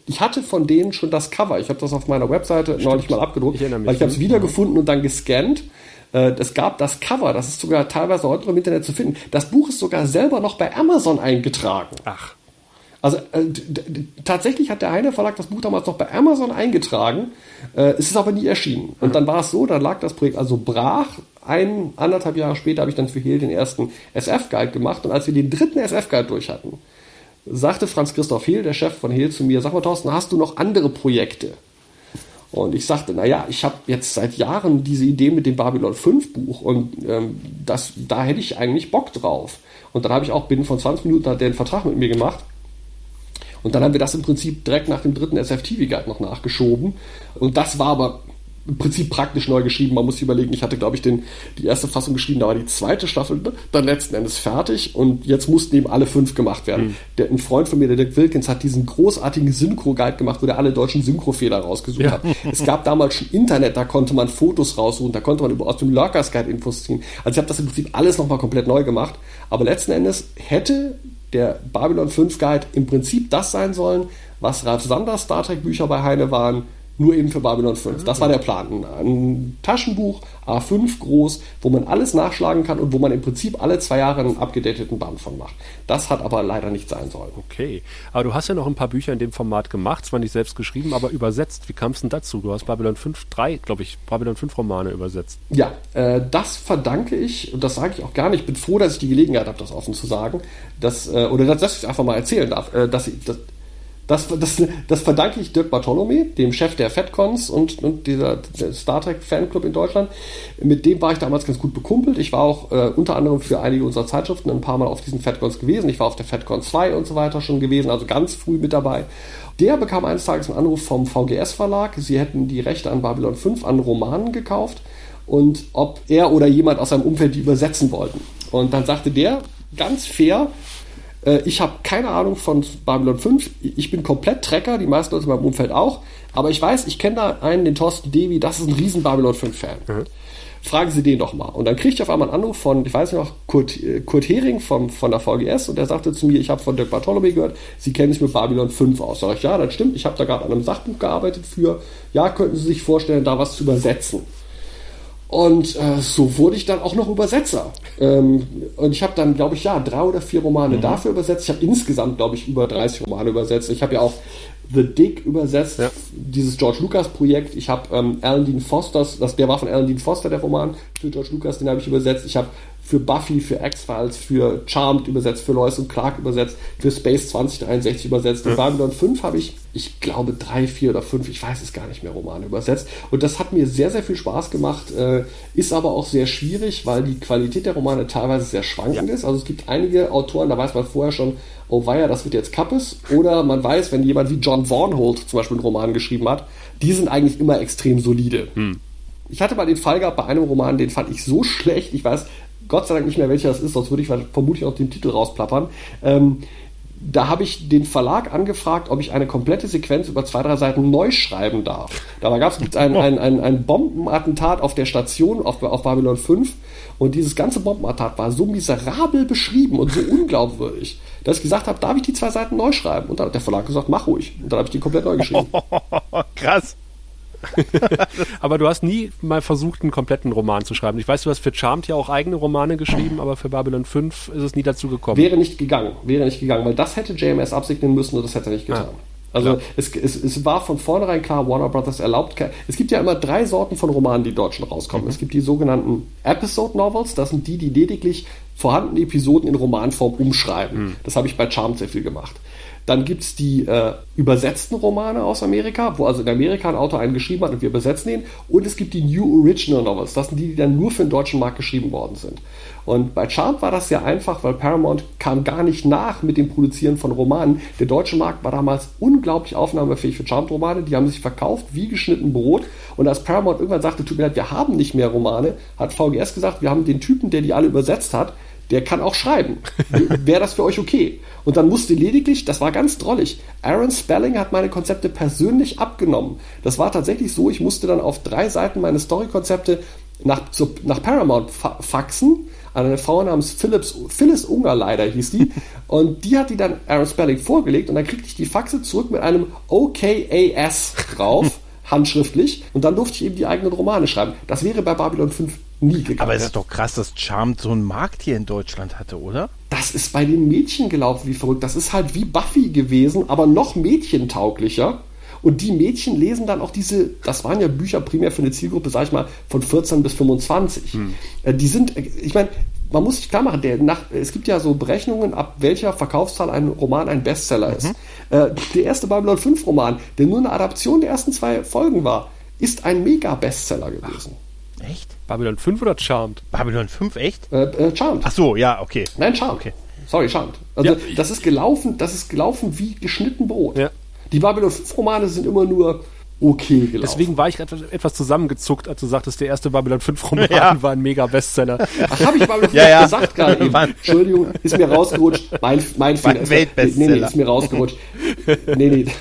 ich hatte von denen schon das Cover. Ich habe das auf meiner Webseite neulich mal abgedruckt, Ich weil ich habe es wiedergefunden und dann gescannt. Äh, Es gab das Cover, das ist sogar teilweise heute noch im Internet zu finden. Das Buch ist sogar selber noch bei Amazon eingetragen. Ach. Also äh, tatsächlich hat der Heine Verlag das Buch damals noch bei Amazon eingetragen. Äh, es ist aber nie erschienen. Und dann war es so, dann lag das Projekt also brach. Ein, anderthalb Jahre später habe ich dann für Hehl den ersten SF-Guide gemacht. Und als wir den dritten SF-Guide durch hatten, sagte Franz Christoph Hehl, der Chef von Hehl, zu mir, sag mal Thorsten, hast du noch andere Projekte? Und ich sagte, naja, ich habe jetzt seit Jahren diese Idee mit dem Babylon 5 Buch und ähm, das, da hätte ich eigentlich Bock drauf. Und dann habe ich auch binnen von 20 Minuten hat der einen Vertrag mit mir gemacht. Und dann haben wir das im Prinzip direkt nach dem dritten SF-TV-Guide noch nachgeschoben. Und das war aber im Prinzip praktisch neu geschrieben. Man muss sich überlegen, ich hatte, glaube ich, den, die erste Fassung geschrieben, da war die zweite Staffel dann letzten Endes fertig und jetzt mussten eben alle fünf gemacht werden. Der, ein Freund von mir, der Dirk Wilkins, hat diesen großartigen Synchro-Guide gemacht, wo der alle deutschen Synchrofehler rausgesucht hat. Es gab damals schon Internet, da konnte man Fotos raussuchen, da konnte man über, aus dem Lurkers Guide Infos ziehen. Also ich habe das im Prinzip alles nochmal komplett neu gemacht. Aber letzten Endes hätte der Babylon 5 Guide im Prinzip das sein sollen, was Ralf Sanders Star Trek Bücher bei Heine waren, nur eben für Babylon 5. Das war der Plan. Ein, Taschenbuch, A5 groß, wo man alles nachschlagen kann und wo man im Prinzip alle zwei Jahre einen abgedateten Band von macht. Das hat aber leider nicht sein sollen. Okay. Aber du hast ja noch ein paar Bücher in dem Format gemacht, zwar nicht selbst geschrieben, aber übersetzt. Wie kam es denn dazu? Du hast Babylon 5, drei, glaube ich, Babylon 5 Romane übersetzt. Ja, äh, das verdanke ich, und das sage ich auch gar nicht, ich bin froh, dass ich die Gelegenheit habe, das offen zu sagen, dass, äh, oder dass, dass ich es einfach mal erzählen darf, äh, dass ich, das, das, das, das verdanke ich Dirk Bartolome, dem Chef der FedCons und, und dieser Star Trek Fanclub in Deutschland. Mit dem war ich damals ganz gut bekumpelt. Ich war auch äh, unter anderem für einige unserer Zeitschriften ein paar Mal auf diesen FedCons gewesen. Ich war auf der FedCon 2 und so weiter schon gewesen, also ganz früh mit dabei. Der bekam eines Tages einen Anruf vom VGS Verlag. Sie hätten die Rechte an Babylon 5 an Romanen gekauft und ob er oder jemand aus seinem Umfeld die übersetzen wollten. Und dann sagte der ganz fair, äh, ich habe keine Ahnung von Babylon 5. Ich bin komplett Trecker, die meisten Leute in meinem Umfeld auch. Aber ich weiß, ich kenne da einen, den Thorsten Devi, das ist ein riesen Babylon 5-Fan. Fragen Sie den doch mal. Und dann kriegte ich auf einmal einen Anruf von, ich weiß nicht noch, Kurt, äh, Kurt Hering vom, von der VGS und der sagte zu mir, ich habe von Dirk Bartolome gehört, Sie kennen sich mit Babylon 5 aus. Sag ich, ja, das stimmt, ich habe da gerade an einem Sachbuch gearbeitet für, ja, könnten Sie sich vorstellen, da was zu übersetzen. Und äh, so wurde ich dann auch noch Übersetzer. Ähm, und ich habe dann, glaube ich, ja, drei oder vier Romane dafür übersetzt. Ich habe insgesamt, glaube ich, über 30 Romane übersetzt. Ich habe ja auch The Dick übersetzt, Ja. dieses George Lucas Projekt. Ich habe ähm, Alan Dean Fosters, das, der war von Alan Dean Foster, der Roman, für George Lucas, den habe ich übersetzt. Ich habe für Buffy, für X-Files, für Charmed übersetzt, für Lois und Clark übersetzt, für Space 2063 übersetzt. In Babylon 5 habe ich, ich glaube, drei, vier oder fünf, ich weiß es gar nicht mehr, Romane übersetzt. Und das hat mir sehr, sehr viel Spaß gemacht, äh, ist aber auch sehr schwierig, weil die Qualität der Romane teilweise sehr schwankend ist. Also es gibt einige Autoren, da weiß man vorher schon, oh weia, das wird jetzt Kappes. Oder man weiß, wenn jemand wie John Warnholt zum Beispiel einen Roman geschrieben hat, die sind eigentlich immer extrem solide. Ich hatte mal den Fall gehabt bei einem Roman, den fand ich so schlecht, ich weiß Gott sei Dank nicht mehr, welcher das ist, sonst würde ich vermutlich auch den Titel rausplappern. Ähm, da habe ich den Verlag angefragt, ob ich eine komplette Sequenz über zwei, drei Seiten neu schreiben darf. Da gab es ein, ein, ein, ein Bombenattentat auf der Station auf, auf Babylon 5 und dieses ganze Bombenattentat war so miserabel beschrieben und so <laughs> unglaubwürdig, dass ich gesagt habe, darf ich die zwei Seiten neu schreiben? Und dann hat der Verlag gesagt, mach ruhig. Und dann habe ich die komplett neu geschrieben. <laughs> Krass. Aber du hast nie mal versucht, einen kompletten Roman zu schreiben. Ich weiß, du hast für Charmed ja auch eigene Romane geschrieben, aber für Babylon 5 ist es nie dazu gekommen. Wäre nicht gegangen, wäre nicht gegangen, weil das hätte JMS absegnen müssen und das hätte er nicht getan. Ja, also es, es, es war von vornherein klar, Warner Brothers erlaubt Es gibt ja immer drei Sorten von Romanen, die in Deutschland rauskommen. Es gibt die sogenannten Episode Novels, das sind die, die lediglich vorhandene Episoden in Romanform umschreiben. Das habe ich bei Charmed sehr viel gemacht. Dann gibt es die äh, übersetzten Romane aus Amerika, wo also in Amerika ein Autor einen geschrieben hat und wir übersetzen ihn. Und es gibt die New Original Novels. Das sind die, die dann nur für den deutschen Markt geschrieben worden sind. Und bei Charmed war das sehr einfach, weil Paramount kam gar nicht nach mit dem Produzieren von Romanen. Der deutsche Markt war damals unglaublich aufnahmefähig für Charmed-Romane. Die haben sich verkauft wie geschnitten Brot. Und als Paramount irgendwann sagte, tut mir leid, wir haben nicht mehr Romane, hat VGS gesagt, wir haben den Typen, der die alle übersetzt hat, der kann auch schreiben. Wäre das für euch okay? Und dann musste lediglich, das war ganz drollig, Aaron Spelling hat meine Konzepte persönlich abgenommen. Das war tatsächlich so, ich musste dann auf drei Seiten meine Storykonzepte nach, zu, nach Paramount fa faxen, an eine Frau namens Philips, Phyllis Unger leider hieß die. Und die hat die dann Aaron Spelling vorgelegt und dann kriegte ich die Faxe zurück mit einem OKAS drauf, <laughs> handschriftlich. Und dann durfte ich eben die eigenen Romane schreiben. Das wäre bei Babylon 5 nie gegangen. Aber es ist doch krass, dass Charmed so einen Markt hier in Deutschland hatte, oder? das ist bei den Mädchen gelaufen wie verrückt. Das ist halt wie Buffy gewesen, aber noch mädchentauglicher. Und die Mädchen lesen dann auch diese, das waren ja Bücher primär für eine Zielgruppe, sag ich mal, von 14 bis 25. Hm. Die sind, ich meine, man muss sich klar machen, der nach, es gibt ja so Berechnungen, ab welcher Verkaufszahl ein Roman ein Bestseller mhm. ist. Äh, der erste Babylon 5 Roman, der nur eine Adaption der ersten zwei Folgen war, ist ein Mega-Bestseller gewesen. Ach, echt? Babylon 5 oder Charmed? Babylon 5, echt? Äh, äh, Charmed. Ach so, ja, okay. Nein, Charmed. Okay. Sorry, Charmed. Also Ja. das ist gelaufen, das ist gelaufen wie geschnitten Brot. Ja. Die Babylon 5 Romane sind immer nur okay gelaufen. Deswegen war ich etwas, etwas zusammengezuckt, als du sagtest, der erste Babylon 5 Roman <laughs> Ja. war ein Mega-Bestseller. Ach, habe ich Babylon 5 <laughs> Ja, ja. gesagt gerade eben. Mann. Entschuldigung, ist mir rausgerutscht. Mein, mein Fehler. Ist- Weltbestseller. Nee, nee, ist mir rausgerutscht. Nee, nee. <laughs>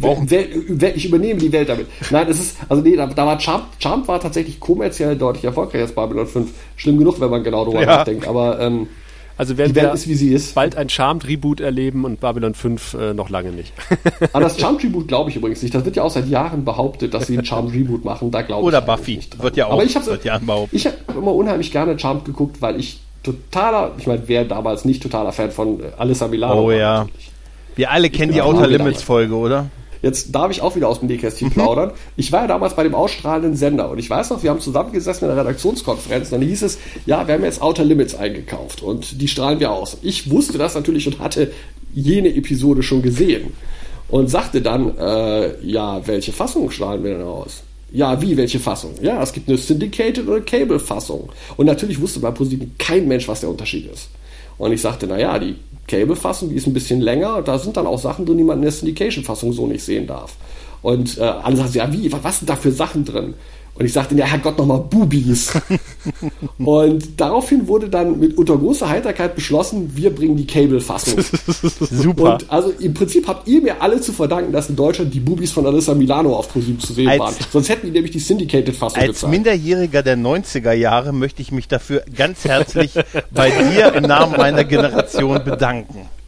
Wel- Ich übernehme die Welt damit. Nein, es ist, also nee, da, da war Charmed, Charmed war tatsächlich kommerziell deutlich erfolgreicher als Babylon 5. Schlimm genug, wenn man genau darüber Ja. nachdenkt. Aber ähm, Also werden die Welt wir ist, wie sie ist. bald ein Charmed-Reboot erleben und Babylon 5 äh, noch lange nicht. <laughs> An das Charmed Reboot glaube ich übrigens nicht. Das wird ja auch seit Jahren behauptet, dass sie ein Charmed Reboot machen. Da glaube ich Oder Buffy. nicht dran. Wird ja auch Aber ich habe ich habe immer unheimlich gerne Charmed geguckt, weil ich totaler, ich meine, wer damals nicht totaler Fan von äh, Alyssa Milano Oh war, ja. natürlich. Wir alle kennen die Outer wieder Limits Folge, oder? Jetzt darf ich auch wieder aus dem Nähkästchen plaudern. Ich war ja damals bei dem ausstrahlenden Sender und ich weiß noch, wir haben zusammengesessen in der Redaktionskonferenz und dann hieß es, ja, wir haben jetzt Outer Limits eingekauft und die strahlen wir aus. Ich wusste das natürlich und hatte jene Episode schon gesehen und sagte dann, äh, ja, welche Fassung strahlen wir denn aus? Ja, wie, welche Fassung? Ja, es gibt eine Syndicated oder Cable-Fassung. Und natürlich wusste bei ProSieben kein Mensch, was der Unterschied ist. Und ich sagte, naja, die Cable-Fassung, die ist ein bisschen länger, da sind dann auch Sachen drin, die man in der Syndication-Fassung so nicht sehen darf. Und äh, alle sagten, ja, wie, was sind da für Sachen drin? Und ich sagte, ja, Herrgott, nochmal Bubis. <laughs> und daraufhin wurde dann mit unter großer Heiterkeit beschlossen, wir bringen die Cable-Fassung. <laughs> Super. Und also im Prinzip habt ihr mir alle zu verdanken, dass in Deutschland die Bubis von Alyssa Milano auf ProSieben zu sehen Als- waren. Sonst hätten die nämlich die Syndicated-Fassung Als gezeigt. Minderjähriger der 90er Jahre möchte ich mich dafür ganz herzlich bei dir im Namen meiner Generation bedanken. <laughs>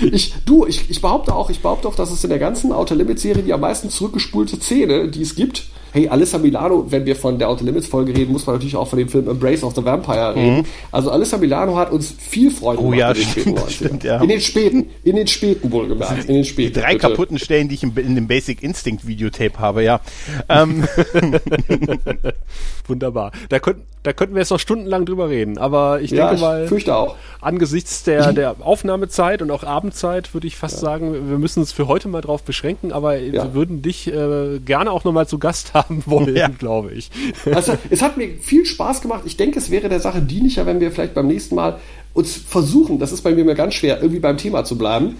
Ich, du, ich, ich behaupte auch, ich behaupte auch, dass es in der ganzen Outer Limits Serie die am meisten zurückgespulte Szene, die es gibt. Hey, Alyssa Milano, wenn wir von der Outer Limits Folge reden, muss man natürlich auch von dem Film Embrace of the Vampire reden. Also Alyssa Milano hat uns viel Freude Mhm. Oh gemacht ja, in den späten stimmt, 90ern. stimmt, ja. In den späten, in den späten wohlgemerkt, in den späten. Drei bitte. kaputten Stellen, die ich in dem Basic Instinct Videotape habe, ja. Ähm, <laughs> Wunderbar. Da könnten, da könnten wir jetzt noch stundenlang drüber reden, aber ich Ja, denke ich mal, fürchte auch. angesichts der, der Aufnahmezeit und auch Abendzeit würde ich fast sagen, wir müssen uns für heute mal drauf beschränken, aber Ja. wir würden dich äh, gerne auch nochmal zu Gast haben wollen, Ja. glaube ich. Also, es hat mir viel Spaß gemacht. Ich denke, es wäre der Sache dienlicher, wenn wir vielleicht beim nächsten Mal uns versuchen, das ist bei mir immer ganz schwer, irgendwie beim Thema zu bleiben.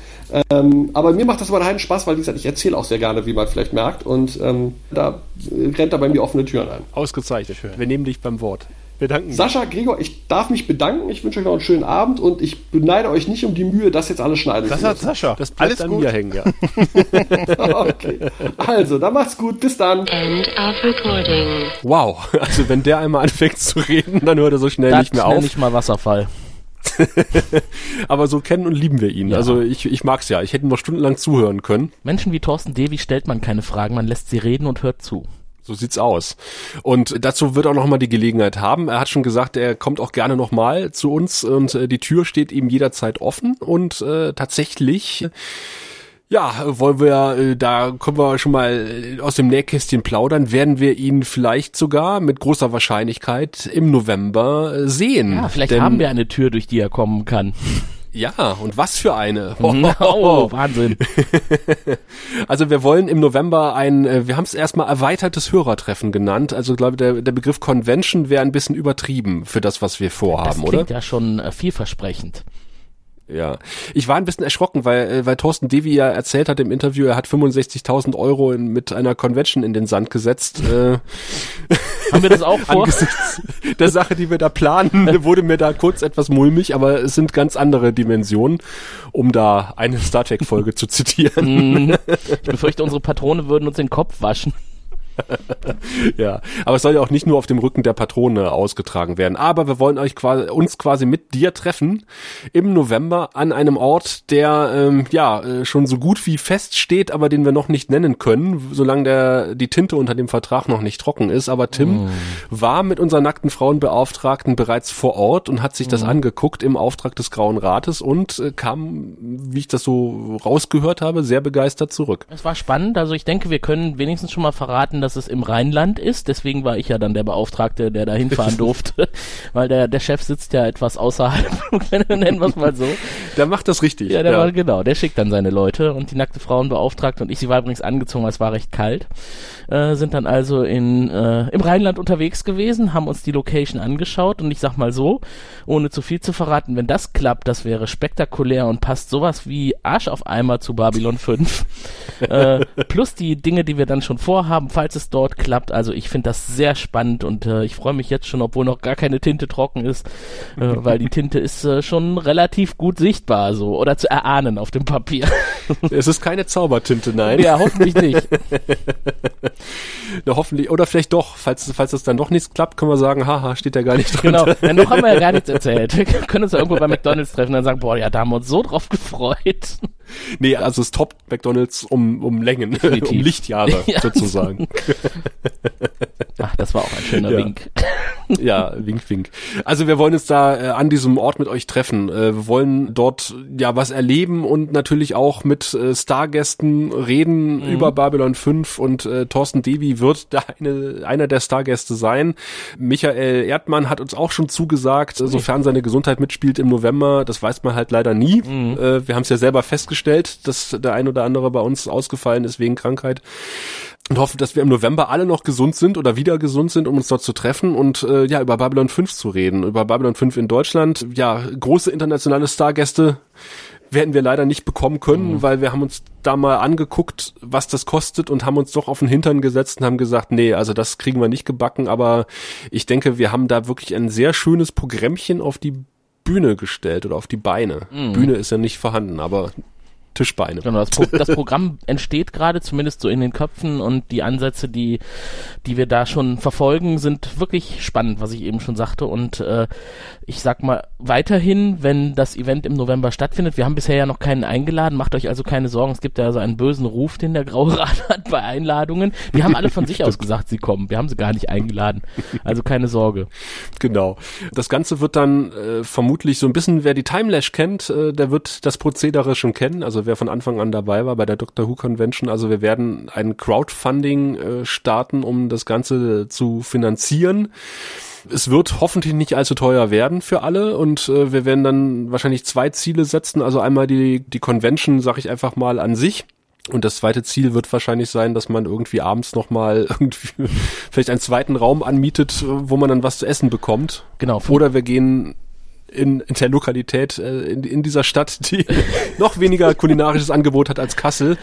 Ähm, aber mir macht das immer einen Spaß, weil, wie gesagt, ich erzähle auch sehr gerne, wie man vielleicht merkt. Und ähm, da rennt er bei mir offene Türen ein. Ausgezeichnet. Wir nehmen dich beim Wort. Wir danken dir. Sascha, Gregor, ich darf mich bedanken. Ich wünsche euch noch einen schönen Abend und ich beneide euch nicht um die Mühe, das jetzt alles schneiden das zu hat müssen. Sascha. Das bleibt Alles an gut. mir hängen, ja. <laughs> okay. Also, dann macht's gut. Bis dann. End of recording. Wow. Also wenn der einmal anfängt zu reden, dann hört er so schnell Das nicht mehr auf. ich mal Wasserfall. <laughs> Aber so kennen und lieben wir ihn. Ja. Also ich, ich mag's ja. Ich hätte noch stundenlang zuhören können. Menschen wie Thorsten Devi stellt man keine Fragen, man lässt sie reden und hört zu. So sieht's aus. Und dazu wird auch noch mal die Gelegenheit haben. Er hat schon gesagt, er kommt auch gerne noch mal zu uns und äh, die Tür steht ihm jederzeit offen und äh, tatsächlich ja, wollen wir, äh, da können wir schon mal äh, aus dem Nähkästchen plaudern, werden wir ihn vielleicht sogar mit großer Wahrscheinlichkeit im November äh, sehen. Ja, vielleicht Denn- haben wir eine Tür, durch die er kommen kann. Ja, und was für eine. <laughs> Oh, Wahnsinn. <laughs> Also wir wollen im November ein, äh, wir haben es erstmal erweitertes Hörertreffen genannt. Also glaube ich, der, der Begriff Convention wäre ein bisschen übertrieben für das, was wir Das vorhaben, klingt oder? ja schon äh, vielversprechend. Ja. Ich war ein bisschen erschrocken, weil, äh, weil Thorsten Devi ja erzählt hat im Interview, er hat 65.000 Euro in, mit einer Convention in den Sand gesetzt. <laughs> Haben wir das auch vor? Angesichts der Sache, die wir da planen, <laughs> wurde mir da kurz etwas mulmig, aber es sind ganz andere Dimensionen, um da eine Star Trek-Folge zu zitieren. Mm, <laughs> ich befürchte, unsere Patrone würden uns den Kopf waschen. <laughs> ja, aber es soll ja auch nicht nur auf dem Rücken der Patrone ausgetragen werden. Aber wir wollen euch quasi, uns quasi mit dir treffen im November an einem Ort, der ähm, ja äh, schon so gut wie feststeht, aber den wir noch nicht nennen können, solange der die Tinte unter dem Vertrag noch nicht trocken ist. Aber Tim Mm. war mit unserer nackten Frauenbeauftragten bereits vor Ort und hat sich das angeguckt im Auftrag des Grauen Rates und äh, kam, wie ich das so rausgehört habe, sehr begeistert zurück. Es war spannend, also ich denke, wir können wenigstens schon mal verraten, dass es im Rheinland ist. Deswegen war ich ja dann der Beauftragte, der da hinfahren <laughs> durfte, weil der, der Chef sitzt ja etwas außerhalb, <laughs> nennen wir es mal so. Der macht das richtig. Ja, der war genau, der schickt dann seine Leute und die nackte Frauenbeauftragte und ich, sie war übrigens angezogen, weil es war recht kalt, äh, sind dann also in, äh, im Rheinland unterwegs gewesen, haben uns die Location angeschaut und ich sag mal so, ohne zu viel zu verraten, wenn das klappt, das wäre spektakulär und passt sowas wie Arsch auf Eimer zu Babylon 5. <laughs> äh, plus die Dinge, die wir dann schon vorhaben, falls es dort klappt. Also ich finde das sehr spannend und äh, ich freue mich jetzt schon, obwohl noch gar keine Tinte trocken ist, äh, <laughs> weil die Tinte ist äh, schon relativ gut sichtbar so oder zu erahnen auf dem Papier. <laughs> Es ist keine Zaubertinte, nein. ja, hoffentlich nicht. <laughs> Na, hoffentlich, oder vielleicht doch, falls, falls es dann doch nichts klappt, können wir sagen, haha, steht da gar nicht drin. Genau, ja, noch haben wir ja gar nichts erzählt. Wir können uns ja irgendwo bei McDonalds treffen und dann sagen, boah, ja, da haben wir uns so drauf gefreut. Nee, also es toppt McDonalds um, um Längen, <laughs> Definitiv. um Lichtjahre <laughs> Ja. sozusagen. Ach, das war auch ein schöner Ja. Wink. <laughs> ja, wink, wink. Also wir wollen uns da äh, an diesem Ort mit euch treffen. Äh, wir wollen dort ja was erleben und natürlich auch mit äh, Stargästen reden über Babylon 5 und äh, Thorsten Devi wird da eine, einer der Stargäste sein. Michael Erdmann hat uns auch schon zugesagt, äh, sofern seine Gesundheit mitspielt im November. Das weiß man halt leider nie. Äh, wir haben es ja selber festgestellt, dass der ein oder andere bei uns ausgefallen ist wegen Krankheit und hoffe, dass wir im November alle noch gesund sind oder wieder gesund sind, um uns dort zu treffen und äh, ja, über Babylon 5 zu reden. Über Babylon 5 in Deutschland. Ja, große internationale Stargäste werden wir leider nicht bekommen können, weil wir haben uns da mal angeguckt, was das kostet und haben uns doch auf den Hintern gesetzt und haben gesagt, nee, also das kriegen wir nicht gebacken, aber ich denke, wir haben da wirklich ein sehr schönes Programmchen auf die Bühne gestellt oder auf die Beine. Bühne ist ja nicht vorhanden, aber Tischbeine. Genau, das, Pro das Programm <laughs> entsteht gerade, zumindest so in den Köpfen und die Ansätze, die, die wir da schon verfolgen, sind wirklich spannend, was ich eben schon sagte. Und äh, ich sag mal, weiterhin, wenn das Event im November stattfindet, wir haben bisher ja noch keinen eingeladen, macht euch also keine Sorgen, es gibt ja so einen bösen Ruf, den der Graue <laughs> Rat hat bei Einladungen. Die haben alle von sich aus gesagt, sie kommen. Wir haben sie gar nicht eingeladen. Also keine Sorge. Genau. Das Ganze wird dann äh, vermutlich so ein bisschen, wer die Timelash kennt, äh, der wird das Prozedere schon kennen. Also wer von Anfang an dabei war bei der Doctor Who Convention. Also wir werden ein Crowdfunding äh, starten, um das Ganze zu finanzieren. Es wird hoffentlich nicht allzu teuer werden für alle und äh, wir werden dann wahrscheinlich zwei Ziele setzen. Also einmal die, die Convention, sag ich einfach mal, an sich. Und das zweite Ziel wird wahrscheinlich sein, dass man irgendwie abends nochmal <laughs> irgendwie vielleicht einen zweiten Raum anmietet, wo man dann was zu essen bekommt. Genau. Oder wir gehen in, in der Lokalität, äh, in, in dieser Stadt, die <laughs> noch weniger kulinarisches Angebot hat als Kassel.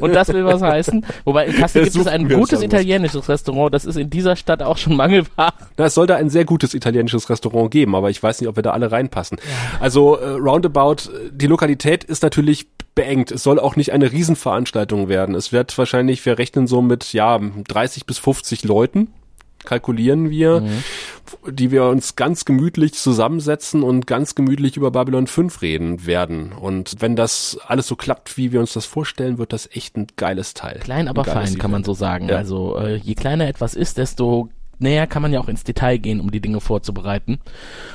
Und das will was heißen. Wobei in Kassel gibt es ein gutes italienisches Restaurant. Das ist in dieser Stadt auch schon mangelbar. Na, es soll da ein sehr gutes italienisches Restaurant geben, aber ich weiß nicht, ob wir da alle reinpassen. Also äh, roundabout, äh, die Lokalität ist natürlich beengt. Es soll auch nicht eine Riesenveranstaltung werden. Es wird wahrscheinlich, wir rechnen so mit ja 30 bis 50 Leuten kalkulieren wir, die wir uns ganz gemütlich zusammensetzen und ganz gemütlich über Babylon 5 reden werden. Und wenn das alles so klappt, wie wir uns das vorstellen, wird das echt ein geiles Teil. Klein, aber fein, kann man Event. so sagen. Ja. Also äh, je kleiner etwas ist, desto näher kann man ja auch ins Detail gehen, um die Dinge vorzubereiten.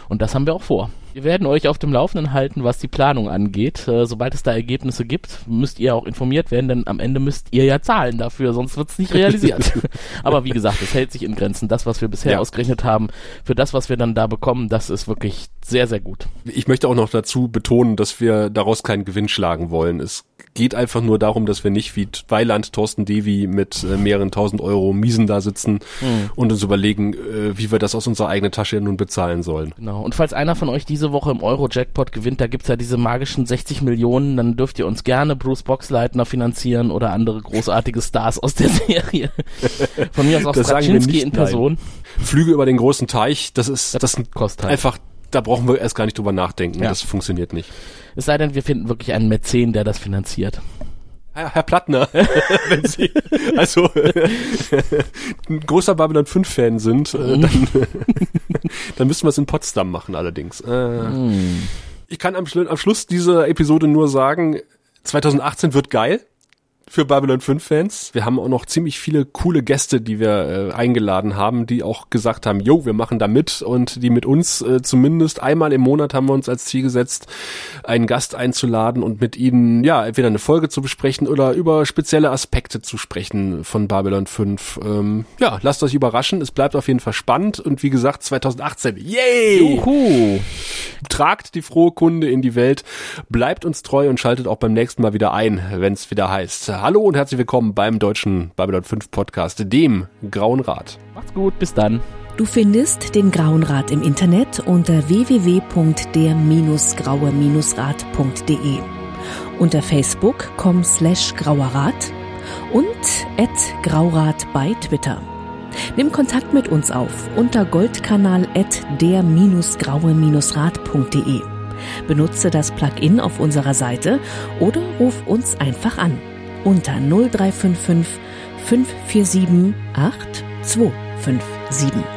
Und das haben wir auch vor. Wir werden euch auf dem Laufenden halten, was die Planung angeht. Äh, sobald es da Ergebnisse gibt, müsst ihr auch informiert werden, denn am Ende müsst ihr ja zahlen dafür, sonst wird es nicht realisiert. <laughs> Aber wie gesagt, es hält sich in Grenzen. Das, was wir bisher Ja. ausgerechnet haben, für das, was wir dann da bekommen, das ist wirklich sehr, sehr gut. Ich möchte auch noch dazu betonen, dass wir daraus keinen Gewinn schlagen wollen. Es geht einfach nur darum, dass wir nicht wie Weiland, Thorsten Devi mit äh, mehreren tausend Euro Miesen da sitzen Hm. und uns überlegen, äh, wie wir das aus unserer eigenen Tasche nun bezahlen sollen. Genau. Und falls einer von euch diese Woche im Euro-Jackpot gewinnt, da gibt's ja diese magischen 60 Millionen, dann dürft ihr uns gerne Bruce Boxleitner finanzieren oder andere großartige Stars aus der <laughs> Serie. Von mir aus auch Das Straczynski in nein. Person. Flüge über den großen Teich, das ist das kostet halt. einfach, da brauchen wir erst gar nicht drüber nachdenken. Ja. Das funktioniert nicht. Es sei denn, wir finden wirklich einen Mäzen, der das finanziert. Herr, Herr Plattner, <laughs> wenn Sie also <laughs> ein großer Babylon 5 Fan sind, äh, dann, <laughs> dann müssen wir es in Potsdam machen allerdings. Äh, Ich kann am, am Schluss dieser Episode nur sagen, 2018 wird geil für Babylon 5 Fans. Wir haben auch noch ziemlich viele coole Gäste, die wir äh, eingeladen haben, die auch gesagt haben, jo, wir machen da mit und die mit uns äh, zumindest einmal im Monat haben wir uns als Ziel gesetzt, einen Gast einzuladen und mit ihnen ja entweder eine Folge zu besprechen oder über spezielle Aspekte zu sprechen von Babylon 5. Ähm, ja, lasst euch überraschen, es bleibt auf jeden Fall spannend und wie gesagt 2018, yay! Juhu! Tragt die frohe Kunde in die Welt, bleibt uns treu und schaltet auch beim nächsten Mal wieder ein, wenn es wieder heißt. Hallo und herzlich willkommen beim deutschen Babylon 5 Podcast, dem Grauen Rat. Macht's gut, bis dann. Du findest den Grauen Rat im Internet unter www.der-graue-rat.de, unter facebook.com slash grauerrat und at graurat bei Twitter. Nimm Kontakt mit uns auf unter goldkanal at der-graue-rat.de. Benutze das Plugin auf unserer Seite oder ruf uns einfach an unter 0355 547 8257.